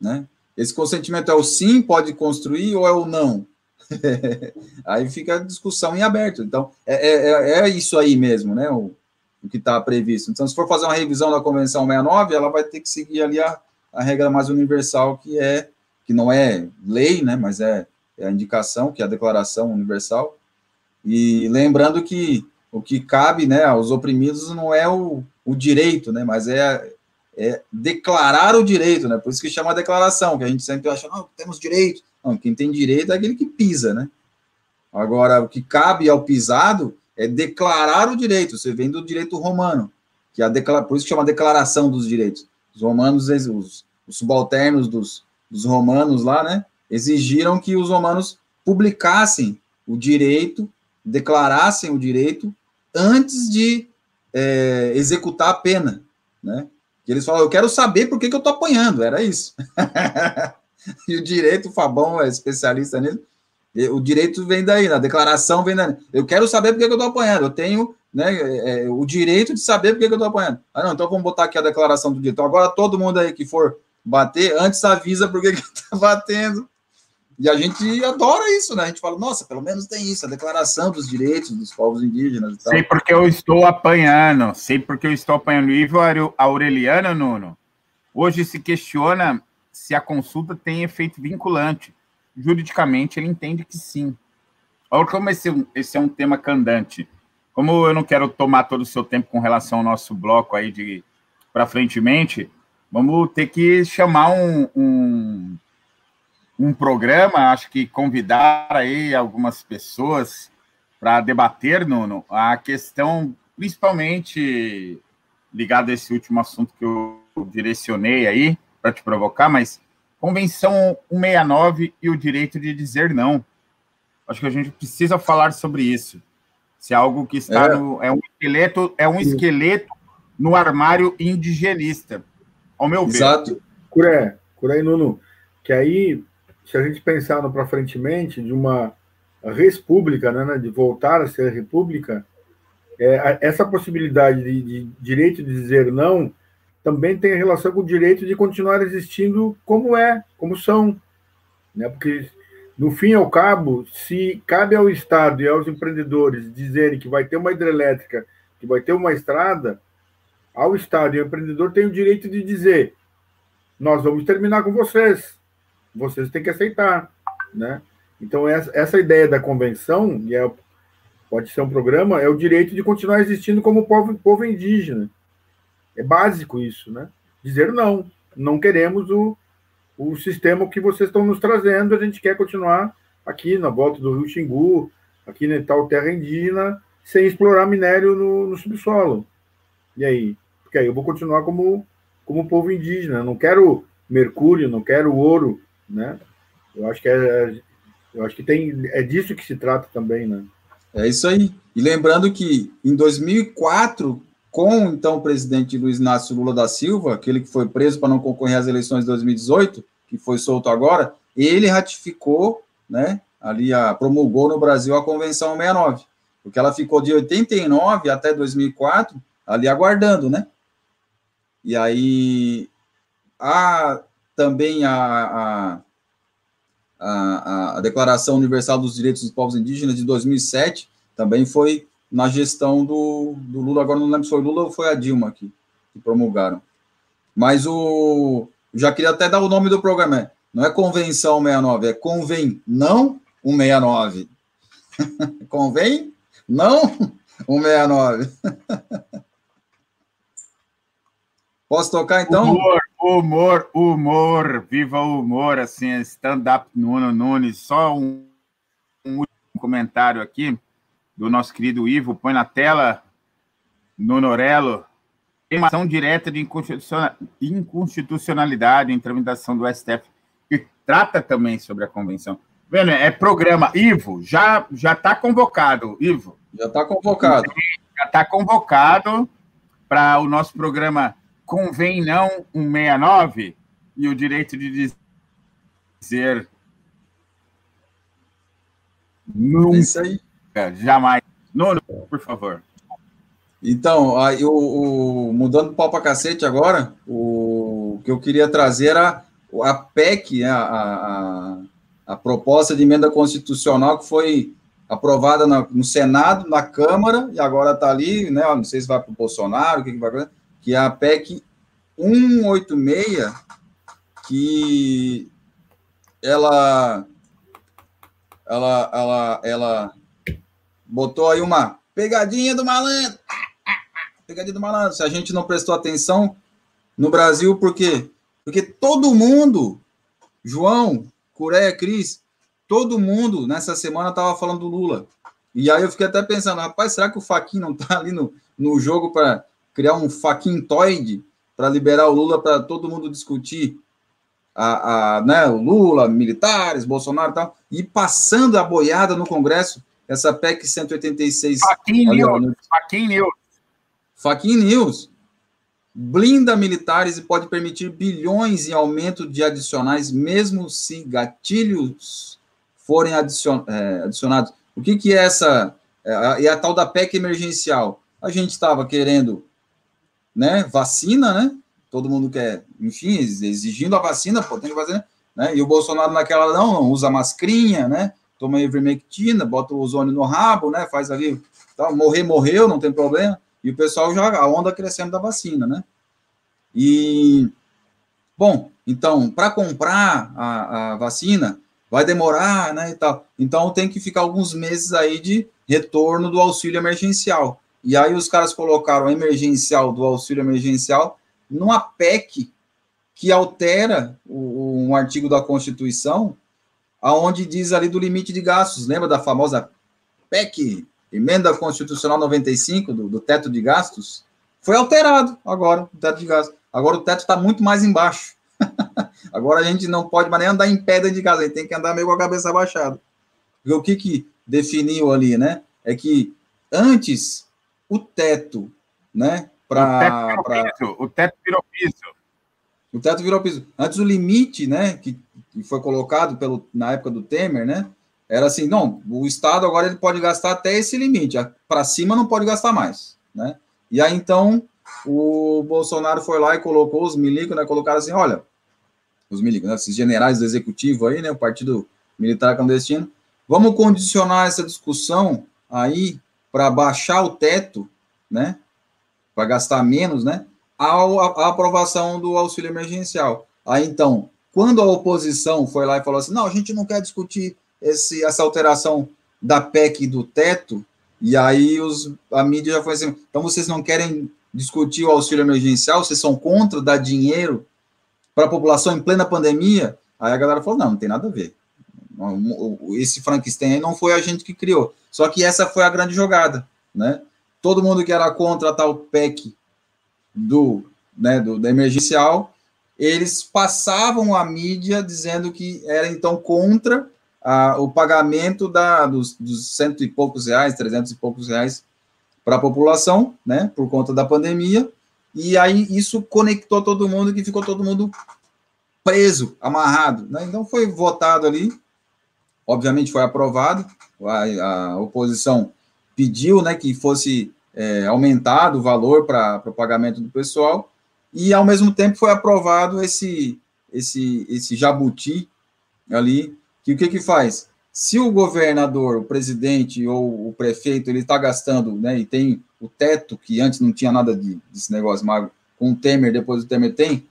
né? Esse consentimento é o sim, pode construir, ou é o não? aí fica a discussão em aberto. Então, é, é, é, é isso aí mesmo, né? O, o que está previsto. Então, se for fazer uma revisão da Convenção 69, ela vai ter que seguir ali a, a regra mais universal, que é que não é lei, né? Mas é, é a indicação, que é a Declaração Universal. E lembrando que o que cabe, né, aos oprimidos não é o, o direito, né? Mas é é declarar o direito, né? Por isso que chama declaração, que a gente sempre acha, não, temos direito. Não, quem tem direito é aquele que pisa, né? Agora, o que cabe ao pisado é declarar o direito. Você vem do direito romano, que é a declara... por isso chama declaração dos direitos. Os romanos, os, os subalternos dos, dos romanos lá, né? Exigiram que os romanos publicassem o direito, declarassem o direito antes de é, executar a pena, né? Que eles falam, eu quero saber por que, que eu tô apanhando, era isso. e o direito, o Fabão é especialista nisso, o direito vem daí, na declaração vem daí. Eu quero saber por que, eu tô apanhando, eu tenho né, é, é, o direito de saber por que, eu tô apanhando. Ah, não, então vamos botar aqui a declaração do direito. Agora todo mundo aí que for bater, antes avisa por que, que tá batendo. E a gente adora isso, né? A gente fala, nossa, pelo menos tem isso, a declaração dos direitos dos povos indígenas e tal. Sei porque eu estou apanhando, sei porque eu estou apanhando. Ivo Aureliano, Nuno, hoje se questiona se a consulta tem efeito vinculante. Juridicamente, ele entende que sim. Olha como esse, esse é um tema candente. Como eu não quero tomar todo o seu tempo com relação ao nosso bloco aí de para frentemente, vamos ter que chamar um, um um programa, acho que convidar aí algumas pessoas para debater, Nuno, a questão principalmente ligada a esse último assunto que eu direcionei aí para te provocar, mas Convenção 169 e o direito de dizer não. Acho que a gente precisa falar sobre isso. Se é algo que está é. no é um esqueleto, é um esqueleto no armário indigenista, ao meu ver. Exato. Curé, Curé Nuno, que aí se a gente pensar no para frentemente de uma república, né, né, de voltar a ser república, é, essa possibilidade de, de, direito de dizer não também tem relação com o direito de continuar existindo como é, como são, né? Porque no fim e ao cabo, se cabe ao Estado e aos empreendedores dizerem que vai ter uma hidrelétrica, que vai ter uma estrada, ao Estado e ao empreendedor tem o direito de dizer: nós vamos terminar com vocês, vocês têm que aceitar, né? Então, essa, essa ideia da convenção, e é, pode ser um programa, é o direito de continuar existindo como povo, povo indígena. É básico isso, né? Dizer não, não queremos o, o sistema que vocês estão nos trazendo, a gente quer continuar aqui na volta do Rio Xingu, aqui na tal terra indígena, sem explorar minério no, no subsolo. E aí? Porque aí eu vou continuar como, como povo indígena, não quero mercúrio, não quero ouro, né? Eu acho que é, eu acho que tem é disso que se trata também, né? É isso aí. E lembrando que em 2004, com então o presidente Luiz Inácio Lula da Silva, aquele que foi preso para não concorrer às eleições de 2018, que foi solto agora, ele ratificou, né? Ali a, promulgou no Brasil a Convenção 69, porque ela ficou de 89 até 2004 ali aguardando, né? E aí a também a, a, a, a, Declaração Universal dos Direitos dos Povos Indígenas de 2007 também foi na gestão do, do Lula, agora não lembro se foi Lula ou foi a Dilma que, que promulgaram. Mas o. Já queria até dar o nome do programa. Não é Convenção 69, é Convém Não 169. Convém Não 169. Posso tocar então? Humor, Humor, humor, viva o humor, assim, stand-up Nuno Nunes. Só um, um comentário aqui do nosso querido Ivo, põe na tela, Nuno Orello. ação direta de inconstitucionalidade em tramitação do STF, que trata também sobre a convenção. Vendo, é programa. Ivo, já já está convocado, Ivo. Já está convocado. Já está convocado para o nosso programa Convém Não 169 e o direito de dizer nunca, é Isso aí. Jamais. Nono, por favor. Então, aí, o, o, mudando pau para cacete agora, o que eu queria trazer era a PEC, né, a, a, a proposta de emenda constitucional que foi aprovada na, no Senado, na Câmara, e agora está ali, né, não sei se vai para o Bolsonaro, o que, que vai que é a PEC 186, que ela, ela, ela, ela botou aí uma pegadinha do malandro, pegadinha do malandro. Se a gente não prestou atenção no Brasil, por quê? Porque todo mundo, João, Cureia, Cris, todo mundo nessa semana estava falando do Lula. E aí eu fiquei até pensando, rapaz, será que o Faquin não está ali no, no jogo para criar um faquintoide para liberar o Lula para todo mundo discutir a, a, né, o Lula, militares, Bolsonaro e tal, e passando a boiada no Congresso, essa PEC 186. Faquin News. Faquin News. Faquin News blinda militares e pode permitir bilhões em aumento de adicionais, mesmo se gatilhos forem adicion, é, adicionados. O que, que é essa? É a, é a tal da PEC emergencial. A gente estava querendo né, vacina, né? Todo mundo quer, enfim, exigindo a vacina, pô, tem que fazer, né? E o Bolsonaro naquela não, não usa mascrinha, né? Toma ivermectina, bota o ozônio no rabo, né? Faz ali, tá, morrer, morreu, não tem problema. E o pessoal já, a onda crescendo da vacina, né? E, bom, então, para comprar a, a, vacina, vai demorar, né, e tal. Então, tem que ficar alguns meses aí de retorno do auxílio emergencial. E aí os caras colocaram emergencial do auxílio emergencial numa PEC que altera o, um artigo da Constituição, aonde diz ali do limite de gastos. Lembra da famosa PEC emenda constitucional 95, do, do teto de gastos, foi alterado agora, o teto de gastos. Agora o teto está muito mais embaixo. agora a gente não pode mais nem andar em pedra de casa, a gente tem que andar meio com a cabeça abaixada. Porque o que, que definiu ali, né? É que antes o teto, né? Pra, o, teto virou piso. O teto virou piso. Antes o limite, né? Que, que foi colocado pelo, na época do Temer, né? era assim, não, o Estado agora ele pode gastar até esse limite, para cima não pode gastar mais, né? E aí, então, o Bolsonaro foi lá e colocou os milicos, né, colocaram assim, olha, os milicos, né, esses generais do executivo aí, né, o Partido Militar Clandestino, vamos condicionar essa discussão aí para baixar o teto, né, para gastar menos, né, à aprovação do auxílio emergencial. Aí, então, quando a oposição foi lá e falou assim, não, a gente não quer discutir esse, essa alteração da PEC do teto, e aí os, a mídia já foi assim, então vocês não querem discutir o auxílio emergencial, vocês são contra dar dinheiro para a população em plena pandemia? Aí a galera falou, não, não tem nada a ver. Esse Frankenstein aí não foi a gente que criou. Só que essa foi a grande jogada, né? Todo mundo que era contra tal PEC do, né, do, da emergencial, eles passavam a mídia dizendo que era então contra a, o pagamento da, dos, dos cento e poucos reais, trezentos e poucos reais para a população, né, por conta da pandemia, e aí isso conectou todo mundo, que ficou todo mundo preso, amarrado, né? Então foi votado ali, obviamente foi aprovado, a, a oposição pediu, né, que fosse é, aumentado o valor para o pagamento do pessoal, e ao mesmo tempo foi aprovado esse esse esse jabuti ali que o que que faz? Se o governador, o presidente ou o prefeito ele está gastando, né, e tem o teto que antes não tinha nada de, desse negócio, mas com o Temer depois o Temer tem,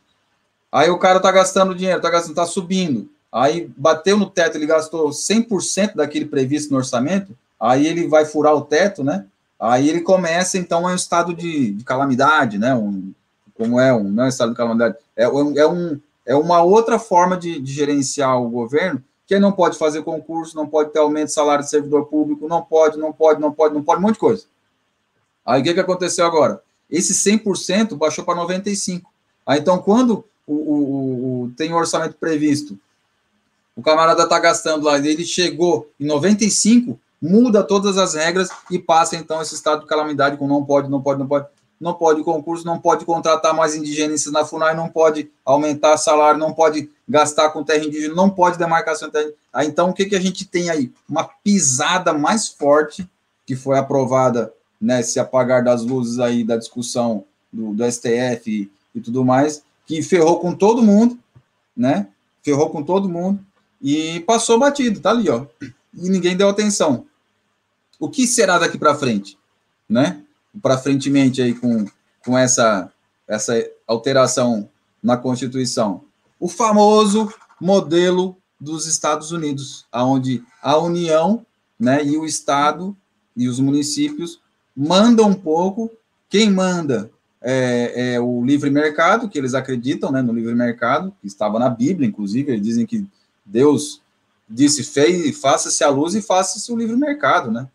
aí o cara está gastando dinheiro, está gastando, está subindo, aí bateu no teto, ele gastou 100% daquele previsto no orçamento, aí ele vai furar o teto, né? Aí ele começa então é um estado de, de calamidade, né? Um, como é um não é um estado de calamidade, é, é, um, é uma outra forma de, de gerenciar o governo quem não pode fazer concurso, não pode ter aumento de salário de servidor público, não pode, não pode, não pode, não pode, um monte de coisa. Aí o que, que aconteceu agora? Esse 100% baixou para 95%. Ah, então, quando o, o, o, tem um orçamento previsto, o camarada está gastando lá, ele chegou em 95%, muda todas as regras e passa, então, esse estado de calamidade com não pode, não pode, não pode não pode concurso, não pode contratar mais indígenas na FUNAI, não pode aumentar salário, não pode gastar com terra indígena, não pode demarcação terra ah, Então, o que, que a gente tem aí? Uma pisada mais forte que foi aprovada, né, se apagar das luzes aí da discussão do, do STF e, e tudo mais, que ferrou com todo mundo, né? Ferrou com todo mundo e passou batido, tá ali, ó. E ninguém deu atenção. O que será daqui para frente, né? Para frentemente aí com, com essa, essa alteração na Constituição? O famoso modelo dos Estados Unidos, onde a União né, e o Estado e os municípios mandam um pouco, quem manda é, é, o livre mercado, que eles acreditam né, no livre mercado, que estava na Bíblia, inclusive, eles dizem que Deus disse, faça-se a luz e faça-se o livre mercado, né?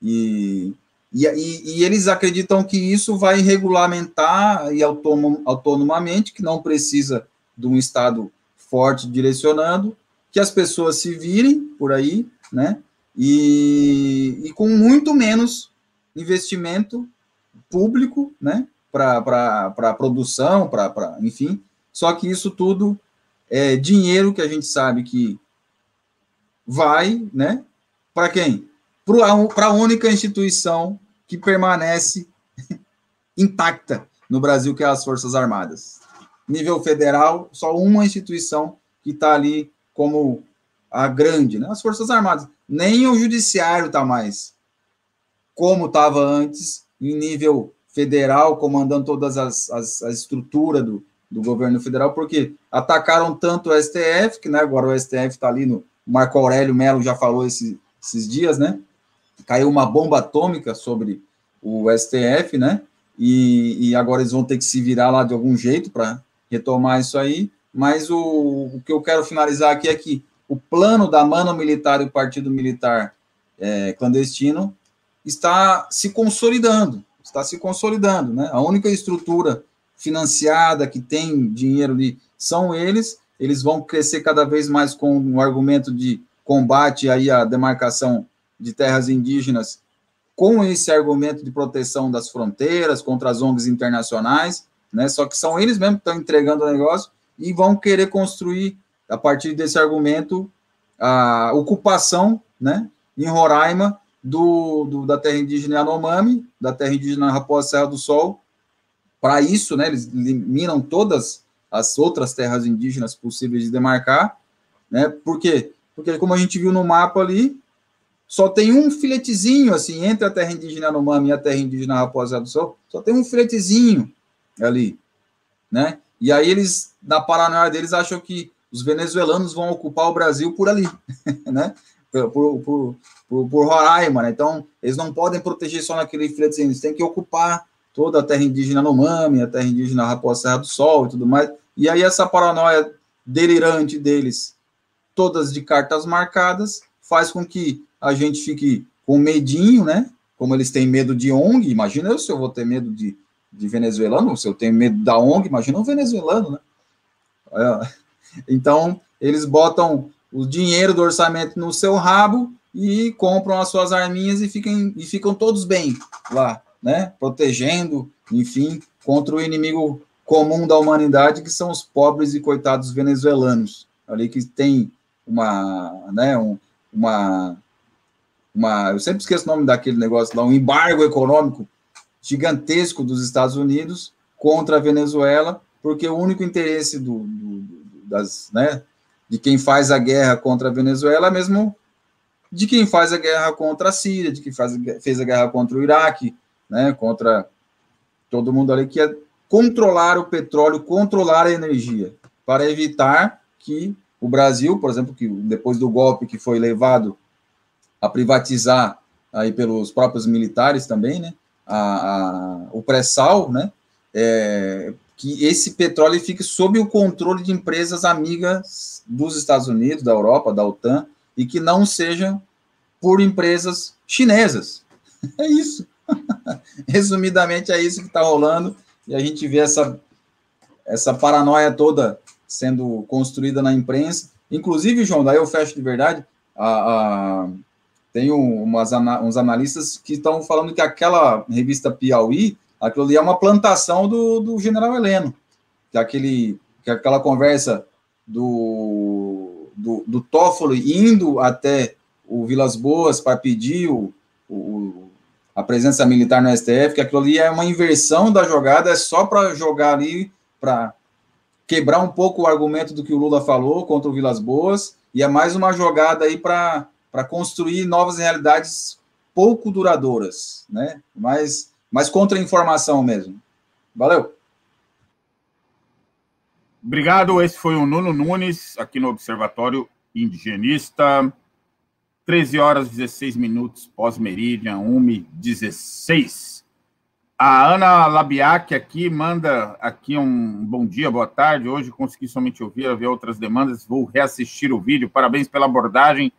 E, e, e, e, eles acreditam que isso vai regulamentar e autonom, autonomamente, que não precisa de um Estado forte direcionando, que as pessoas se virem por aí, né? E, e com muito menos investimento público, né? Para produção, para, enfim. Só que isso tudo é dinheiro que a gente sabe que vai, né? Para quem? Para a única instituição que permanece intacta no Brasil, que é as Forças Armadas. Nível federal, só uma instituição que está ali como a grande, né? as Forças Armadas. Nem o Judiciário está mais como estava antes, em nível federal, comandando todas as, as, as estruturas do, do governo federal, porque atacaram tanto o STF, que né, agora o STF está ali no. Marco Aurélio Melo já falou esse, esses dias, né? Caiu uma bomba atômica sobre o STF, né? E, e, agora eles vão ter que se virar lá de algum jeito para retomar isso aí. Mas o, o, que eu quero finalizar aqui é que o plano da mano militar e o partido militar é, clandestino está se consolidando, está se consolidando, né? A única estrutura financiada que tem dinheiro ali são eles. Eles vão crescer cada vez mais com o argumento de combate aí à demarcação de terras indígenas com esse argumento de proteção das fronteiras contra as ONGs internacionais, né? Só que são eles mesmos que estão entregando o negócio e vão querer construir a partir desse argumento a ocupação, né? Em Roraima do, do da terra indígena Yanomami, da terra indígena Raposa Serra do Sol. Para isso, né? Eles eliminam todas as outras terras indígenas possíveis de demarcar, né? Por quê? Porque como a gente viu no mapa ali, só tem um filetezinho, assim, entre a terra indígena Yanomami e a terra indígena Raposa do Sol, só tem um filetezinho ali, né? E aí eles, na paranoia deles, acham que os venezuelanos vão ocupar o Brasil por ali, né? Por, por, por, por, Roraima, né? Então, eles não podem proteger só naquele filetezinho, eles têm que ocupar toda a terra indígena Yanomami, a terra indígena Raposa Serra do Sol e tudo mais. E aí essa paranoia delirante deles, todas de cartas marcadas, faz com que a gente fique com medinho, né? Como eles têm medo de ONG, imagina eu se eu vou ter medo de, de venezuelano, se eu tenho medo da ONG, imagina um venezuelano, né? É, então, eles botam o dinheiro do orçamento no seu rabo e compram as suas arminhas e, ficam e ficam todos bem lá, né? Protegendo, enfim, contra o inimigo comum da humanidade, que são os pobres e coitados venezuelanos, ali que tem uma, né, um, uma uma, eu sempre esqueço o nome daquele negócio lá, um embargo econômico gigantesco dos Estados Unidos contra a Venezuela, porque o único interesse do, do, das, né, de quem faz a guerra contra a Venezuela é mesmo de quem faz a guerra contra a Síria, de quem faz, fez a guerra contra o Iraque, né, contra todo mundo ali, que é controlar o petróleo, controlar a energia, para evitar que o Brasil, por exemplo, que depois do golpe que foi levado a privatizar aí pelos próprios militares também, né? A, a o pré-sal, né? É, que esse petróleo fique sob o controle de empresas amigas dos Estados Unidos, da Europa, da OTAN, e que não sejam por empresas chinesas. É isso. Resumidamente, é isso que está rolando, e a gente vê essa, essa paranoia toda sendo construída na imprensa. Inclusive, João, daí eu fecho de verdade, a, a, tem umas, uns analistas que estão falando que aquela revista Piauí, aquilo ali é uma plantação do, do general Heleno, que, aquele, que aquela conversa do, do, do Toffoli indo até o Vilas Boas para pedir o, o, a presença militar no STF, que aquilo ali é uma inversão da jogada, é só para jogar ali, para quebrar um pouco o argumento do que o Lula falou contra o Vilas Boas, e é mais uma jogada aí para construir novas realidades pouco duradouras, né? Mas, mas contra a informação mesmo. Valeu! Obrigado. Esse foi o Nuno Nunes, aqui no Observatório Indigenista. 13 horas 16 minutos pós-meridian, 1 16. A Ana Labiac aqui manda aqui um bom dia, boa tarde. Hoje consegui somente ouvir, haver outras demandas. Vou reassistir o vídeo. Parabéns pela abordagem,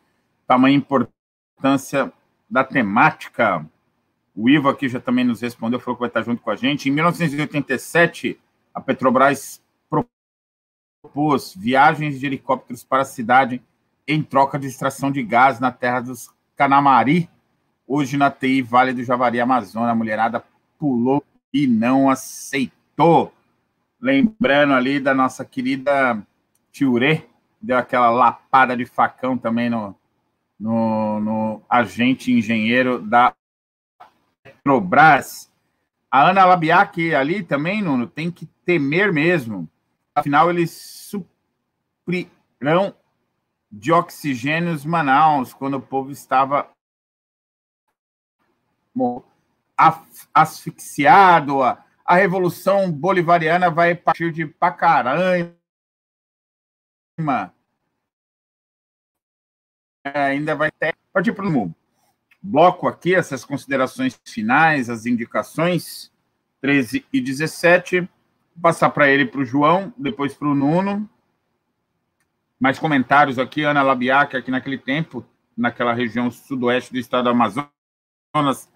tamanha importância da temática. O Ivo aqui já também nos respondeu, falou que vai estar junto com a gente. Em 1987, a Petrobras propôs viagens de helicópteros para a cidade em troca de extração de gás na terra dos Canamari. Hoje, na TI Vale do Javari, Amazônia, a mulherada pulou e não aceitou. Lembrando ali da nossa querida Tiurê, deu aquela lapada de facão também no, no, no agente engenheiro da Petrobras. A Ana Labiac ali também, Nuno, tem que temer mesmo. Afinal, eles suprirão de oxigênios Manaus, quando o povo estava asfixiado. A Revolução Bolivariana vai partir de Pacaraima. Ainda vai ter. Partir para o bloco aqui, essas considerações finais, as indicações, 13 e 17. Vou passar para ele, para o João, depois para o Nuno mais comentários aqui, Ana Labiac, aqui naquele tempo, naquela região sudoeste do estado do Amazonas,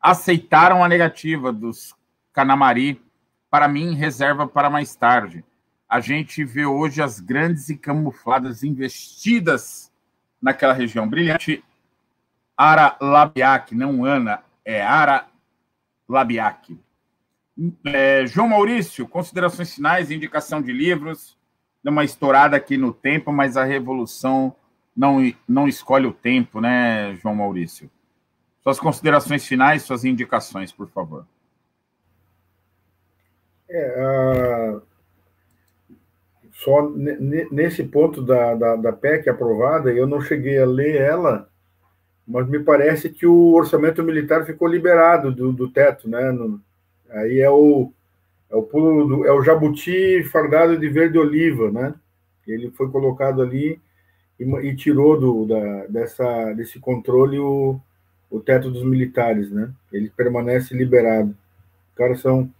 aceitaram a negativa dos Canamari, para mim, reserva para mais tarde. A gente vê hoje as grandes e camufladas investidas naquela região. Brilhante. Ara Labiac, não Ana, é Ara Labiac. É, João Maurício, considerações finais, indicação de livros deu uma estourada aqui no tempo, mas a revolução não, não escolhe o tempo, né, João Maurício? Suas considerações finais, suas indicações, por favor. É, só nesse ponto da, da, da PEC aprovada, eu não cheguei a ler ela, mas me parece que o orçamento militar ficou liberado do, do teto, né? No, aí é o, é o pulo do, é o jabuti fardado de verde oliva, né? Ele foi colocado ali e, e tirou do, da, dessa, desse controle o, o teto dos militares, né? Ele permanece liberado. Os caras são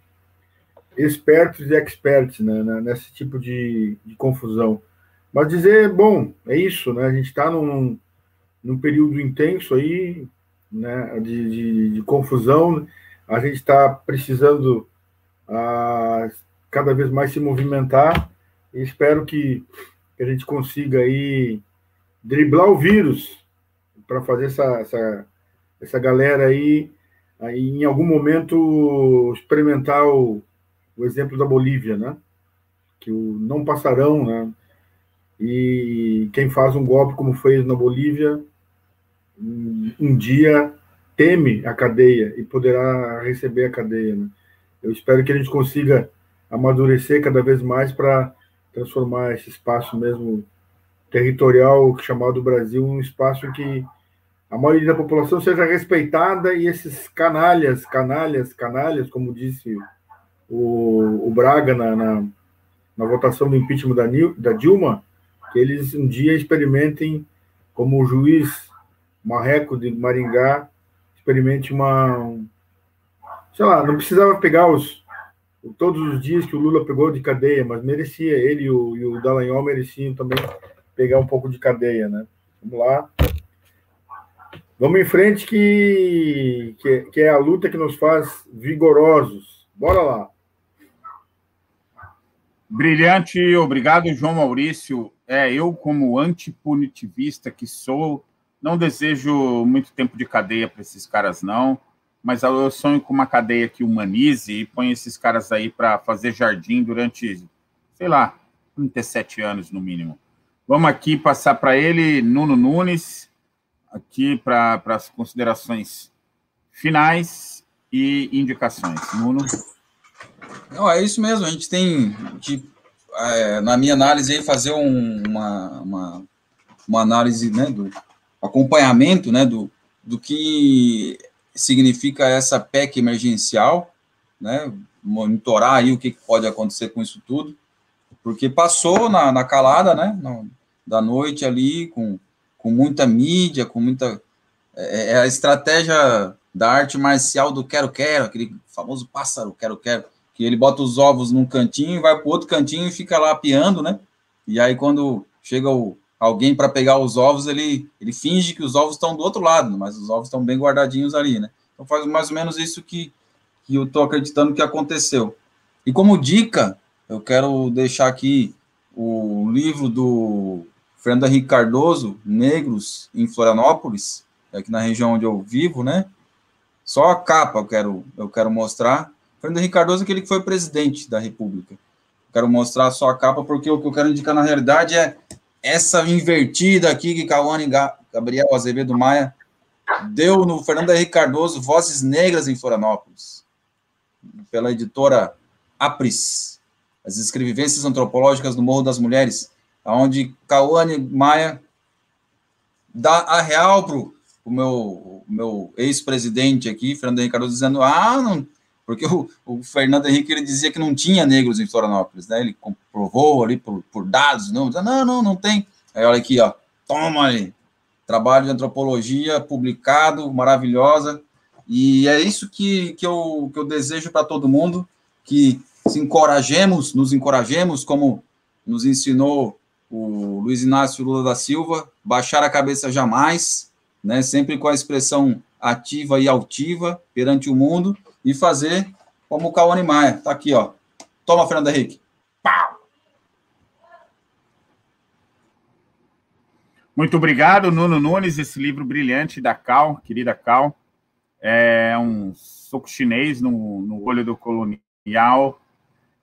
espertos e experts né, nesse tipo de, de confusão. Mas dizer, bom, é isso, né? A gente está num, num período intenso aí, né, de, de, de confusão. A gente está precisando a cada vez mais se movimentar e espero que, que a gente consiga aí driblar o vírus para fazer essa, essa, essa galera aí, aí em algum momento experimentar o, o exemplo da Bolívia, né? Que o não passarão, né? E quem faz um golpe como fez na Bolívia, um dia teme a cadeia e poderá receber a cadeia, né? Eu espero que a gente consiga amadurecer cada vez mais para transformar esse espaço mesmo territorial chamado Brasil um espaço que a maioria da população seja respeitada e esses canalhas, canalhas, canalhas, como disse o, o Braga na, na, na, votação do impeachment da, da Dilma, que eles um dia experimentem, como o juiz Marreco de Maringá, experimente uma, sei lá, não precisava pegar os todos os dias que o Lula pegou de cadeia, mas merecia, ele e o, e o Dallagnol mereciam também pegar um pouco de cadeia, né? Vamos lá. Vamos em frente, que, que, que é a luta que nos faz vigorosos. Bora lá. Brilhante, obrigado, João Maurício. É, eu, como antipunitivista que sou, não desejo muito tempo de cadeia para esses caras, não, mas eu sonho com uma cadeia que humanize e põe esses caras aí para fazer jardim durante, sei lá, 37 anos no mínimo. Vamos aqui passar para ele, Nuno Nunes, aqui para as considerações finais e indicações. Nuno. Não, é isso mesmo. A gente tem que, é, na minha análise, aí, fazer um, uma, uma, uma, análise né, do acompanhamento né, do, do que significa essa PEC emergencial, né, monitorar aí o que pode acontecer com isso tudo, porque passou na, na calada né, da noite ali, com, com muita mídia, com muita. É, é a estratégia da arte marcial do quero-quero, aquele famoso pássaro quero-quero que ele bota os ovos num cantinho, vai para outro cantinho e fica lá apiando, né? E aí quando chega o, alguém para pegar os ovos, ele, ele finge que os ovos estão do outro lado, mas os ovos estão bem guardadinhos ali, né? Então faz mais ou menos isso que, que eu estou acreditando que aconteceu. E como dica, eu quero deixar aqui o livro do Fernando Henrique Cardoso, Negros em Florianópolis, aqui na região onde eu vivo, né? Só a capa eu quero, eu quero mostrar. Fernando Henrique Cardoso, aquele que foi presidente da República. Quero mostrar só a capa, porque o que eu quero indicar na realidade é essa invertida aqui que Cauane Gabriel Azevedo Maia deu no Fernando Henrique Cardoso, Vozes Negras em Florianópolis, pela editora Apris, as escrevivências antropológicas do Morro das Mulheres, onde Cauane Maia dá a real o meu, meu ex-presidente aqui, Fernando Henrique Cardoso, dizendo, ah, não, porque o, o, Fernando Henrique ele dizia que não tinha negros em Florianópolis, né? Ele comprovou ali por, por dados, não, não, não, não tem. Aí olha aqui, ó, toma aí, trabalho de antropologia publicado, maravilhosa, e é isso que, que, eu, que eu desejo para todo mundo, que se encorajemos, nos encorajemos, como nos ensinou o Luiz Inácio Lula da Silva, baixar a cabeça jamais, né? Sempre com a expressão ativa e altiva perante o mundo, e fazer como o Cauane Maia. Tá aqui, ó. Toma, Fernando Henrique. Pau! Muito obrigado, Nuno Nunes, esse livro brilhante da Cal, querida Cal. É um soco chinês no, no olho do colonial.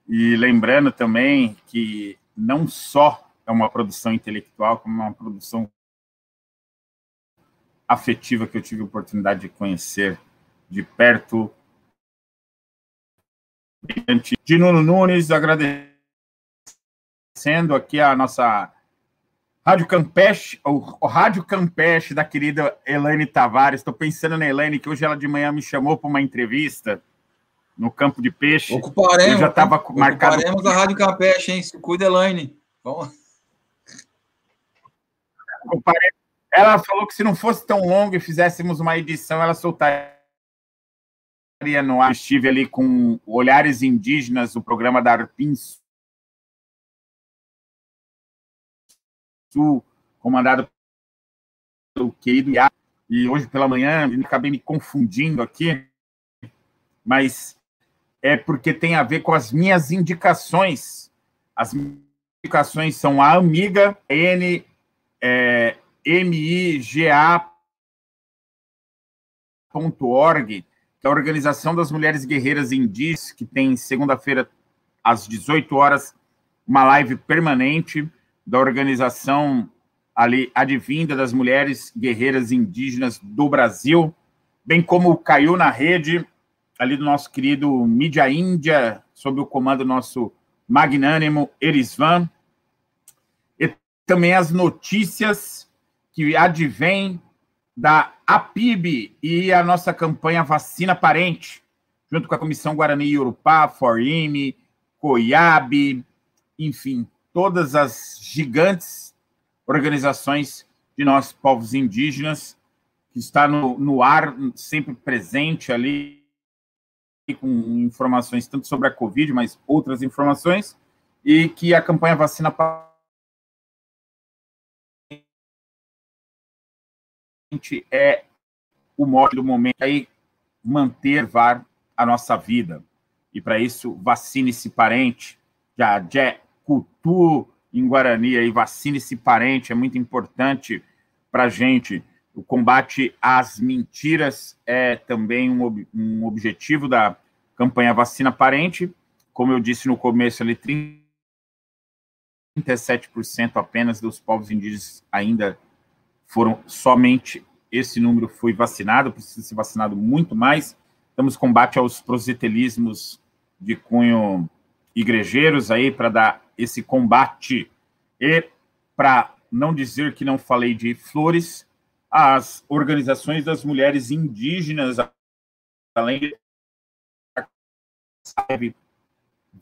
E lembrando também que não só é uma produção intelectual, como uma produção afetiva que eu tive a oportunidade de conhecer de perto de Nuno Nunes, agradecendo aqui a nossa Rádio Campeche, o, Rádio Campeche da querida Elaine Tavares. Estou pensando na Elaine, que hoje ela de manhã me chamou para uma entrevista no campo de peixe. Ocuparemos. Eu já estava marcado. Ocuparemos a Rádio Campeche, hein? Cuida, Elaine. Vamos. Ela falou que se não fosse tão longo e fizéssemos uma edição, ela soltaria no ar. Estive ali com Olhares Indígenas, o programa da Arpin Sul, comandado pelo querido Iá. E hoje pela manhã acabei me confundindo aqui, mas é porque tem a ver com as minhas indicações. As indicações são a Amiga N é, miga.org que é a Organização das Mulheres Guerreiras Indígenas, que tem segunda-feira às 18 horas uma live permanente da organização ali advinda das mulheres guerreiras indígenas do Brasil, bem como caiu na rede ali do nosso querido Mídia Índia, sob o comando do nosso magnânimo Erisvan, e também as notícias que advêm da APIB e a nossa campanha Vacina Parente, junto com a Comissão Guarani Urupá, Forime, Coiabe, enfim, todas as gigantes organizações de nossos povos indígenas, que está no, no ar, sempre presente ali, com informações tanto sobre a Covid, mas outras informações, e que a campanha Vacina Parente é o modo do momento aí manter var a nossa vida. E para isso, vacine-se parente, já é cultu em Guarani aí, vacine-se parente, é muito importante para a gente. O combate às mentiras é também um, um objetivo da campanha Vacina Parente. Como eu disse no começo, ali 37% apenas dos povos indígenas ainda foram somente esse número foi vacinado, precisa ser vacinado muito mais. Estamos combate aos prosetelismos de cunho igrejeiros aí para dar esse combate e para não dizer que não falei de flores, as organizações das mulheres indígenas, além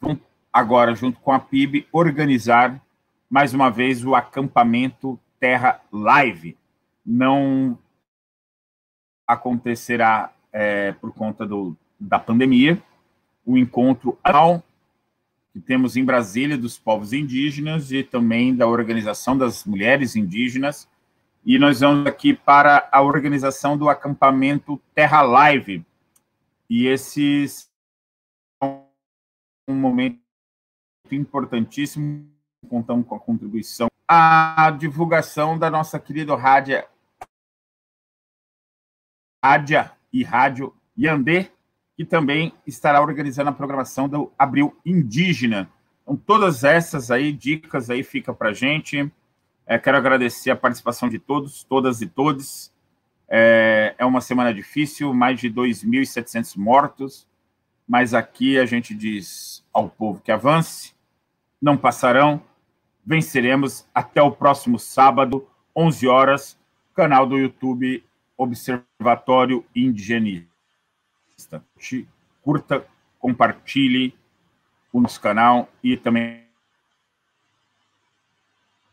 vão agora, junto com a PIB, organizar mais uma vez o acampamento Terra Live. Não acontecerá é, por conta do, da pandemia, o encontro anual que temos em Brasília dos povos indígenas e também da Organização das Mulheres Indígenas. E nós vamos aqui para a organização do acampamento Terra Live. E esse é um momento importantíssimo, contamos com a contribuição, a divulgação da nossa querida rádio Rádia e Rádio Yandê, que também estará organizando a programação do Abril Indígena. Então, todas essas aí, dicas aí, fica para a gente. É, quero agradecer a participação de todos, todas e todos. É, é uma semana difícil, mais de 2.700 mortos, mas aqui a gente diz ao povo que avance, não passarão, venceremos. Até o próximo sábado, 11 horas, canal do YouTube Observatório Indigenista. Curta, compartilhe o nosso canal e também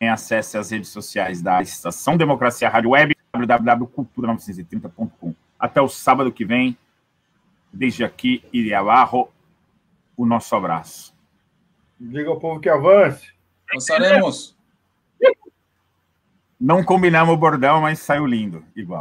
acesse as redes sociais da Estação Democracia Rádio Web, www.cultura930.com. Até o sábado que vem, desde aqui, Iriabarro, o nosso abraço. Diga ao povo que avance. Avançaremos. Não combinamos o bordão, mas saiu lindo, igual.